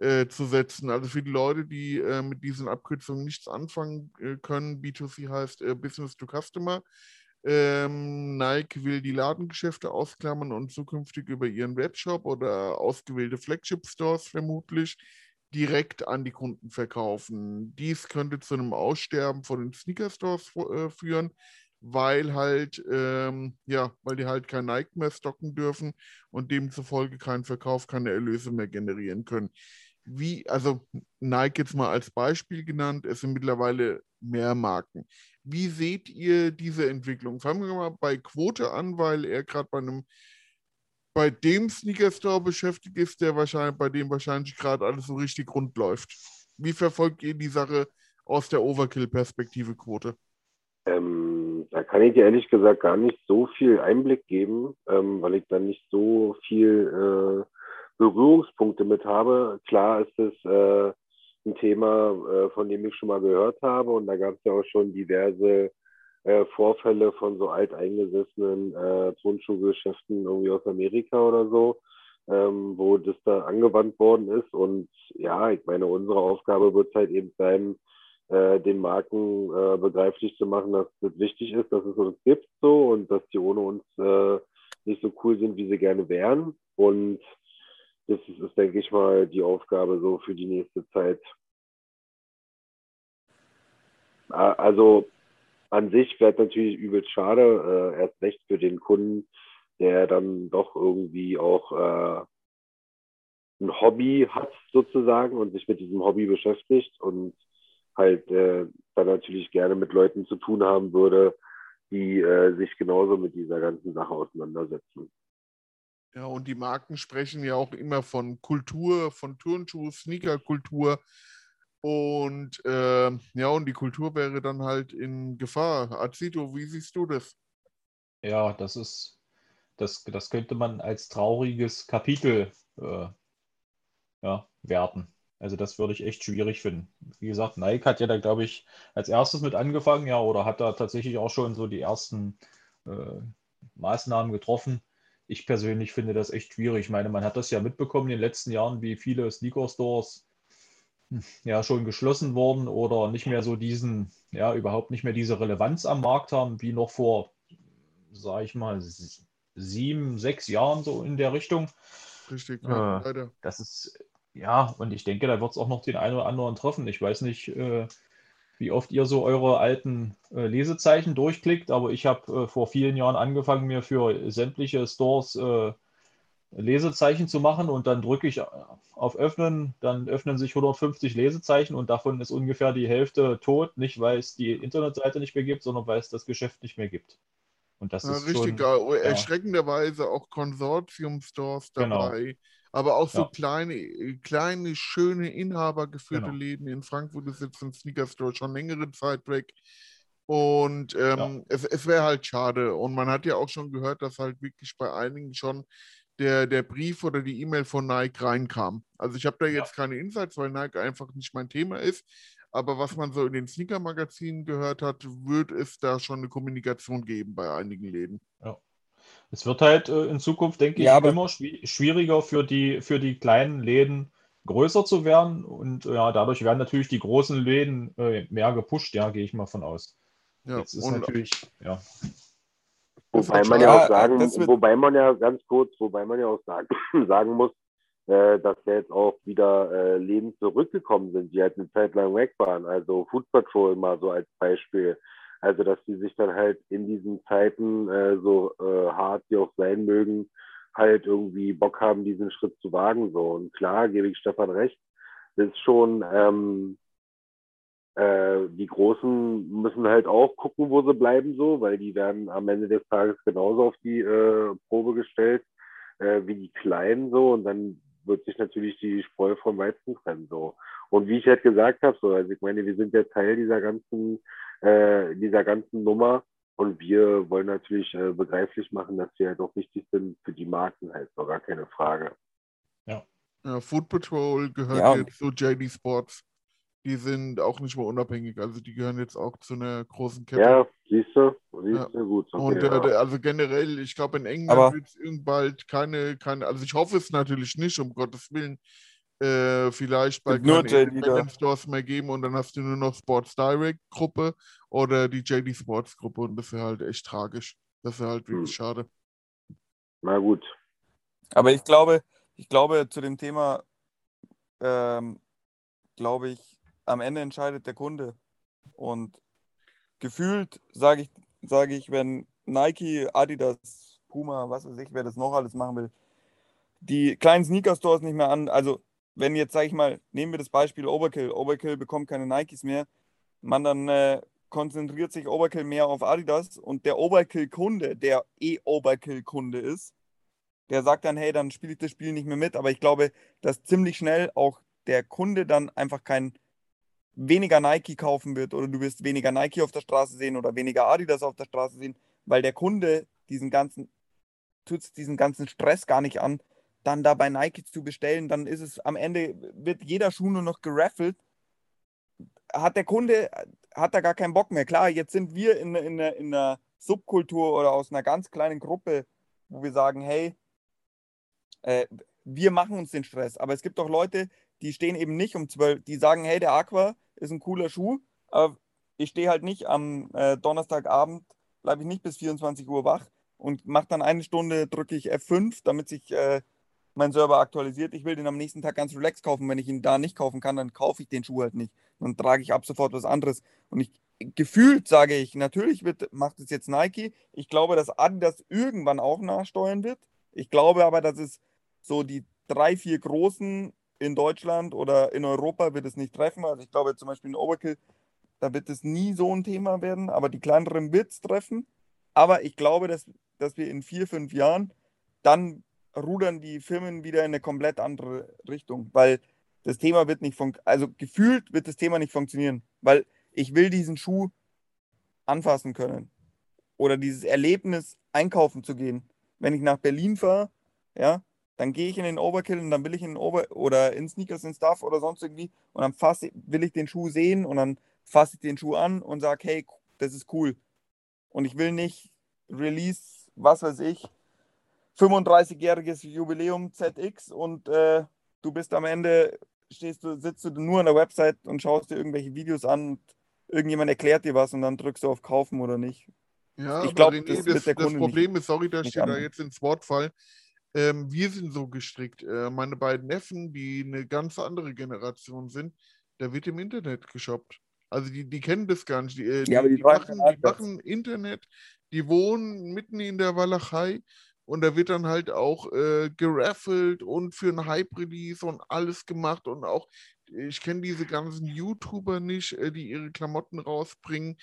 äh, zu setzen. Also für die Leute, die äh, mit diesen Abkürzungen nichts anfangen äh, können, B2C heißt äh, Business to Customer. Ähm, Nike will die Ladengeschäfte ausklammern und zukünftig über ihren Webshop oder ausgewählte Flagship-Stores vermutlich direkt an die Kunden verkaufen. Dies könnte zu einem Aussterben von den Sneaker-Stores äh, führen, weil halt, ähm, ja, weil die halt kein Nike mehr stocken dürfen und demzufolge keinen Verkauf, keine Erlöse mehr generieren können. Wie, also Nike jetzt mal als Beispiel genannt, es sind mittlerweile mehr Marken. Wie seht ihr diese Entwicklung? Fangen wir mal bei Quote an, weil er gerade bei einem bei dem Sneaker Store beschäftigt ist, der wahrscheinlich, bei dem wahrscheinlich gerade alles so richtig rund läuft. Wie verfolgt ihr die Sache aus der Overkill-Perspektive Quote? Ähm, da kann ich dir ehrlich gesagt gar nicht so viel Einblick geben, ähm, weil ich da nicht so viel äh, Berührungspunkte mit habe. Klar ist es äh, ein Thema, äh, von dem ich schon mal gehört habe und da gab es ja auch schon diverse äh, Vorfälle von so alteingesessenen äh, Turnschuhgeschäften irgendwie aus Amerika oder so, ähm, wo das da angewandt worden ist. Und ja, ich meine, unsere Aufgabe wird halt eben sein, äh, den Marken äh, begreiflich zu machen, dass es wichtig ist, dass es uns gibt so und dass die ohne uns äh, nicht so cool sind, wie sie gerne wären. Und das ist, ist, denke ich mal, die Aufgabe so für die nächste Zeit. Also an sich wäre natürlich übelst schade, äh, erst recht für den Kunden, der dann doch irgendwie auch äh, ein Hobby hat sozusagen und sich mit diesem Hobby beschäftigt und halt äh, dann natürlich gerne mit Leuten zu tun haben würde, die äh, sich genauso mit dieser ganzen Sache auseinandersetzen. Ja, und die Marken sprechen ja auch immer von Kultur, von Turnschuh, Sneakerkultur. Und äh, ja, und die Kultur wäre dann halt in Gefahr. Azito, wie siehst du das? Ja, das ist, das, das könnte man als trauriges Kapitel äh, ja, werten. Also das würde ich echt schwierig finden. Wie gesagt, Nike hat ja da, glaube ich, als erstes mit angefangen, ja, oder hat da tatsächlich auch schon so die ersten äh, Maßnahmen getroffen. ich persönlich finde das echt schwierig. Ich meine, man hat das ja mitbekommen in den letzten Jahren, wie viele Sneaker-Stores ja schon geschlossen wurden oder nicht mehr so diesen, ja, überhaupt nicht mehr diese Relevanz am Markt haben, wie noch vor, sage ich mal, sieben, sechs Jahren so in der Richtung. Richtig, ja, Äh, leider. Das ist, ja, und ich denke, da wird es auch noch den einen oder anderen treffen. Ich weiß nicht, äh, wie oft ihr so eure alten äh, Lesezeichen durchklickt, aber ich habe äh, vor vielen Jahren angefangen, mir für sämtliche Stores äh, Lesezeichen zu machen und dann drücke ich auf Öffnen, dann öffnen sich 150 Lesezeichen und davon ist ungefähr die Hälfte tot, nicht weil es die Internetseite nicht mehr gibt, sondern weil es das Geschäft nicht mehr gibt. Und das Ja, ist richtig, schon, ja, erschreckenderweise auch Konsortium-Stores Genau. dabei. Aber auch so Ja. kleine, kleine, schöne, inhabergeführte Genau. Läden in Frankfurt ist jetzt ein Sneaker-Store schon längere Zeit weg. Und ähm, es, es wäre halt schade. Und man hat ja auch schon gehört, dass halt wirklich bei einigen schon der, der Brief oder die E-Mail von Nike reinkam. Also ich habe da jetzt keine Insights, weil Nike einfach nicht mein Thema ist. Aber was man so in den Sneaker-Magazinen gehört hat, wird es da schon eine Kommunikation geben bei einigen Läden. Es wird halt äh, in Zukunft, denke ich, Ja, aber- immer schwi- schwieriger für die, für die kleinen Läden größer zu werden. Und ja, dadurch werden natürlich die großen Läden äh, mehr gepusht, ja, gehe ich mal von aus. Ja, Jetzt ist und natürlich, ja, Wobei man ja auch sagen, wobei man ja ganz kurz, wobei man ja auch sagen, sagen muss, äh, dass ja jetzt auch wieder äh, Läden zurückgekommen sind, die halt eine Zeit lang weg waren. Also Food Patrol mal so als Beispiel. Also dass die sich dann halt in diesen Zeiten äh, so äh, hart die auch sein mögen, halt irgendwie Bock haben, diesen Schritt zu wagen. So und klar, gebe ich Stefan recht. Das ist schon ähm, äh, die Großen müssen halt auch gucken, wo sie bleiben, so, weil die werden am Ende des Tages genauso auf die äh, Probe gestellt äh, wie die Kleinen, so, und dann wird sich natürlich die Spreu vom Weizen trennen, so. Und wie ich halt gesagt habe, so, also ich meine, wir sind ja Teil dieser ganzen, äh, dieser ganzen Nummer und wir wollen natürlich äh, begreiflich machen, dass wir halt auch wichtig sind für die Marken halt, so gar keine Frage. Ja, Food Patrol gehört Ja. jetzt zu JD Sports. Die sind auch nicht mehr unabhängig. Also die gehören jetzt auch zu einer großen Kette. Ja, siehst du? Siehst du? Gut. Okay, Und äh, ja. der- also generell, ich glaube, in England wird es irgendwann bald keine, keine, also ich hoffe es natürlich nicht, um Gottes Willen, äh, vielleicht bald nur keine. Independent Stores mehr geben und dann hast du nur noch Sports Direct Gruppe oder die JD Sports Gruppe und das wäre halt echt tragisch. Das wäre halt wirklich Hm. schade. Na gut. Aber ich glaube, ich glaube, zu dem Thema, ähm, glaube ich, am Ende entscheidet der Kunde. Und gefühlt sage ich, sage ich, wenn Nike, Adidas, Puma, was weiß ich, wer das noch alles machen will, die kleinen Sneaker-Stores nicht mehr an. Also, wenn jetzt, sage ich mal, nehmen wir das Beispiel Overkill. Overkill bekommt keine Nikes mehr. Man dann äh, konzentriert sich Overkill mehr auf Adidas und der Overkill-Kunde, der eh Overkill-Kunde ist, der sagt dann, hey, dann spiele ich das Spiel nicht mehr mit. Aber ich glaube, dass ziemlich schnell auch der Kunde dann einfach kein weniger Nike kaufen wird oder du wirst weniger Nike auf der Straße sehen oder weniger Adidas auf der Straße sehen, weil der Kunde diesen ganzen, tut diesen ganzen Stress gar nicht an, dann da bei Nike zu bestellen, dann ist es am Ende, wird jeder Schuh nur noch geraffelt. Hat der Kunde, hat da gar keinen Bock mehr. Klar, jetzt sind wir in, in, in einer Subkultur oder aus einer ganz kleinen Gruppe, wo wir sagen, hey, äh, wir machen uns den Stress. Aber es gibt doch Leute, die stehen eben nicht um 12, die sagen, hey, der Aqua ist ein cooler Schuh, aber ich stehe halt nicht am äh, Donnerstagabend, bleibe ich nicht bis 24 Uhr wach und mache dann eine Stunde, drücke ich F5, damit sich äh, mein Server aktualisiert. Ich will den am nächsten Tag ganz relaxed kaufen. Wenn ich ihn da nicht kaufen kann, dann kaufe ich den Schuh halt nicht. Dann trage ich ab sofort was anderes. Und ich gefühlt sage ich, natürlich wird, macht es jetzt Nike. Ich glaube, dass Adidas irgendwann auch nachsteuern wird. Ich glaube aber, dass es so die drei, vier großen in Deutschland oder in Europa wird es nicht treffen. Also ich glaube zum Beispiel in Overkill, da wird es nie so ein Thema werden, aber die kleineren wird es treffen. Aber ich glaube, dass, dass wir in vier, fünf Jahren dann rudern die Firmen wieder in eine komplett andere Richtung, weil das Thema wird nicht funktionieren, also gefühlt wird das Thema nicht funktionieren, weil ich will diesen Schuh anfassen können oder dieses Erlebnis einkaufen zu gehen. Wenn ich nach Berlin fahre, ja, dann gehe ich in den Overkill und dann will ich in den Over oder in Sneakers in Stuff oder sonst irgendwie und dann fasse, will ich den Schuh sehen und dann fasse ich den Schuh an und sage, hey, das ist cool. Und ich will nicht Release, was weiß ich, 35-jähriges Jubiläum ZX und äh, du bist am Ende, stehst du, sitzt du nur an der Website und schaust dir irgendwelche Videos an und irgendjemand erklärt dir was und dann drückst du auf Kaufen oder nicht. Ja, Ich aber glaub, René, das das, das Problem ist, sorry, dass ich nicht da jetzt ins Wort fall. Ähm, wir sind so gestrickt. Äh, meine beiden Neffen, die eine ganz andere Generation sind, da wird im Internet geshoppt. Also die, die kennen das gar nicht. Die, äh, Ja, die, die machen, die machen Internet, die wohnen mitten in der Walachei und da wird dann halt auch äh, geraffelt und für ein Hype-Release und alles gemacht und auch, ich kenne diese ganzen YouTuber nicht, äh, die ihre Klamotten rausbringen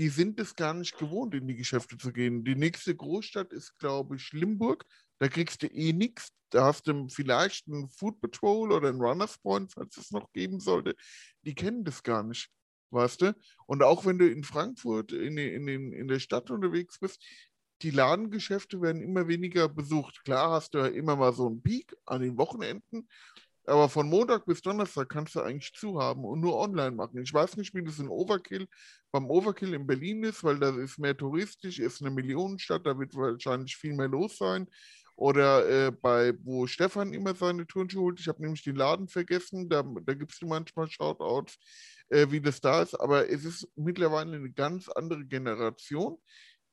die sind es gar nicht gewohnt, in die Geschäfte zu gehen. Die nächste Großstadt ist, glaube ich, Limburg. Da kriegst du eh nichts. Da hast du vielleicht einen Food Patrol oder einen Runners Point, falls es noch geben sollte. Die kennen das gar nicht, weißt du? Und auch wenn du in Frankfurt in, in, den, in der Stadt unterwegs bist, die Ladengeschäfte werden immer weniger besucht. Klar hast du ja immer mal so einen Peak an den Wochenenden, aber von Montag bis Donnerstag kannst du eigentlich zu haben und nur online machen. Ich weiß nicht, wie das in Overkill beim Overkill in Berlin ist, weil das ist mehr touristisch, ist eine Millionenstadt, da wird wahrscheinlich viel mehr los sein. Oder äh, bei, wo Stefan immer seine Turnschuhe holt, ich habe nämlich den Laden vergessen, da, da gibt es manchmal Shoutouts, äh, wie das da ist, aber es ist mittlerweile eine ganz andere Generation,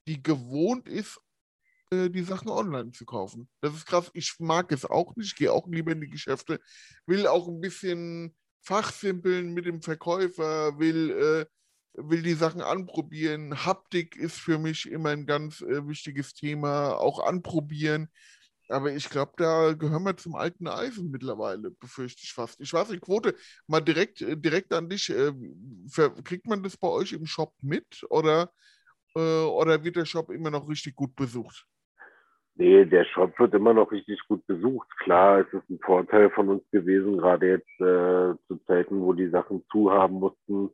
die gewohnt ist, äh, die Sachen online zu kaufen. Das ist krass. Ich mag es auch nicht, gehe auch lieber in die Geschäfte, will auch ein bisschen fachsimpeln mit dem Verkäufer, will, äh, will die Sachen anprobieren. Haptik ist für mich immer ein ganz äh, wichtiges Thema, auch anprobieren. Aber ich glaube, da gehören wir zum alten Eisen mittlerweile, befürchte ich fast. Ich weiß nicht, Quote, mal direkt, äh, direkt an dich. Äh, kriegt man das bei euch im Shop mit oder, äh, oder wird der Shop immer noch richtig gut besucht? Nee, der Shop wird immer noch richtig gut besucht. Klar, es ist ein Vorteil von uns gewesen, gerade jetzt äh, zu Zeiten, wo die Sachen zu haben mussten,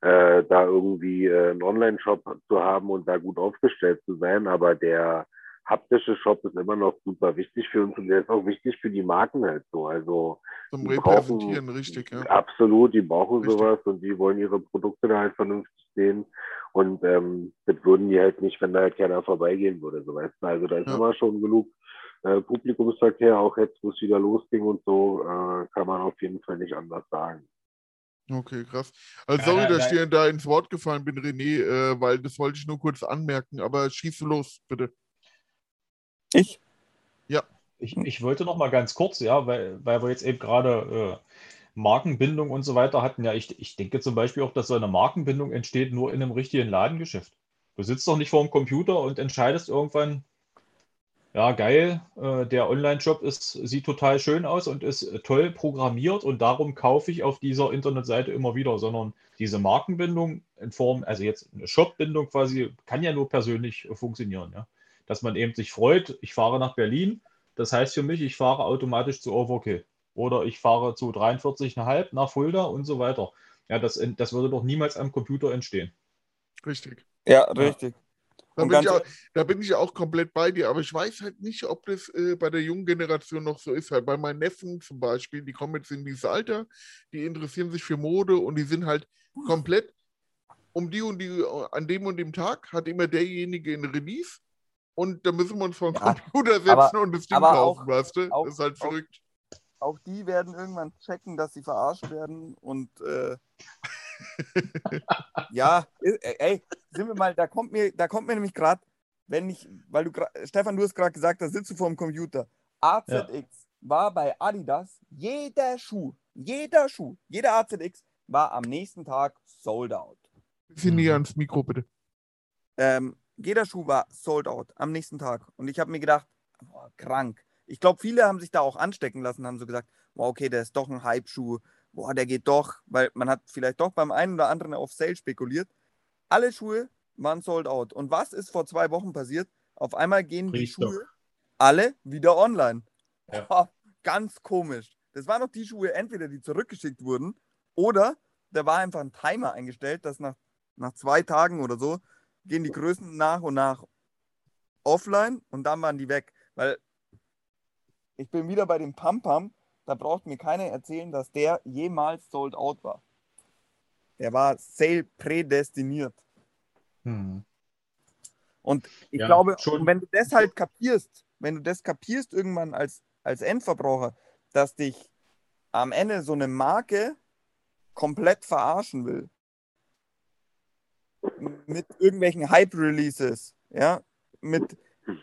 äh, da irgendwie äh, einen Online-Shop zu haben und da gut aufgestellt zu sein. Aber der haptische Shop ist immer noch super wichtig für uns und der ist auch wichtig für die Marken halt so. Also Zum Die Repräsentieren, brauchen- richtig, ja. Absolut, die brauchen Richtig. sowas und die wollen ihre Produkte da halt vernünftig sehen. Und ähm, das würden die halt nicht, wenn da halt keiner vorbeigehen würde, so weißt du. Also da ist Ja. immer schon genug äh, Publikumsverkehr, auch jetzt, wo es wieder losging und so, äh, kann man auf jeden Fall nicht anders sagen. Okay, krass. Also sorry, da- dass ich da- dir da ins Wort gefallen bin, René, äh, weil das wollte ich nur kurz anmerken, aber schieß du los, bitte. Ich? Ich, ich wollte noch mal ganz kurz, ja, weil, weil wir jetzt eben gerade äh, Markenbindung und so weiter hatten. Ja, ich, ich denke zum Beispiel auch, dass so eine Markenbindung entsteht nur in einem richtigen Ladengeschäft. Du sitzt doch nicht vor dem Computer und entscheidest irgendwann, ja, geil, äh, der Online-Shop ist, sieht total schön aus und ist äh, toll programmiert und darum kaufe ich auf dieser Internetseite immer wieder, sondern diese Markenbindung in Form, also jetzt eine Shop-Bindung quasi, kann ja nur persönlich äh, funktionieren, ja. Dass man eben sich freut, ich fahre nach Berlin, das heißt für mich, ich fahre automatisch zu Overkill oder ich fahre zu 43,5 nach Fulda und so weiter. Ja, das, das würde doch niemals am Computer entstehen. Richtig. Ja, richtig. Da Und bin, auch, da bin ich auch komplett bei dir, aber ich weiß halt nicht, ob das äh, bei der jungen Generation noch so ist. Halt bei meinen Neffen zum Beispiel, die kommen jetzt in dieses Alter, die interessieren sich für Mode und die sind halt komplett um die und die, an dem und dem Tag hat immer derjenige ein Release und da müssen wir uns vor den Ja, Computer setzen aber- und das Ding kaufen, auch- weißt du? auch- das ist halt auch- verrückt. Auch die werden irgendwann checken, dass sie verarscht werden und äh, ja, ey, sind wir mal, da kommt mir, da kommt mir nämlich gerade, wenn ich, weil du Stefan, du hast gerade gesagt, da sitzt du vor dem Computer. AZX war bei Adidas jeder Schuh, jeder Schuh, jeder AZX war am nächsten Tag sold out. Bisschen näher Mhm. ans Mikro, bitte. Ähm, jeder Schuh war sold out am nächsten Tag. Und ich habe mir gedacht, boah, krank. Ich glaube, viele haben sich da auch anstecken lassen, haben so gesagt, wow, okay, der ist doch ein Hype-Schuh. Boah, der geht doch, weil man hat vielleicht doch beim einen oder anderen auf Sale spekuliert. Alle Schuhe waren sold out. Und was ist vor zwei Wochen passiert? Auf einmal gehen die. Schuhe alle wieder online. Ja. Boah, ganz komisch. Das waren noch die Schuhe, entweder die zurückgeschickt wurden oder da war einfach ein Timer eingestellt, dass nach, nach zwei Tagen oder so gehen die Größen nach und nach offline und dann waren die weg. Weil ich bin wieder bei dem Pam Pam, da braucht mir keiner erzählen, dass der jemals sold out war. Der war sale prädestiniert. Hm. Und ich Ja, glaube, schon. wenn du das halt kapierst, wenn du das kapierst irgendwann als, als Endverbraucher, dass dich am Ende so eine Marke komplett verarschen will. Mit irgendwelchen Hype-Releases, ja, mit,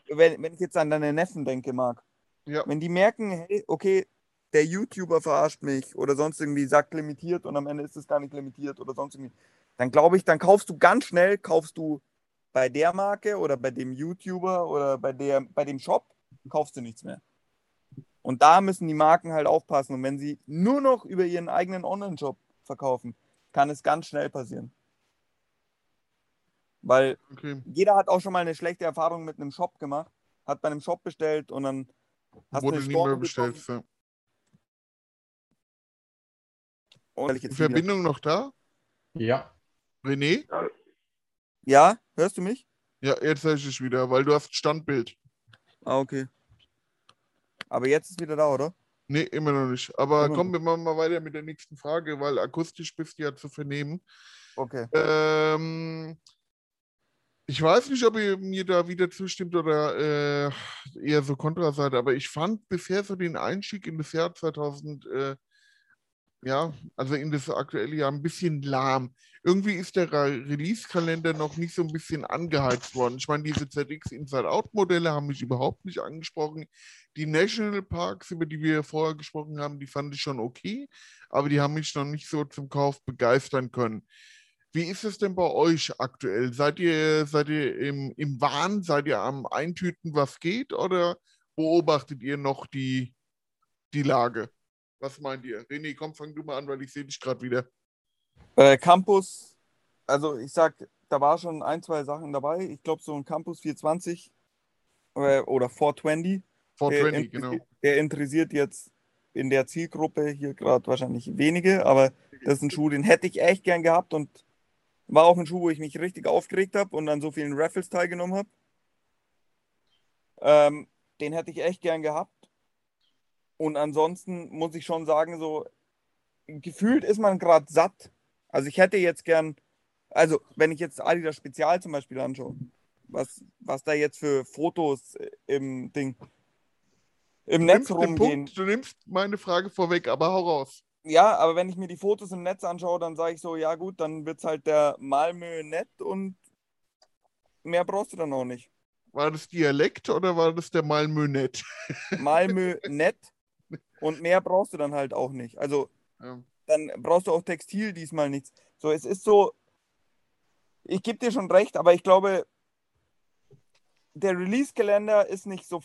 wenn, wenn ich jetzt an deine Neffen denke, Marc, Ja. wenn die merken, hey, okay, der YouTuber verarscht mich oder sonst irgendwie sagt limitiert und am Ende ist es gar nicht limitiert oder sonst irgendwie, dann glaube ich, dann kaufst du ganz schnell, kaufst du bei der Marke oder bei dem YouTuber oder bei, der, bei dem Shop, kaufst du nichts mehr. Und da müssen die Marken halt aufpassen. Und wenn sie nur noch über ihren eigenen Online-Shop verkaufen, kann es ganz schnell passieren. Weil Okay. jeder hat auch schon mal eine schlechte Erfahrung mit einem Shop gemacht, hat bei einem Shop bestellt und dann hast Wurde du eine nie mehr bestellt. bekommen. Ja. Und ich jetzt Die wieder. Verbindung noch da? Ja. René? Ja, hörst du mich? Ja, jetzt höre ich dich wieder, weil du hast Standbild. Ah, okay. Aber jetzt ist wieder da, oder? Nee, immer noch nicht. Aber Immer komm, wir machen mal weiter mit der nächsten Frage, weil akustisch bist du ja zu vernehmen. Okay. Ähm, ich weiß nicht, ob ihr mir da wieder zustimmt oder äh, eher so kontra seid, aber ich fand bisher so den Einstieg in das Jahr 2000, äh, ja, also in das aktuelle Jahr ein bisschen lahm. Irgendwie ist der Re- Release-Kalender noch nicht so ein bisschen angeheizt worden. Ich meine, diese ZX Inside-Out-Modelle haben mich überhaupt nicht angesprochen. Die National Parks, über die wir vorher gesprochen haben, die fand ich schon okay, aber die haben mich noch nicht so zum Kauf begeistern können. Wie ist es denn bei euch aktuell? Seid ihr, seid ihr im, im Wahn? Seid ihr am Eintüten, was geht? Oder beobachtet ihr noch die, die Lage? Was meint ihr? René, komm, fang du mal an, weil ich sehe dich gerade wieder. Äh, Campus, also ich sag, da war schon ein, zwei Sachen dabei. Ich glaube, so ein Campus 420 äh, oder 420. Der, 420, genau. interessiert- der interessiert jetzt in der Zielgruppe hier gerade wahrscheinlich wenige, aber das ist ein Schuh, den hätte ich echt gern gehabt und war auch ein Schuh, wo ich mich richtig aufgeregt habe und an so vielen Raffles teilgenommen habe. Ähm, den hätte ich echt gern gehabt. Und ansonsten muss ich schon sagen, so gefühlt ist man gerade satt. Also ich hätte jetzt gern, also wenn ich jetzt Adidas Spezial zum Beispiel anschaue, was, was da jetzt für Fotos äh, im Ding im Netz rumgehen. Du nimmst meine Frage vorweg, aber hau raus. Ja, aber wenn ich mir die Fotos im Netz anschaue, dann sage ich so, ja gut, dann wird es halt der Malmö nett und mehr brauchst du dann auch nicht. War das Dialekt oder war das der Malmö-Net? Malmö nett und mehr brauchst du dann halt auch nicht. Also Ja. dann brauchst du auch Textil diesmal nichts. So, es ist so, ich gebe dir schon recht, aber ich glaube, der Release-Kalender ist nicht so,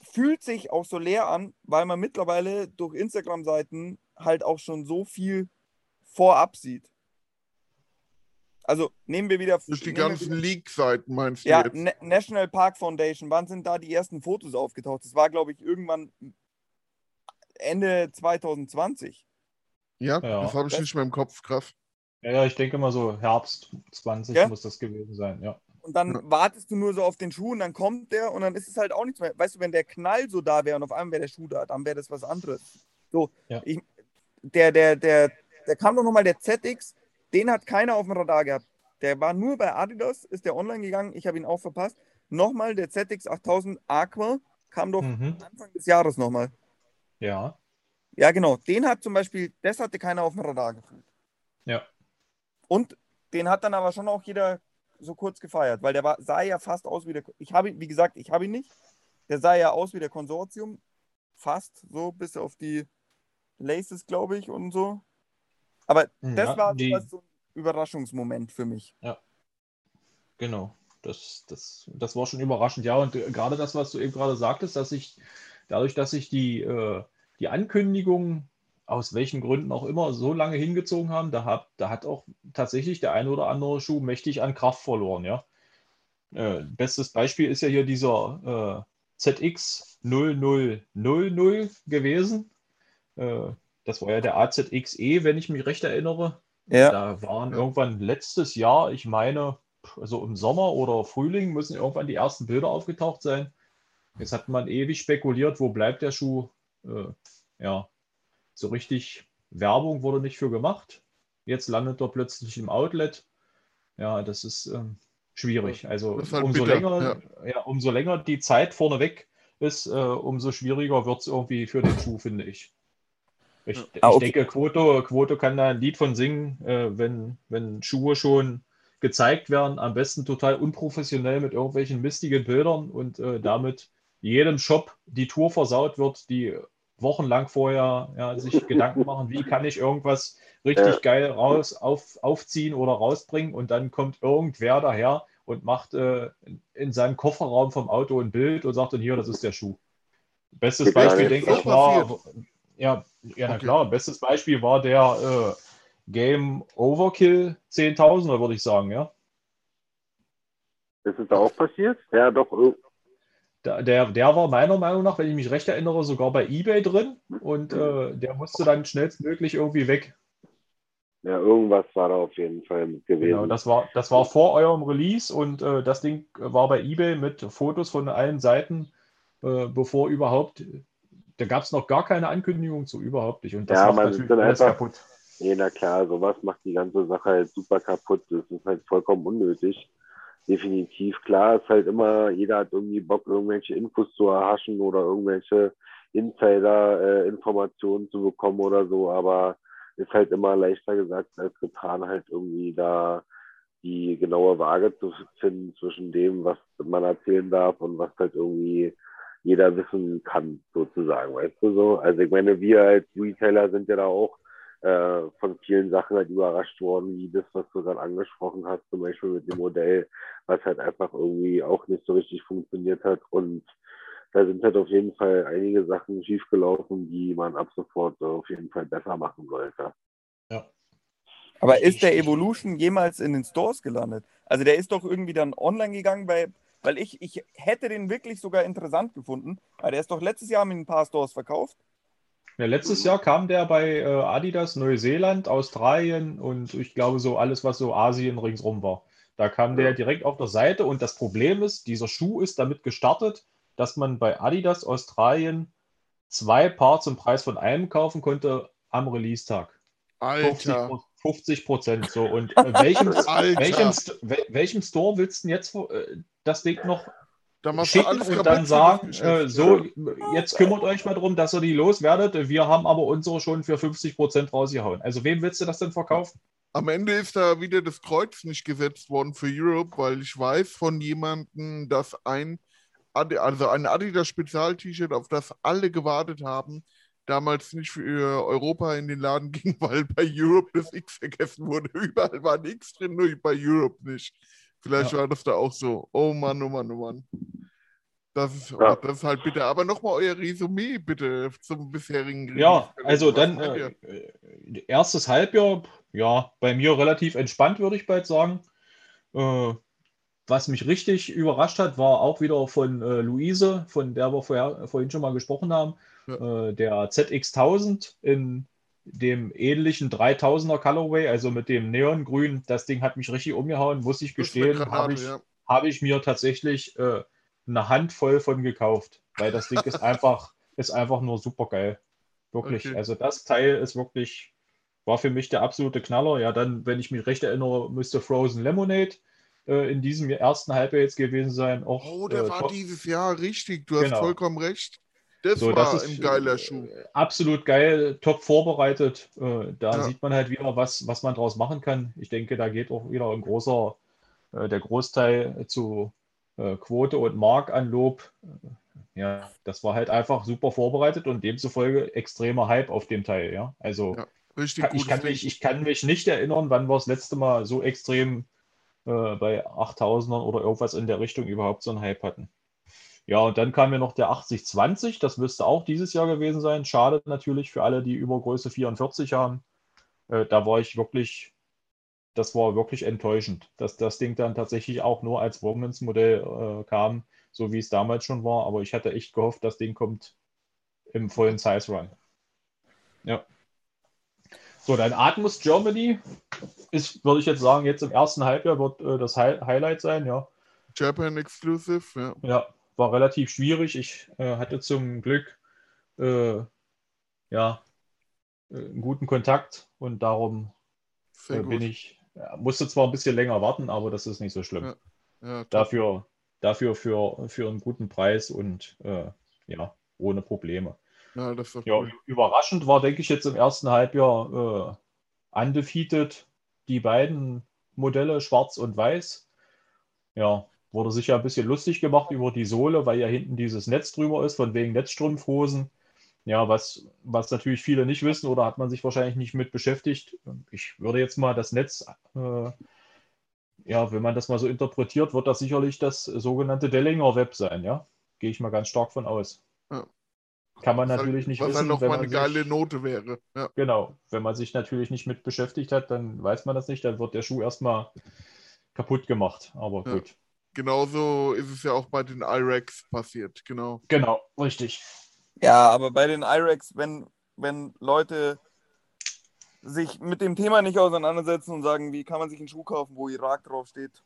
fühlt sich auch so leer an, weil man mittlerweile durch Instagram-Seiten halt auch schon so viel vorab sieht. Also nehmen wir wieder. Durch die ganzen Leak-Seiten meinst du ja, jetzt? Na National Park Foundation, wann sind da die ersten Fotos aufgetaucht? Das war, glaube ich, irgendwann Ende 2020. Ja, Ja. das habe ich Das- nicht mehr im Kopf, krass. Ja, ja, ich denke mal so Herbst 20 Ja? muss das gewesen sein, ja. Und dann Ja. wartest du nur so auf den Schuh und dann kommt der und dann ist es halt auch nichts mehr. Weißt du, wenn der Knall so da wäre und auf einmal wäre der Schuh da, dann wäre das was anderes. So, Ja. ich, der, der, der, der kam doch nochmal, der ZX, den hat keiner auf dem Radar gehabt. Der war nur bei Adidas, ist der online gegangen, ich habe ihn auch verpasst. Nochmal der ZX 8000 Aqua kam doch Mhm. Anfang des Jahres nochmal. Ja, Ja, genau. Den hat zum Beispiel, das hatte keiner auf dem Radar gefühlt. ja. Und den hat dann aber schon auch jeder so kurz gefeiert, weil der war, sah ja fast aus wie der. Ich habe, ihn- wie gesagt, ich habe ihn nicht. Der sah ja aus wie der Konsortium. Fast so, bis auf die Laces, glaube ich, und so. Aber das Ja, war die- so ein Überraschungsmoment für mich. Genau. Das, das, das war schon überraschend. Ja, und äh, gerade das, was du eben gerade sagtest, dass ich dadurch, dass sich die, äh, die Ankündigungen aus welchen Gründen auch immer so lange hingezogen haben, da hat, da hat auch tatsächlich der eine oder andere Schuh mächtig an Kraft verloren, ja. Äh, bestes Beispiel ist ja hier dieser äh, ZX 0000 gewesen. Äh, das war ja der AZXE, wenn ich mich recht erinnere. Ja. Da waren Ja. irgendwann letztes Jahr, ich meine, also im Sommer oder Frühling müssen irgendwann die ersten Bilder aufgetaucht sein. Jetzt hat man ewig spekuliert, wo bleibt der Schuh? Äh, ja, so richtig Werbung wurde nicht für gemacht. Jetzt landet er plötzlich im Outlet. Ja, das ist, ähm, schwierig. Also ist halt umso bitter, länger, ja. umso länger die Zeit vorneweg ist, äh, umso schwieriger wird es irgendwie für den Schuh, finde ich. Ich, ich Ah, okay. denke, Quoto, Quoto kann da ein Lied von singen, äh, wenn, wenn Schuhe schon gezeigt werden, am besten total unprofessionell mit irgendwelchen mistigen Bildern und äh, damit jedem Shop die Tour versaut wird, die wochenlang vorher ja, sich Gedanken machen, wie kann ich irgendwas richtig Ja. geil raus auf, aufziehen oder rausbringen und dann kommt irgendwer daher und macht äh, in seinem Kofferraum vom Auto ein Bild und sagt dann hier, das ist der Schuh. Bestes Beispiel, denke ich, war, ja, ja, na Okay. klar, bestes Beispiel war der äh, Game Overkill 10.000er, würde ich sagen, ja. Ist es da auch passiert? Ja, doch. ir- Der, der, der war meiner Meinung nach, wenn ich mich recht erinnere, sogar bei eBay drin und äh, der musste dann schnellstmöglich irgendwie weg. Ja, irgendwas war da auf jeden Fall gewesen. Genau, das war, das war vor eurem Release und äh, das Ding war bei eBay mit Fotos von allen Seiten, äh, bevor überhaupt, da gab es noch gar keine Ankündigung zu, überhaupt nicht. Und das Ja, macht man natürlich alles einfach- kaputt. Nee, na klar, sowas macht die ganze Sache halt super kaputt. Das ist halt vollkommen unnötig. Definitiv. Klar ist halt immer, jeder hat irgendwie Bock, irgendwelche Infos zu erhaschen oder irgendwelche Insider-Informationen zu bekommen oder so, aber ist halt immer leichter gesagt als getan, halt irgendwie da die genaue Waage zu finden zwischen dem, was man erzählen darf und was halt irgendwie jeder wissen kann, sozusagen, weißt du so? Also ich meine, wir als Retailer sind ja da auch äh, von vielen Sachen halt überrascht worden, wie das, was du gerade angesprochen hast, zum Beispiel mit dem Modell, was halt einfach irgendwie auch nicht so richtig funktioniert hat. Und da sind halt auf jeden Fall einige Sachen schiefgelaufen, die man ab sofort auf jeden Fall besser machen sollte. Aber ist der Evolution jemals in den Stores gelandet? Also der ist doch irgendwie dann online gegangen, bei, weil ich, ich hätte den wirklich sogar interessant gefunden. Aber der ist doch letztes Jahr in ein paar Stores verkauft. Ja, letztes Jahr kam der bei äh, Adidas Neuseeland, Australien und ich glaube so alles, was so Asien ringsrum war. Da kam der direkt auf der Seite und das Problem ist, dieser Schuh ist damit gestartet, dass man bei Adidas Australien zwei Paar zum Preis von einem kaufen konnte am Release-Tag. 50 Alter. Pro- 50 Prozent. So, und äh, welchem, welchem, welchem Store willst du denn jetzt äh, das Ding noch Da machst du schicken und dann sagen, äh, so, jetzt kümmert euch mal darum, dass ihr die loswerdet. Wir haben aber unsere schon für 50 Prozent rausgehauen. Also wem willst du das denn verkaufen? Am Ende ist da wieder das Kreuz nicht gesetzt worden für Europe, weil ich weiß von jemandem, dass ein, Adi- also ein Adidas Spezial-T-Shirt, auf das alle gewartet haben, damals nicht für Europa in den Laden ging, weil bei Europe das X vergessen wurde. Überall war ein X drin, nur bei Europe nicht. Vielleicht Ja. war das da auch so. Oh Mann, oh Mann, oh Mann. Das ist, Ja. das ist halt bitte. Aber nochmal euer Resümee bitte zum bisherigen Ja, also Was dann äh, äh, erstes Halbjahr, ja, bei mir relativ entspannt, würde ich bald sagen. Äh, was mich richtig überrascht hat, war auch wieder von äh, Luise, von der wir vorher, vorhin schon mal gesprochen haben, äh, der ZX1000 in dem ähnlichen 3000er Colorway, also mit dem Neongrün. Das Ding hat mich richtig umgehauen, muss ich gestehen. Habe ich, ja. habe ich mir tatsächlich äh, eine Handvoll von gekauft, weil das Ding ist einfach, ist einfach nur super geil. Wirklich. Okay. Also das Teil ist wirklich, war für mich der absolute Knaller. Ja, dann, wenn ich mich recht erinnere, müsste Frozen Lemonade äh, in diesem ersten Halbjahr jetzt gewesen sein. Auch, Oh, der äh, war dieses Jahr richtig. Du hast Genau. vollkommen recht. Das So, war das ist ein geiler äh, Schuh. Absolut geil, top vorbereitet. Äh, da Ja. sieht man halt wieder, was, was man draus machen kann. Ich denke, da geht auch wieder ein großer, äh, der Großteil zu Quote und Mark an Lob. Ja, das war halt einfach super vorbereitet und demzufolge extremer Hype auf dem Teil. Ja, also Ja, Richtig kann, ich, kann mich, ich kann mich nicht erinnern, wann wir das letzte Mal so extrem äh, bei 8000ern oder irgendwas in der Richtung überhaupt so einen Hype hatten. Ja, und dann kam mir noch der 8020, das müsste auch dieses Jahr gewesen sein. Schade natürlich für alle, die über Größe 44 haben. Äh, da war ich wirklich, das war wirklich enttäuschend, dass das Ding dann tatsächlich auch nur als Women's Modell äh, kam, so wie es damals schon war. Aber ich hatte echt gehofft, das Ding kommt im vollen Size Run. Ja. So, dann Atmos Germany ist, würde ich jetzt sagen, jetzt im ersten Halbjahr wird äh, das Hi Highlight sein, ja. Japan Exclusive, ja. Ja, war relativ schwierig. Ich äh, hatte zum Glück äh, ja, äh, einen guten Kontakt und darum äh, bin ich, musste zwar ein bisschen länger warten, aber das ist nicht so schlimm. Ja. Ja. Dafür, dafür für, für einen guten Preis und äh, ja, ohne Probleme. ja, cool. überraschend war, denke ich, jetzt im ersten Halbjahr undefeated die beiden Modelle, schwarz und weiß. Ja, wurde sich ja ein bisschen lustig gemacht über die Sohle, weil ja hinten dieses Netz drüber ist, von wegen Netzstrumpfhosen. Ja, was, was natürlich viele nicht wissen oder hat man sich wahrscheinlich nicht mit beschäftigt. Ich würde jetzt mal das Netz, äh, ja, wenn man das mal so interpretiert, wird das sicherlich das sogenannte Dellinger Web sein, ja? Gehe ich mal ganz stark von aus. Ja. Kann man Was natürlich halt, nicht was wissen, halt noch wenn mal man eine geile sich, Note wäre. Ja. Genau, wenn man sich natürlich nicht mit beschäftigt hat, dann weiß man das nicht, dann wird der Schuh erstmal kaputt gemacht. Aber Ja. gut. Genauso ist es ja auch bei den IREX passiert, genau. Genau, richtig. Ja, aber bei den IREX, wenn, wenn Leute sich mit dem Thema nicht auseinandersetzen und sagen, wie kann man sich einen Schuh kaufen, wo Irak draufsteht.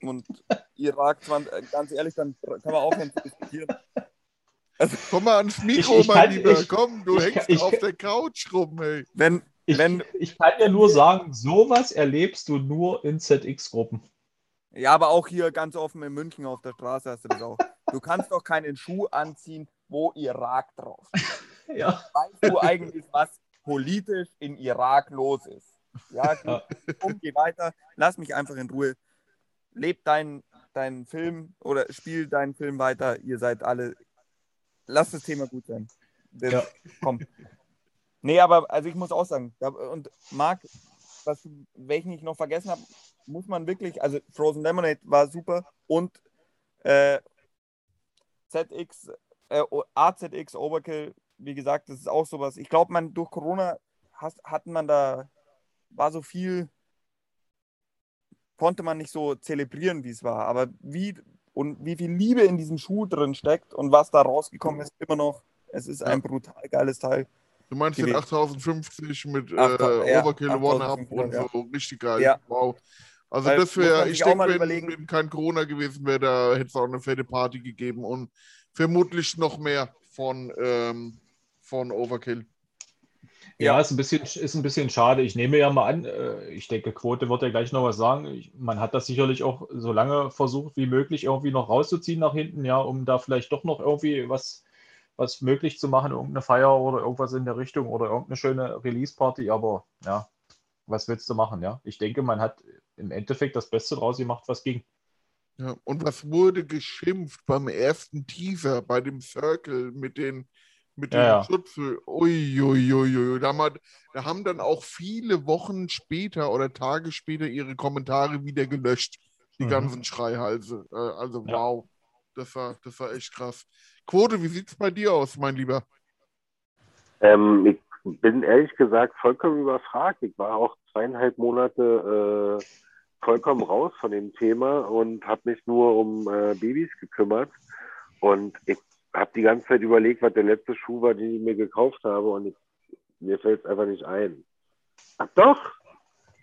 Und Irak, 20, äh, ganz ehrlich, dann kann man aufhören zu diskutieren. Komm mal ans Mikro, ich mein kann- Lieber. ich- Komm, du ich hängst ich auf der Couch rum, ey. Wenn, Ich, wenn, ich kann ja nur sagen, sowas erlebst du nur in ZX-Gruppen. Ja, aber auch hier ganz offen in München auf der Straße hast du das auch. Du kannst doch keinen Schuh anziehen, wo Irak drauf ist. Ja. Weißt du eigentlich, was politisch in Irak los ist? Ja, gut, komm, geh weiter, lass mich einfach in Ruhe. Leb deinen deinen Film oder spiel deinen Film weiter. Ihr seid alle. Lass das Thema gut sein. Das, Ja. Komm. Nee, aber also ich muss auch sagen, und Marc, was, welchen ich noch vergessen habe, muss man wirklich, also Frozen Lemonade war super und äh, ZX, äh, AZX Overkill, wie gesagt, das ist auch sowas. Ich glaube, man durch Corona has, hat man da, war so viel, konnte man nicht so zelebrieren, wie es war. Aber wie und wie viel Liebe in diesem Schuh drin steckt und was da rausgekommen ist, immer noch, es ist ein brutal geiles Teil. Du meinst den gewesen. 8050 mit äh, 8000, ja, Overkill, One-Up 8500, und so. Richtig geil. Ja. Wow. Also Weil das wäre, ich denke, wenn, überlegen- wenn kein Corona gewesen wäre, da hätte es auch eine fette Party gegeben und vermutlich noch mehr von, ähm, von Overkill. Ja, Ja. ist ein bisschen, ist ein bisschen schade. Ich nehme ja mal an, äh, ich denke, Quote wird ja gleich noch was sagen. Ich, man hat das sicherlich auch so lange versucht wie möglich irgendwie noch rauszuziehen nach hinten, ja, um da vielleicht doch noch irgendwie was, was möglich zu machen, irgendeine Feier oder irgendwas in der Richtung oder irgendeine schöne Release-Party. Aber ja, was willst du machen, ja? Ich denke, man hat im Endeffekt das Beste draus gemacht, was ging. Ja. Und was wurde geschimpft beim ersten Teaser, bei dem Circle mit den mit den Ja, ja. Schutzel. Uiuiuiui. Da, haben- da haben dann auch viele Wochen später oder Tage später ihre Kommentare wieder gelöscht. Die Mhm. ganzen Schreihalse. Äh, also Ja. wow. Das war, das war echt krass. Quote, wie sieht's bei dir aus, mein Lieber? Ähm, ich bin ehrlich gesagt vollkommen überfragt. Ich war auch zweieinhalb Monate äh, vollkommen raus von dem Thema und habe mich nur um äh, Babys gekümmert. Und ich habe die ganze Zeit überlegt, was der letzte Schuh war, den ich mir gekauft habe. Und ich, mir fällt es einfach nicht ein. Ach doch,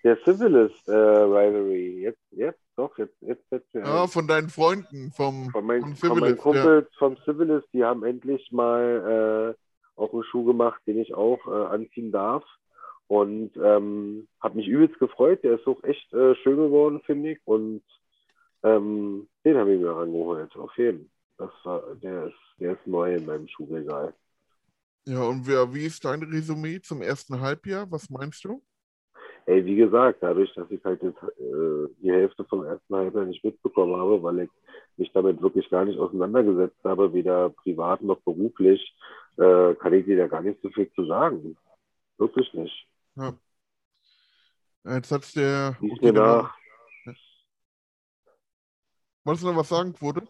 der Civilist äh, Rivalry. Jetzt, jetzt, doch, jetzt, jetzt fällt mir Ja, ein. von deinen Freunden vom, Von, mein, vom von meinen Civilist. Ja. Kumpels vom Civilist, die haben endlich mal äh, auch einen Schuh gemacht, den ich auch äh, anziehen darf. Und ähm, habe mich übelst gefreut. Der ist auch echt äh, schön geworden, finde ich. Und ähm, den habe ich mir rangeholt, auf jeden das war, der, ist, der ist neu in meinem Schuhregal. Ja, und wer, wie ist dein Resümee zum ersten Halbjahr? Was meinst du? Ey, wie gesagt, dadurch, dass ich halt jetzt, äh, die Hälfte vom ersten Halbjahr nicht mitbekommen habe, weil ich mich damit wirklich gar nicht auseinandergesetzt habe, weder privat noch beruflich, äh, kann ich dir da gar nicht so viel zu sagen. Wirklich nicht. Ja. Jetzt hat's der. Okay, mir nach. Wolltest du noch was sagen, Quote?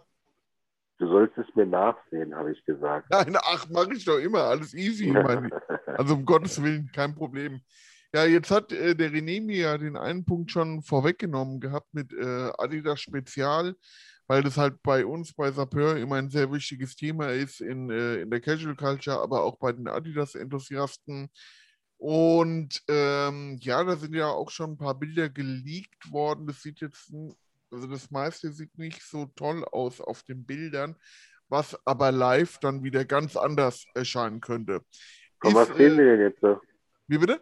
Du sollst es mir nachsehen, habe ich gesagt. Nein, ach, mache ich doch immer. Alles easy. Also um Gottes Willen, kein Problem. Ja, jetzt hat äh, der René mir ja den einen Punkt schon vorweggenommen gehabt mit äh, Adidas Spezial, weil das halt bei uns bei Sapeur immer ein sehr wichtiges Thema ist in, äh, in der Casual Culture, aber auch bei den Adidas-Enthusiasten. Und ähm, ja, da sind ja auch schon ein paar Bilder geleakt worden. Das sieht jetzt, also das meiste sieht nicht so toll aus auf den Bildern, was aber live dann wieder ganz anders erscheinen könnte. Von Ist, was reden äh, wir denn jetzt? Wie bitte?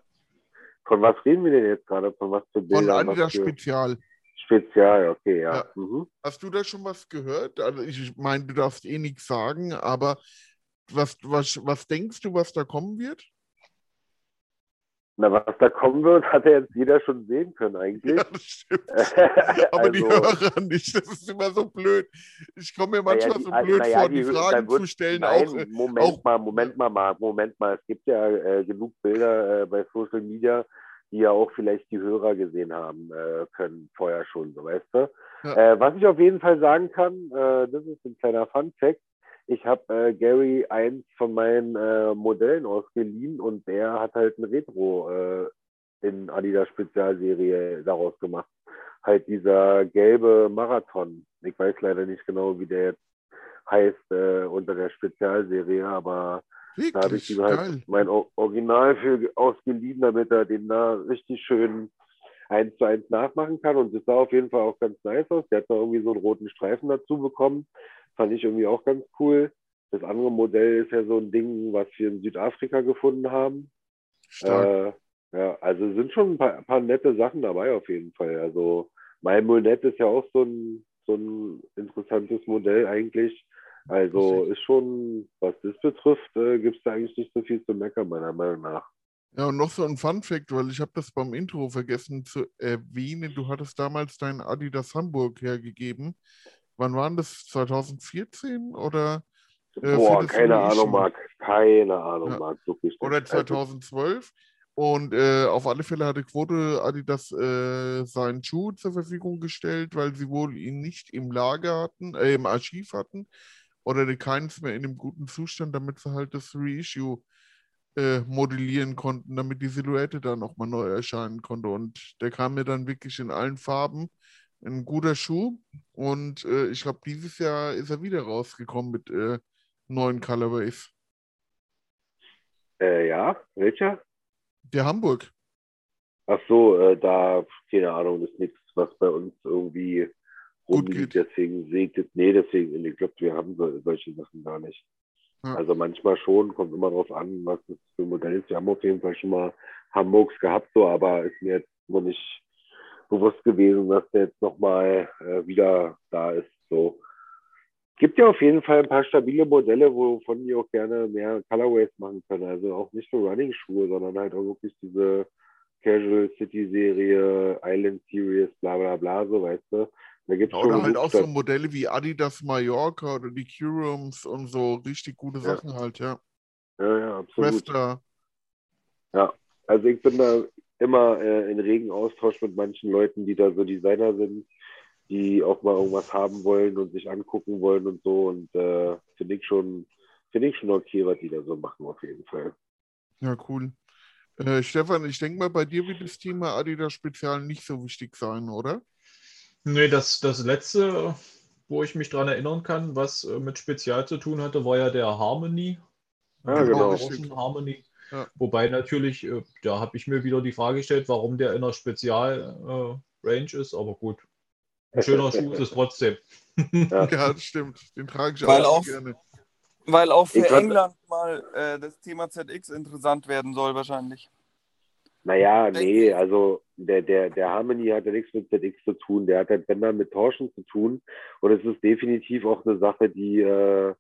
Von was reden wir denn jetzt gerade? Von was für Von Bildern? Adidas was für Spezial. Spezial, okay, ja. Ja. Mhm. Hast du da schon was gehört? Also ich meine, du darfst eh nichts sagen, aber was, was, was denkst du, was da kommen wird? Na, was da kommen wird, hat ja jetzt jeder schon sehen können eigentlich. Ja, das stimmt. Aber die Also- Hörer nicht. Das ist immer so blöd. Ich komme mir manchmal Naja, so die- blöd naja, vor, die die Fragen wird- zu stellen. Nein, auch, äh, Moment auch- mal, Moment mal, Marc, Moment mal. Es gibt ja äh, genug Bilder äh, bei Social Media, die ja auch vielleicht die Hörer gesehen haben äh, können, vorher schon, so weißt du. Ja. Äh, was ich auf jeden Fall sagen kann, äh, das ist ein kleiner Fun-Fact. Ich habe äh, Gary eins von meinen äh, Modellen ausgeliehen und der hat halt ein Retro äh, in Adidas Spezialserie daraus gemacht. Halt dieser gelbe Marathon. Ich weiß leider nicht genau, wie der jetzt heißt äh, unter der Spezialserie, aber da habe ich wirklich ihm halt geil. mein O- Original für ausgeliehen, damit er den da richtig schön eins zu eins nachmachen kann. Und das sah auf jeden Fall auch ganz nice aus. Der hat noch irgendwie so einen roten Streifen dazu bekommen. Fand ich irgendwie auch ganz cool. Das andere Modell ist ja so ein Ding, was wir in Südafrika gefunden haben. Stark. Äh, ja, also sind schon ein paar, paar nette Sachen dabei auf jeden Fall. Also mein Mulnet ist ja auch so ein, so ein interessantes Modell eigentlich. Also ist schon, was das betrifft, äh, gibt es da eigentlich nicht so viel zu meckern, meiner Meinung nach. Ja, und noch so ein Fun-Fact, weil ich habe das beim Intro vergessen zu erwähnen. Du hattest damals dein Adidas Hamburg hergegeben. Wann waren das? 2014 oder, Äh, Boah, keine. Ahnung, Marc. Keine Ahnung, Ja. Marc. Wirklich oder Also, 2012? Und äh, auf alle Fälle hatte Quote Adidas äh, seinen Schuh zur Verfügung gestellt, weil sie wohl ihn nicht im Lager hatten, äh, im Archiv hatten oder keins mehr in einem guten Zustand, damit sie halt das Reissue äh, modellieren konnten, damit die Silhouette dann nochmal neu erscheinen konnte. Und der kam mir dann wirklich in allen Farben. Ein guter Schuh. Und äh, ich glaube, dieses Jahr ist er wieder rausgekommen mit äh, neuen Colorways. äh, ja, welcher? Der Hamburg. Ach so, äh, da, keine Ahnung, ist nichts, was bei uns irgendwie Gut rumliegt. geht. Deswegen segnet, nee, deswegen, ich glaube, wir haben so, solche Sachen gar nicht. Ja. Also manchmal schon, kommt immer drauf an, was das für ein Modell ist. Wir haben auf jeden Fall schon mal Hamburgs gehabt, so, aber ist mir jetzt noch nicht bewusst gewesen, dass der jetzt nochmal äh, wieder da ist. So. Gibt ja auf jeden Fall ein paar stabile Modelle, wovon die auch gerne mehr Colorways machen können. Also auch nicht nur Running-Schuhe, sondern halt auch wirklich diese Casual City Serie, Island Series, bla bla bla, so weißt du. Da gibt's schon Oder halt auch so Modelle wie Adidas Mallorca oder die Curums und so richtig gute Ja. Sachen halt, ja. Ja, ja, absolut. Questa. Also ich bin da immer äh, in regen Austausch mit manchen Leuten, die da so Designer sind, die auch mal irgendwas haben wollen und sich angucken wollen und so. Und äh, finde ich schon, finde ich schon okay, was die da so machen, auf jeden Fall. Ja, cool. Äh, Stefan, ich denke mal, bei dir wird das Thema Adidas Spezial nicht so wichtig sein, oder? Nee, das, das letzte, wo ich mich dran erinnern kann, was äh, mit Spezial zu tun hatte, war ja der Harmony. Ja, Der genau. Harmony. Ja. Wobei natürlich, äh, da habe ich mir wieder die Frage gestellt, warum der in der Spezial-Range ist, aber gut. Ein schöner Schuh ist es trotzdem. Ja. Ja, das stimmt. Den trage ich Weil auch auch- gerne. Weil auch für Ich England mal äh, das Thema ZX interessant werden soll, wahrscheinlich. Naja, nee, also der, der, der Harmony hat ja nichts mit ZX zu tun, der hat halt wenn dann mit Torschen zu tun. Und es ist definitiv auch eine Sache, die, äh,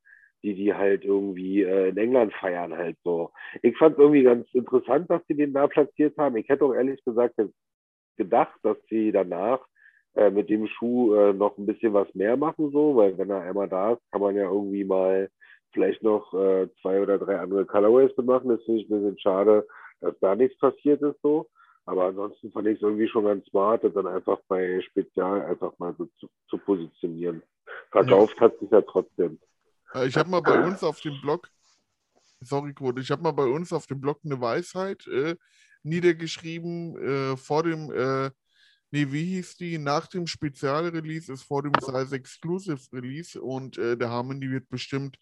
die die halt irgendwie äh, in England feiern halt so. Ich fand es irgendwie ganz interessant, dass sie den da platziert haben. Ich hätte auch ehrlich gesagt gedacht, dass sie danach äh, mit dem Schuh äh, noch ein bisschen was mehr machen, so, weil wenn er einmal da ist, kann man ja irgendwie mal vielleicht noch äh, zwei oder drei andere Colorways mitmachen. Das finde ich ein bisschen schade, dass da nichts passiert ist so. Aber ansonsten fand ich es irgendwie schon ganz smart, das dann einfach bei Spezial einfach mal so zu, zu positionieren. Verkauft hat sich ja trotzdem. Äh, Ich habe mal bei uns auf dem Blog, sorry, Quote, ich habe mal bei uns auf dem Blog eine Weisheit äh, niedergeschrieben, äh, vor dem, äh, nee, wie hieß die? Nach dem Spezialrelease ist vor dem Size Exclusive Release und äh, der Harmony wird bestimmt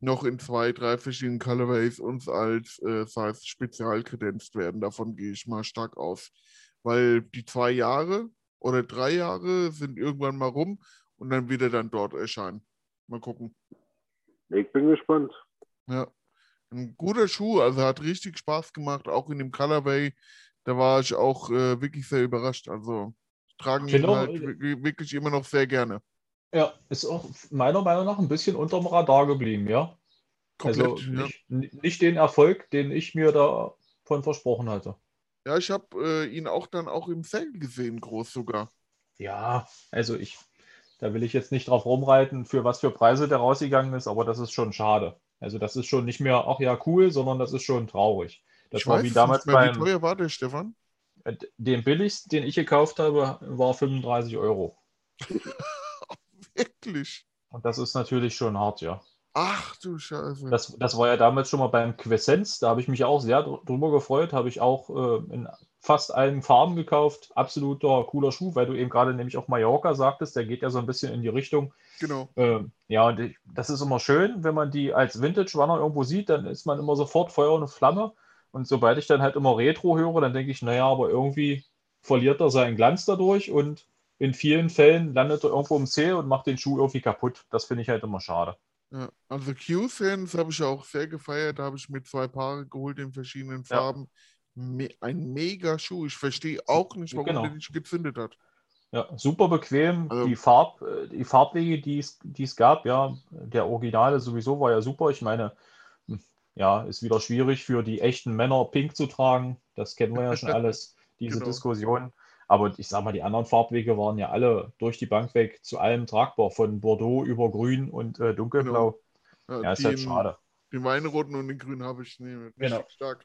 noch in zwei, drei verschiedenen Colorways uns als äh, Size Spezial kredenzt werden. Davon gehe ich mal stark aus. Weil die zwei Jahre oder drei Jahre sind irgendwann mal rum und dann wird er dann dort erscheinen. Mal gucken. Ich bin gespannt. Ja, ein guter Schuh, also hat richtig Spaß gemacht, auch in dem Colorway. Da war ich auch äh, wirklich sehr überrascht. Also tragen ihn Genau. halt wi- wirklich immer noch sehr gerne. Ja, ist auch meiner Meinung nach ein bisschen unterm Radar geblieben, ja. Komplett, Also ja. nicht, n- nicht den Erfolg, den ich mir davon versprochen hatte. Ja, ich habe äh, ihn auch dann auch im Sale gesehen, groß sogar. Ja, also ich, da will ich jetzt nicht drauf rumreiten, für was für Preise der rausgegangen ist, aber das ist schon schade. Also das ist schon nicht mehr, ach ja, cool, sondern das ist schon traurig. Das ich war wie damals nicht mehr, wie beim, teuer war der, Stefan? äh, den billigsten, den ich gekauft habe, war 35 Euro. Wirklich? Und das ist natürlich schon hart, ja. Ach du Scheiße. Das, das war ja damals schon mal beim Quiescenz, da habe ich mich auch sehr dr- drüber gefreut, habe ich auch äh, in fast allen Farben gekauft. Absoluter cooler Schuh, weil du eben gerade nämlich auch Mallorca sagtest, der geht ja so ein bisschen in die Richtung. genau. Ähm, ja, und ich, das ist immer schön, wenn man die als Vintage-Runner irgendwo sieht, dann ist man immer sofort Feuer und Flamme. Und sobald ich dann halt immer Retro höre, dann denke ich, naja, aber irgendwie verliert er seinen Glanz dadurch und in vielen Fällen landet er irgendwo im Zähl und macht den Schuh irgendwie kaputt. Das finde ich halt immer schade. Ja, also Q-Fans habe ich auch sehr gefeiert. Da habe ich mir zwei Paare geholt in verschiedenen Ja. Me ein mega Schuh. Ich verstehe auch nicht, warum Genau. der nicht gezündet hat. Ja, super bequem. Also- die, Farb, äh, die Farbwege, die es, die es gab, ja, der Originale sowieso war ja super. Ich meine, hm, ja, ist wieder schwierig für die echten Männer pink zu tragen. Das kennen wir ja schon alles, diese Genau. Diskussion. Aber ich sag mal, die anderen Farbwege waren ja alle durch die Bank weg zu allem tragbar, von Bordeaux über Grün und äh, Dunkelblau. Ja, ist halt schade. Den Weinroten und den Grünen habe ich nee, richtig Genau. stark.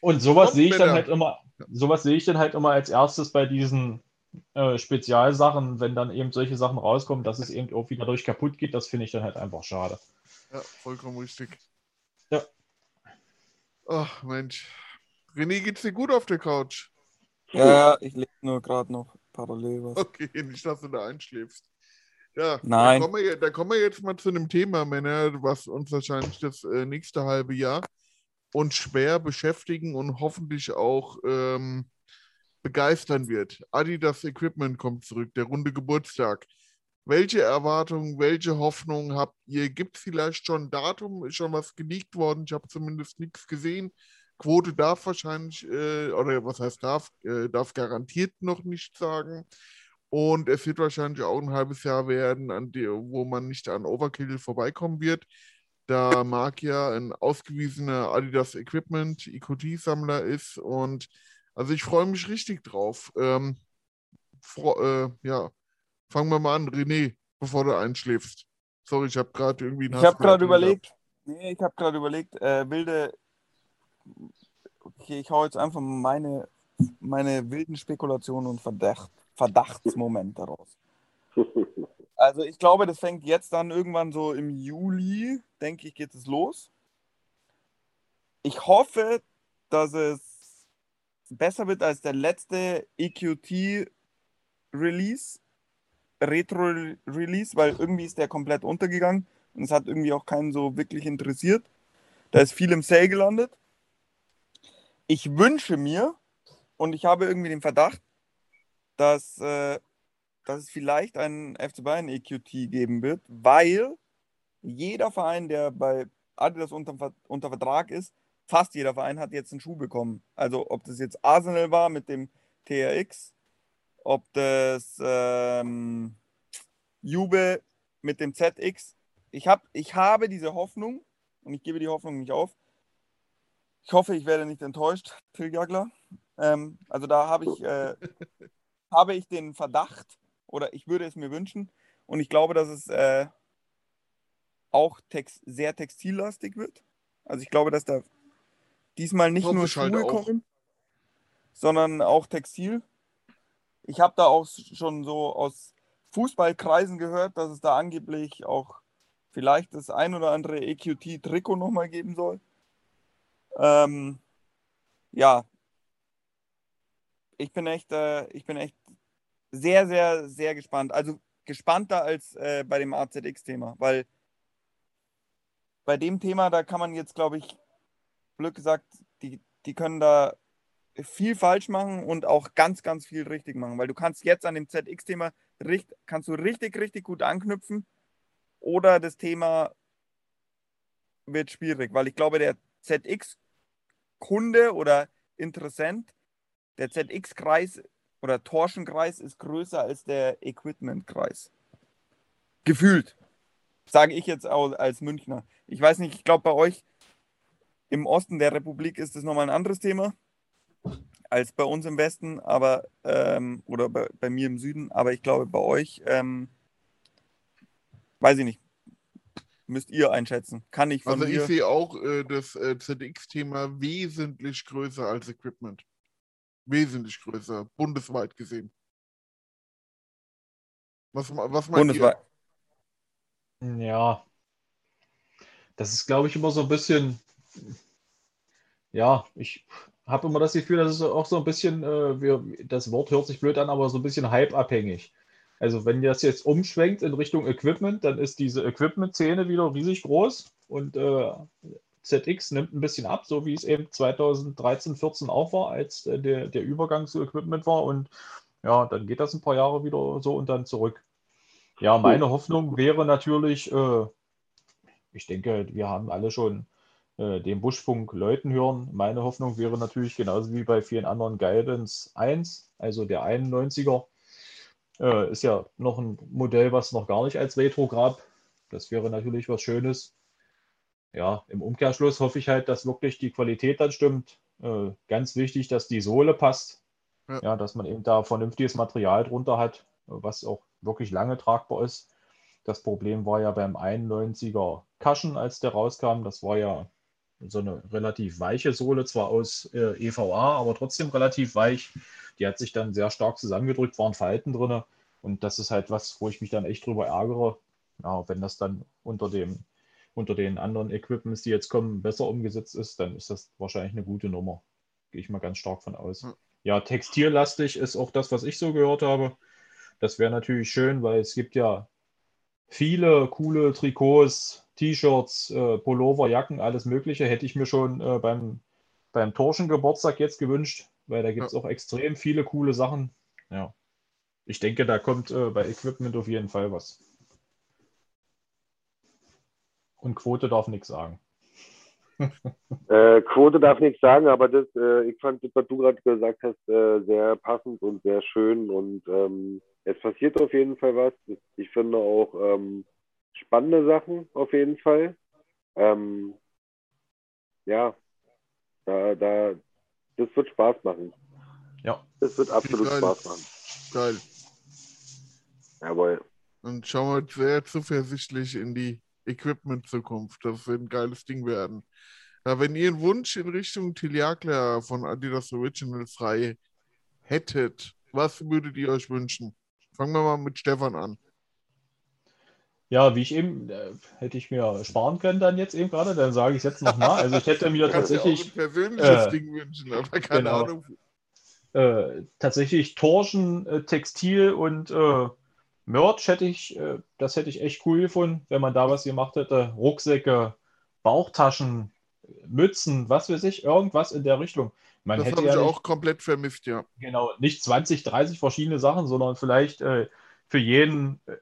Und sowas sehe ich dann halt immer, sowas sehe ich dann halt immer als erstes bei diesen äh, Spezialsachen, wenn dann eben solche Sachen rauskommen, dass es eben irgendwie dadurch kaputt geht, das finde ich dann halt einfach schade. Ja, vollkommen richtig. Ja. Ach, Mensch. René, geht's dir gut auf der Couch? Ja, ja, ich lese nur gerade noch parallel was. Okay, nicht, dass du da einschläfst. Ja, Nein. Da kommen, wir, da kommen wir jetzt mal zu einem Thema, Männer, was uns wahrscheinlich das äh, nächste halbe Jahr uns schwer beschäftigen und hoffentlich auch ähm, begeistern wird. Adidas Equipment kommt zurück, der runde Geburtstag. Welche Erwartungen, welche Hoffnungen habt ihr? Gibt es vielleicht schon ein Datum? Ist schon was geleakt worden? Ich habe zumindest nichts gesehen. Quote darf wahrscheinlich, äh, oder was heißt darf, äh, darf garantiert noch nicht sagen. Und es wird wahrscheinlich auch ein halbes Jahr werden, die, wo man nicht an Overkill vorbeikommen wird. Da Marc ja ein ausgewiesener Adidas Equipment EQT-Sammler ist. Und also ich freue mich richtig drauf. Ähm, äh, ja, fangen wir mal an, René, bevor du einschläfst. Sorry, ich habe gerade irgendwie einen Ich habe gerade überlegt, nee, ich habe gerade überlegt, äh, wilde, okay, ich hau jetzt einfach meine, meine wilden Spekulationen und Verdacht, Verdachtsmomente raus. Also ich glaube, das fängt jetzt dann irgendwann so im Juli, denke ich, geht es los. Ich hoffe, dass es besser wird als der letzte EQT Release, Retro Release, weil irgendwie ist der komplett untergegangen und es hat irgendwie auch keinen so wirklich interessiert. Da ist viel im Sale gelandet. Ich wünsche mir und ich habe irgendwie den Verdacht, dass, äh, dass es vielleicht einen FC Bayern EQT geben wird, weil jeder Verein, der bei Adidas unter, unter Vertrag ist, fast jeder Verein hat jetzt einen Schuh bekommen. Also ob das jetzt Arsenal war mit dem TRX, ob das ähm, Juve mit dem ZX. Ich, hab, ich habe diese Hoffnung und ich gebe die Hoffnung nicht auf. Ich hoffe, ich werde nicht enttäuscht, Till Jagler. Ähm, also da habe ich, äh, habe ich den Verdacht oder ich würde es mir wünschen und ich glaube, dass es äh, auch tex sehr textillastig wird. Also ich glaube, dass da diesmal nicht nur halt Schuhe auch. kommen, sondern auch Textil. Ich habe da auch schon so aus Fußballkreisen gehört, dass es da angeblich auch vielleicht das ein oder andere EQT-Trikot nochmal geben soll. Ähm, ja, ich bin echt, äh, ich bin echt sehr, sehr, sehr gespannt. Also gespannter als äh, bei dem AZX-Thema, weil bei dem Thema, da kann man jetzt, glaube ich, blöd gesagt, die, die können da viel falsch machen und auch ganz, ganz viel richtig machen, weil du kannst jetzt an dem ZX-Thema richt, kannst du richtig, richtig gut anknüpfen oder das Thema wird schwierig, weil ich glaube, der ZX-Kunde oder Interessent, der ZX-Kreis oder Torschenkreis ist größer als der Equipmentkreis. Gefühlt. Sage ich jetzt auch als Münchner. Ich weiß nicht, ich glaube bei euch im Osten der Republik ist das nochmal ein anderes Thema als bei uns im Westen, aber ähm, oder bei, bei, mir im Süden, aber ich glaube bei euch, ähm, weiß ich nicht, müsst ihr einschätzen. Kann ich von Also ich sehe auch äh, das äh, ZX-Thema wesentlich größer als Equipment. Wesentlich größer, bundesweit gesehen. Was, was meint Bundesweit. Ja, das ist, glaube ich, immer so ein bisschen, ja, ich habe immer das Gefühl, dass es auch so ein bisschen, äh, wir, das Wort hört sich blöd an, aber so ein bisschen hype-abhängig. Also wenn das jetzt umschwenkt in Richtung Equipment, dann ist diese Equipment-Szene wieder riesig groß und äh, ZX nimmt ein bisschen ab, so wie es eben 2013, 14 auch war, als äh, der, der Übergang zu Equipment war. Und ja, dann geht das ein paar Jahre wieder so und dann zurück. Ja, meine Hoffnung wäre natürlich, äh, ich denke, wir haben alle schon äh, den Buschfunk Leuten hören. Meine Hoffnung wäre natürlich genauso wie bei vielen anderen Guidance 1, also der 91er, äh, ist ja noch ein Modell, was noch gar nicht als Retro gab. Das wäre natürlich was Schönes. Ja, im Umkehrschluss hoffe ich halt, dass wirklich die Qualität dann stimmt. Äh, ganz wichtig, dass die Sohle passt. Ja. Ja. dass man eben da vernünftiges Material drunter hat, was auch wirklich lange tragbar ist. Das Problem war ja beim 91er Kaschen, als der rauskam. Das war ja so eine relativ weiche Sohle, zwar aus äh, EVA, aber trotzdem relativ weich. Die hat sich dann sehr stark zusammengedrückt, waren Falten drin. Und das ist halt was, wo ich mich dann echt drüber ärgere. Ja, wenn das dann unter, dem, unter den anderen Equipments, die jetzt kommen, besser umgesetzt ist, dann ist das wahrscheinlich eine gute Nummer. Gehe ich mal ganz stark von aus. Ja. Ja, textillastig ist auch das, was ich so gehört habe. Das wäre natürlich schön, weil es gibt ja viele coole Trikots, T-Shirts, äh, Pullover, Jacken, alles Mögliche. Hätte ich mir schon äh, beim, beim Torschen-Geburtstag jetzt gewünscht, weil da gibt es auch extrem viele coole Sachen. Ja. Ich denke, da kommt äh, bei Equipment auf jeden Fall was. Und Quote darf nichts sagen. Äh, Quote darf nichts sagen, aber das, äh, ich fand, das, was du gerade gesagt hast, äh, sehr passend und sehr schön und ähm, es passiert auf jeden Fall was. Ich finde auch ähm, spannende Sachen auf jeden Fall. Ähm, ja, da, da, das wird Spaß machen. Ja. Das wird absolut Geil. Spaß machen. Geil. Jawohl. Dann schauen wir sehr zuversichtlich in die Equipment-Zukunft. Das wird ein geiles Ding werden. Ja, wenn ihr einen Wunsch in Richtung Tiliakler von Adidas Original frei hättet, was würdet ihr euch wünschen? Fangen wir mal mit Stefan an. Ja, wie ich eben, äh, hätte ich mir sparen können dann jetzt eben gerade, dann sage ich es jetzt nochmal. Also ich hätte mir dir auch ein tatsächlich persönliches äh, Ding wünschen, aber keine genau. Ahnung. äh, tatsächlich Torschen, äh, Textil und äh, Merch hätte ich, äh, das hätte ich echt cool gefunden, wenn man da was gemacht hätte. Rucksäcke, Bauchtaschen, Mützen, was weiß ich, irgendwas in der Richtung. Man Das hätte habe ich ja nicht, auch komplett vermisst, ja. genau, nicht 20, 30 verschiedene Sachen, sondern vielleicht äh, für jeden äh,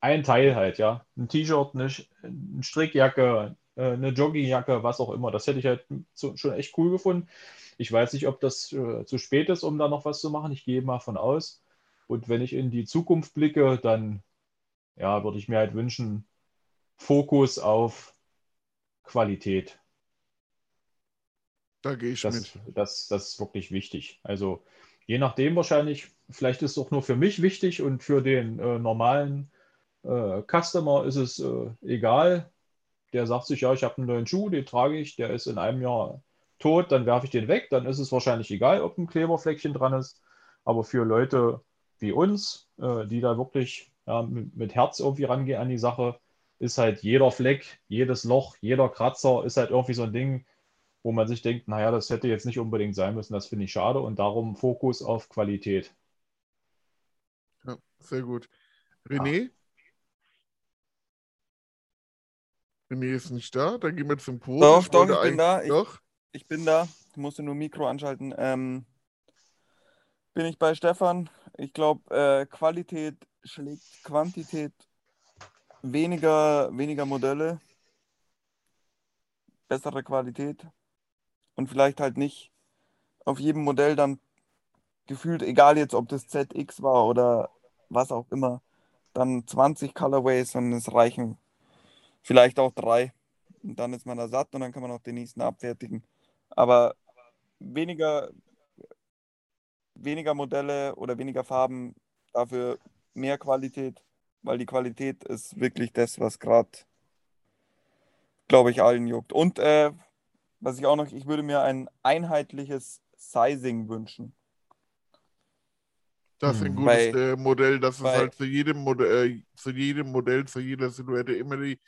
ein Teil halt, ja. Ein T-Shirt, eine, eine Strickjacke, äh, eine Joggingjacke, was auch immer. Das hätte ich halt so, schon echt cool gefunden. Ich weiß nicht, ob das äh, zu spät ist, um da noch was zu machen. Ich gehe mal von aus. Und wenn ich in die Zukunft blicke, dann ja, würde ich mir halt wünschen, Fokus auf Qualität. Da gehe ich Das, mit. das, das ist wirklich wichtig. Also je nachdem wahrscheinlich, vielleicht ist es auch nur für mich wichtig und für den äh, normalen äh, Customer ist es äh, egal. Der sagt sich, ja, ich habe einen neuen Schuh, den trage ich, der ist in einem Jahr tot, dann werfe ich den weg. Dann ist es wahrscheinlich egal, ob ein Kleberfleckchen dran ist. Aber für Leute wie uns, äh, die da wirklich ja, mit, mit Herz irgendwie rangehen an die Sache, ist halt jeder Fleck, jedes Loch, jeder Kratzer ist halt irgendwie so ein Ding, wo man sich denkt, naja, das hätte jetzt nicht unbedingt sein müssen, das finde ich schade und darum Fokus auf Qualität. Ja, sehr gut. René? René ist nicht da, dann gehen wir zum Quote. Doch, Ich doch, ich bin da. Ich- Doch, Ich bin da. Ich musste nur Mikro anschalten. Ähm, bin ich bei Stefan. Ich glaube, äh, Qualität schlägt Quantität. Weniger, weniger Modelle. Bessere Qualität. Und vielleicht halt nicht auf jedem Modell dann gefühlt, egal jetzt, ob das ZX war oder was auch immer, dann 20 Colorways und es reichen vielleicht auch drei. Und dann ist man da satt und dann kann man auch den nächsten abfertigen. Aber weniger, weniger Modelle oder weniger Farben, dafür mehr Qualität, weil die Qualität ist wirklich das, was gerade, glaube ich, allen juckt. Und äh, was ich auch noch, ich würde mir ein einheitliches Sizing wünschen. Das ist ein Hm. gutes Weil- äh, Modell, dass es halt für jedem Modell, äh, zu jedem Modell, zu jeder Silhouette immer die,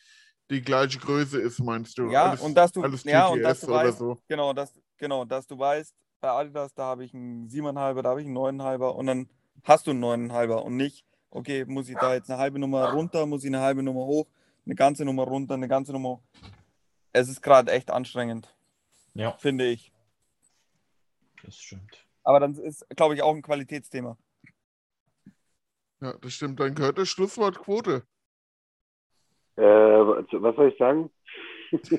die gleiche Größe ist, meinst du? Ja, und dass du- alles ja, und dass du oder weißt- so. Genau, dass, genau, dass du weißt, bei Adidas, da habe ich einen 7,5er, da habe ich einen 9,5er und dann hast du einen 9,5er und nicht, okay, muss ich da jetzt eine halbe Nummer runter, muss ich eine halbe Nummer hoch, eine ganze Nummer runter, eine ganze Nummer. Es ist gerade echt anstrengend, Ja, finde ich. das stimmt. Aber dann ist, glaube ich, auch ein Qualitätsthema. Ja, das stimmt. Dann gehört das Schlusswort Quote. Äh, was was soll ich sagen? Du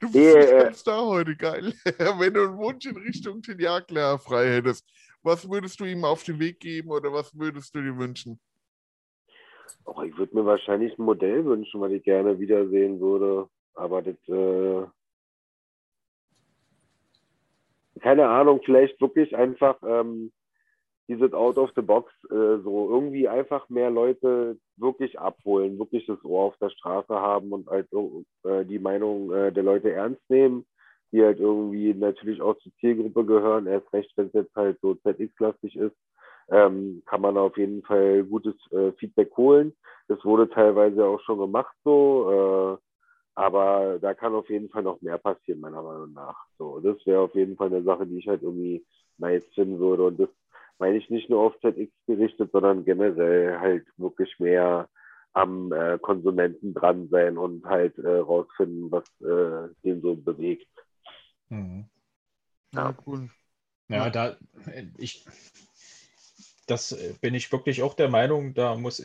bist nicht äh, ganz da heute, geil. Wenn du einen Wunsch in Richtung den Jagdlehrer frei hättest, was würdest du ihm auf den Weg geben oder was würdest du dir wünschen? Oh, ich würde mir wahrscheinlich ein Modell wünschen, was ich gerne wiedersehen würde. Aber das, äh, keine Ahnung, vielleicht wirklich einfach ähm, dieses Out of the Box, äh, so irgendwie einfach mehr Leute wirklich abholen, wirklich das Ohr auf der Straße haben und halt äh, die Meinung äh, der Leute ernst nehmen, die halt irgendwie natürlich auch zur Zielgruppe gehören, erst recht, wenn es jetzt halt so ZX-lastig ist, ähm, kann man auf jeden Fall gutes äh, Feedback holen. Das wurde teilweise auch schon gemacht so, äh, aber da kann auf jeden Fall noch mehr passieren, meiner Meinung nach. So, das wäre auf jeden Fall eine Sache, die ich halt irgendwie nice finden würde. Und das meine ich nicht nur auf ZX gerichtet, sondern generell halt wirklich mehr am äh, Konsumenten dran sein und halt äh, rausfinden, was äh, den so bewegt. Mhm. Ja, Ja. cool. Ja, Ja. da ich das äh, bin ich wirklich auch der Meinung, da muss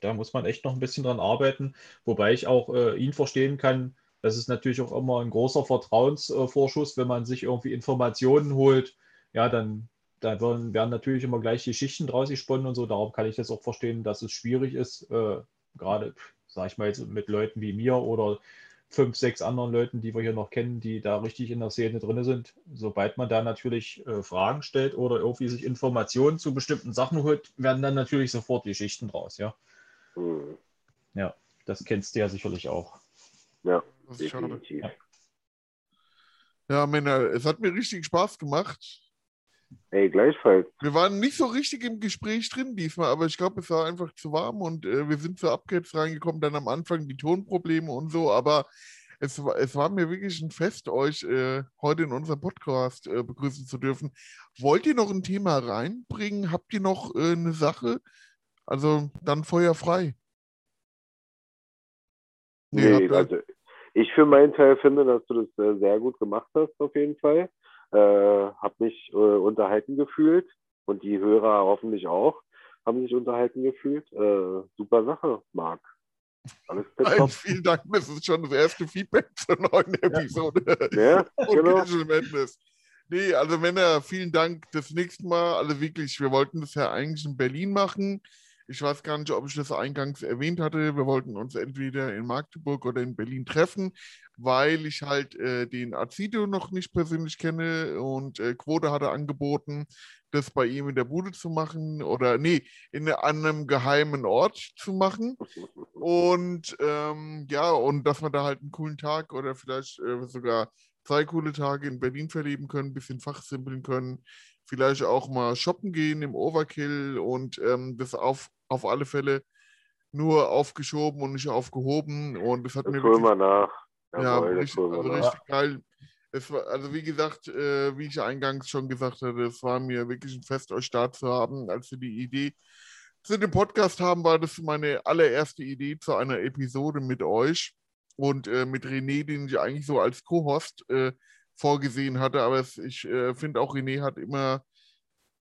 da muss man echt noch ein bisschen dran arbeiten, wobei ich auch äh, ihn verstehen kann. Das ist natürlich auch immer ein großer Vertrauensvorschuss, wenn man sich irgendwie Informationen holt. Ja, dann, dann werden, werden natürlich immer gleich die Schichten draus gesponnen und so. Darum kann ich das auch verstehen, dass es schwierig ist, äh, gerade, sag ich mal, jetzt mit Leuten wie mir oder fünf, sechs anderen Leuten, die wir hier noch kennen, die da richtig in der Szene drin sind. Sobald man da natürlich äh, Fragen stellt oder irgendwie sich Informationen zu bestimmten Sachen holt, werden dann natürlich sofort die Schichten draus, ja. Hm. Das kennst du ja sicherlich auch. Ja, Das ist schade. definitiv. Ja. Ja, Männer, es hat mir richtig Spaß gemacht. Ey, gleichfalls. Wir waren nicht so richtig im Gespräch drin diesmal, aber ich glaube, es war einfach zu warm und äh, wir sind zu Upgrades reingekommen, dann am Anfang die Tonprobleme und so, aber es, war- es war mir wirklich ein Fest, euch äh, heute in unserem Podcast äh, begrüßen zu dürfen. Wollt ihr noch ein Thema reinbringen? Habt ihr noch äh, eine Sache? Also dann Feuer frei. Nee, Nee, also ich für meinen Teil finde, dass du das äh, sehr gut gemacht hast, auf jeden Fall. Äh, hab mich äh, unterhalten gefühlt und die Hörer hoffentlich auch haben sich unterhalten gefühlt. Äh, super Sache, Marc. Alles Nein, vielen Dank, das ist schon das erste Feedback zur neuen Episode. Ja, genau. Madness. Nee, also Männer, vielen Dank. Das nächste Mal, also wirklich, wir wollten das ja eigentlich in Berlin machen. Ich weiß gar nicht, ob ich das eingangs erwähnt hatte. Wir wollten uns entweder in Magdeburg oder in Berlin treffen, weil ich halt äh, den Azido noch nicht persönlich kenne und äh, Quote hatte angeboten, das bei ihm in der Bude zu machen oder nee, in einem geheimen Ort zu machen. Und ähm, ja, und dass wir da halt einen coolen Tag oder vielleicht äh, sogar zwei coole Tage in Berlin verleben können, ein bisschen fachsimpeln können, vielleicht auch mal shoppen gehen im Overkill und ähm, das auf, auf alle Fälle nur aufgeschoben und nicht aufgehoben. Und das hat Das mir wirklich wir nach. ja, Jawohl, das richtig, also nach. richtig geil. Es war, also wie gesagt, äh, wie ich eingangs schon gesagt hatte, es war mir wirklich ein Fest, euch da zu haben. Als wir die Idee zu dem Podcast haben, war das meine allererste Idee zu einer Episode mit euch und äh, mit René, den ich eigentlich so als Co-Host äh, vorgesehen hatte. Aber es, ich äh, finde auch, René hat immer,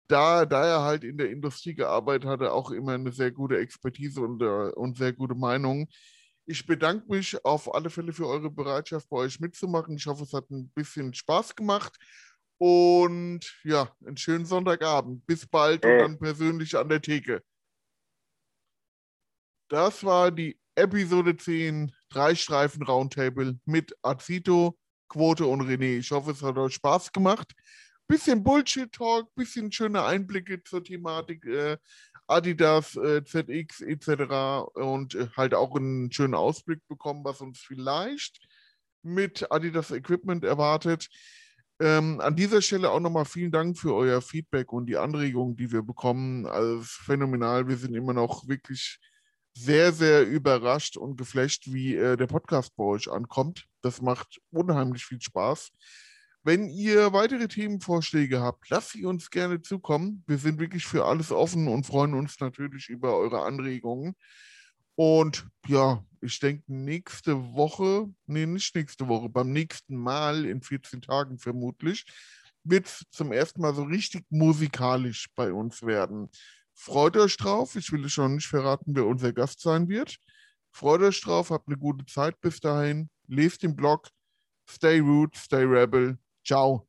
da, da er halt in der Industrie gearbeitet hatte, auch immer eine sehr gute Expertise und, äh, und sehr gute Meinung. Ich bedanke mich auf alle Fälle für eure Bereitschaft, bei euch mitzumachen. Ich hoffe, es hat ein bisschen Spaß gemacht. Und ja, einen schönen Sonntagabend. Bis bald und Äh. dann persönlich an der Theke. Das war die Episode 10, drei Streifen Roundtable mit Azito, Quote und René. Ich hoffe, es hat euch Spaß gemacht. Bisschen Bullshit-Talk, bisschen schöne Einblicke zur Thematik äh, Adidas, äh, ZX etc. Und äh, halt auch einen schönen Ausblick bekommen, was uns vielleicht mit Adidas Equipment erwartet. Ähm, an dieser Stelle auch nochmal vielen Dank für euer Feedback und die Anregungen, die wir bekommen. Also phänomenal. Wir sind immer noch wirklich sehr, sehr überrascht und geflasht, wie äh, der Podcast bei euch ankommt. Das macht unheimlich viel Spaß. Wenn ihr weitere Themenvorschläge habt, lasst sie uns gerne zukommen. Wir sind wirklich für alles offen und freuen uns natürlich über eure Anregungen. Und ja, ich denke, nächste Woche, nee, nicht nächste Woche, beim nächsten Mal in 14 Tagen vermutlich, wird es zum ersten Mal so richtig musikalisch bei uns werden. Freut euch drauf. Ich will schon nicht verraten, wer unser Gast sein wird. Freut euch drauf, habt eine gute Zeit bis dahin. Lest den Blog. Stay root, stay rebel. Ciao.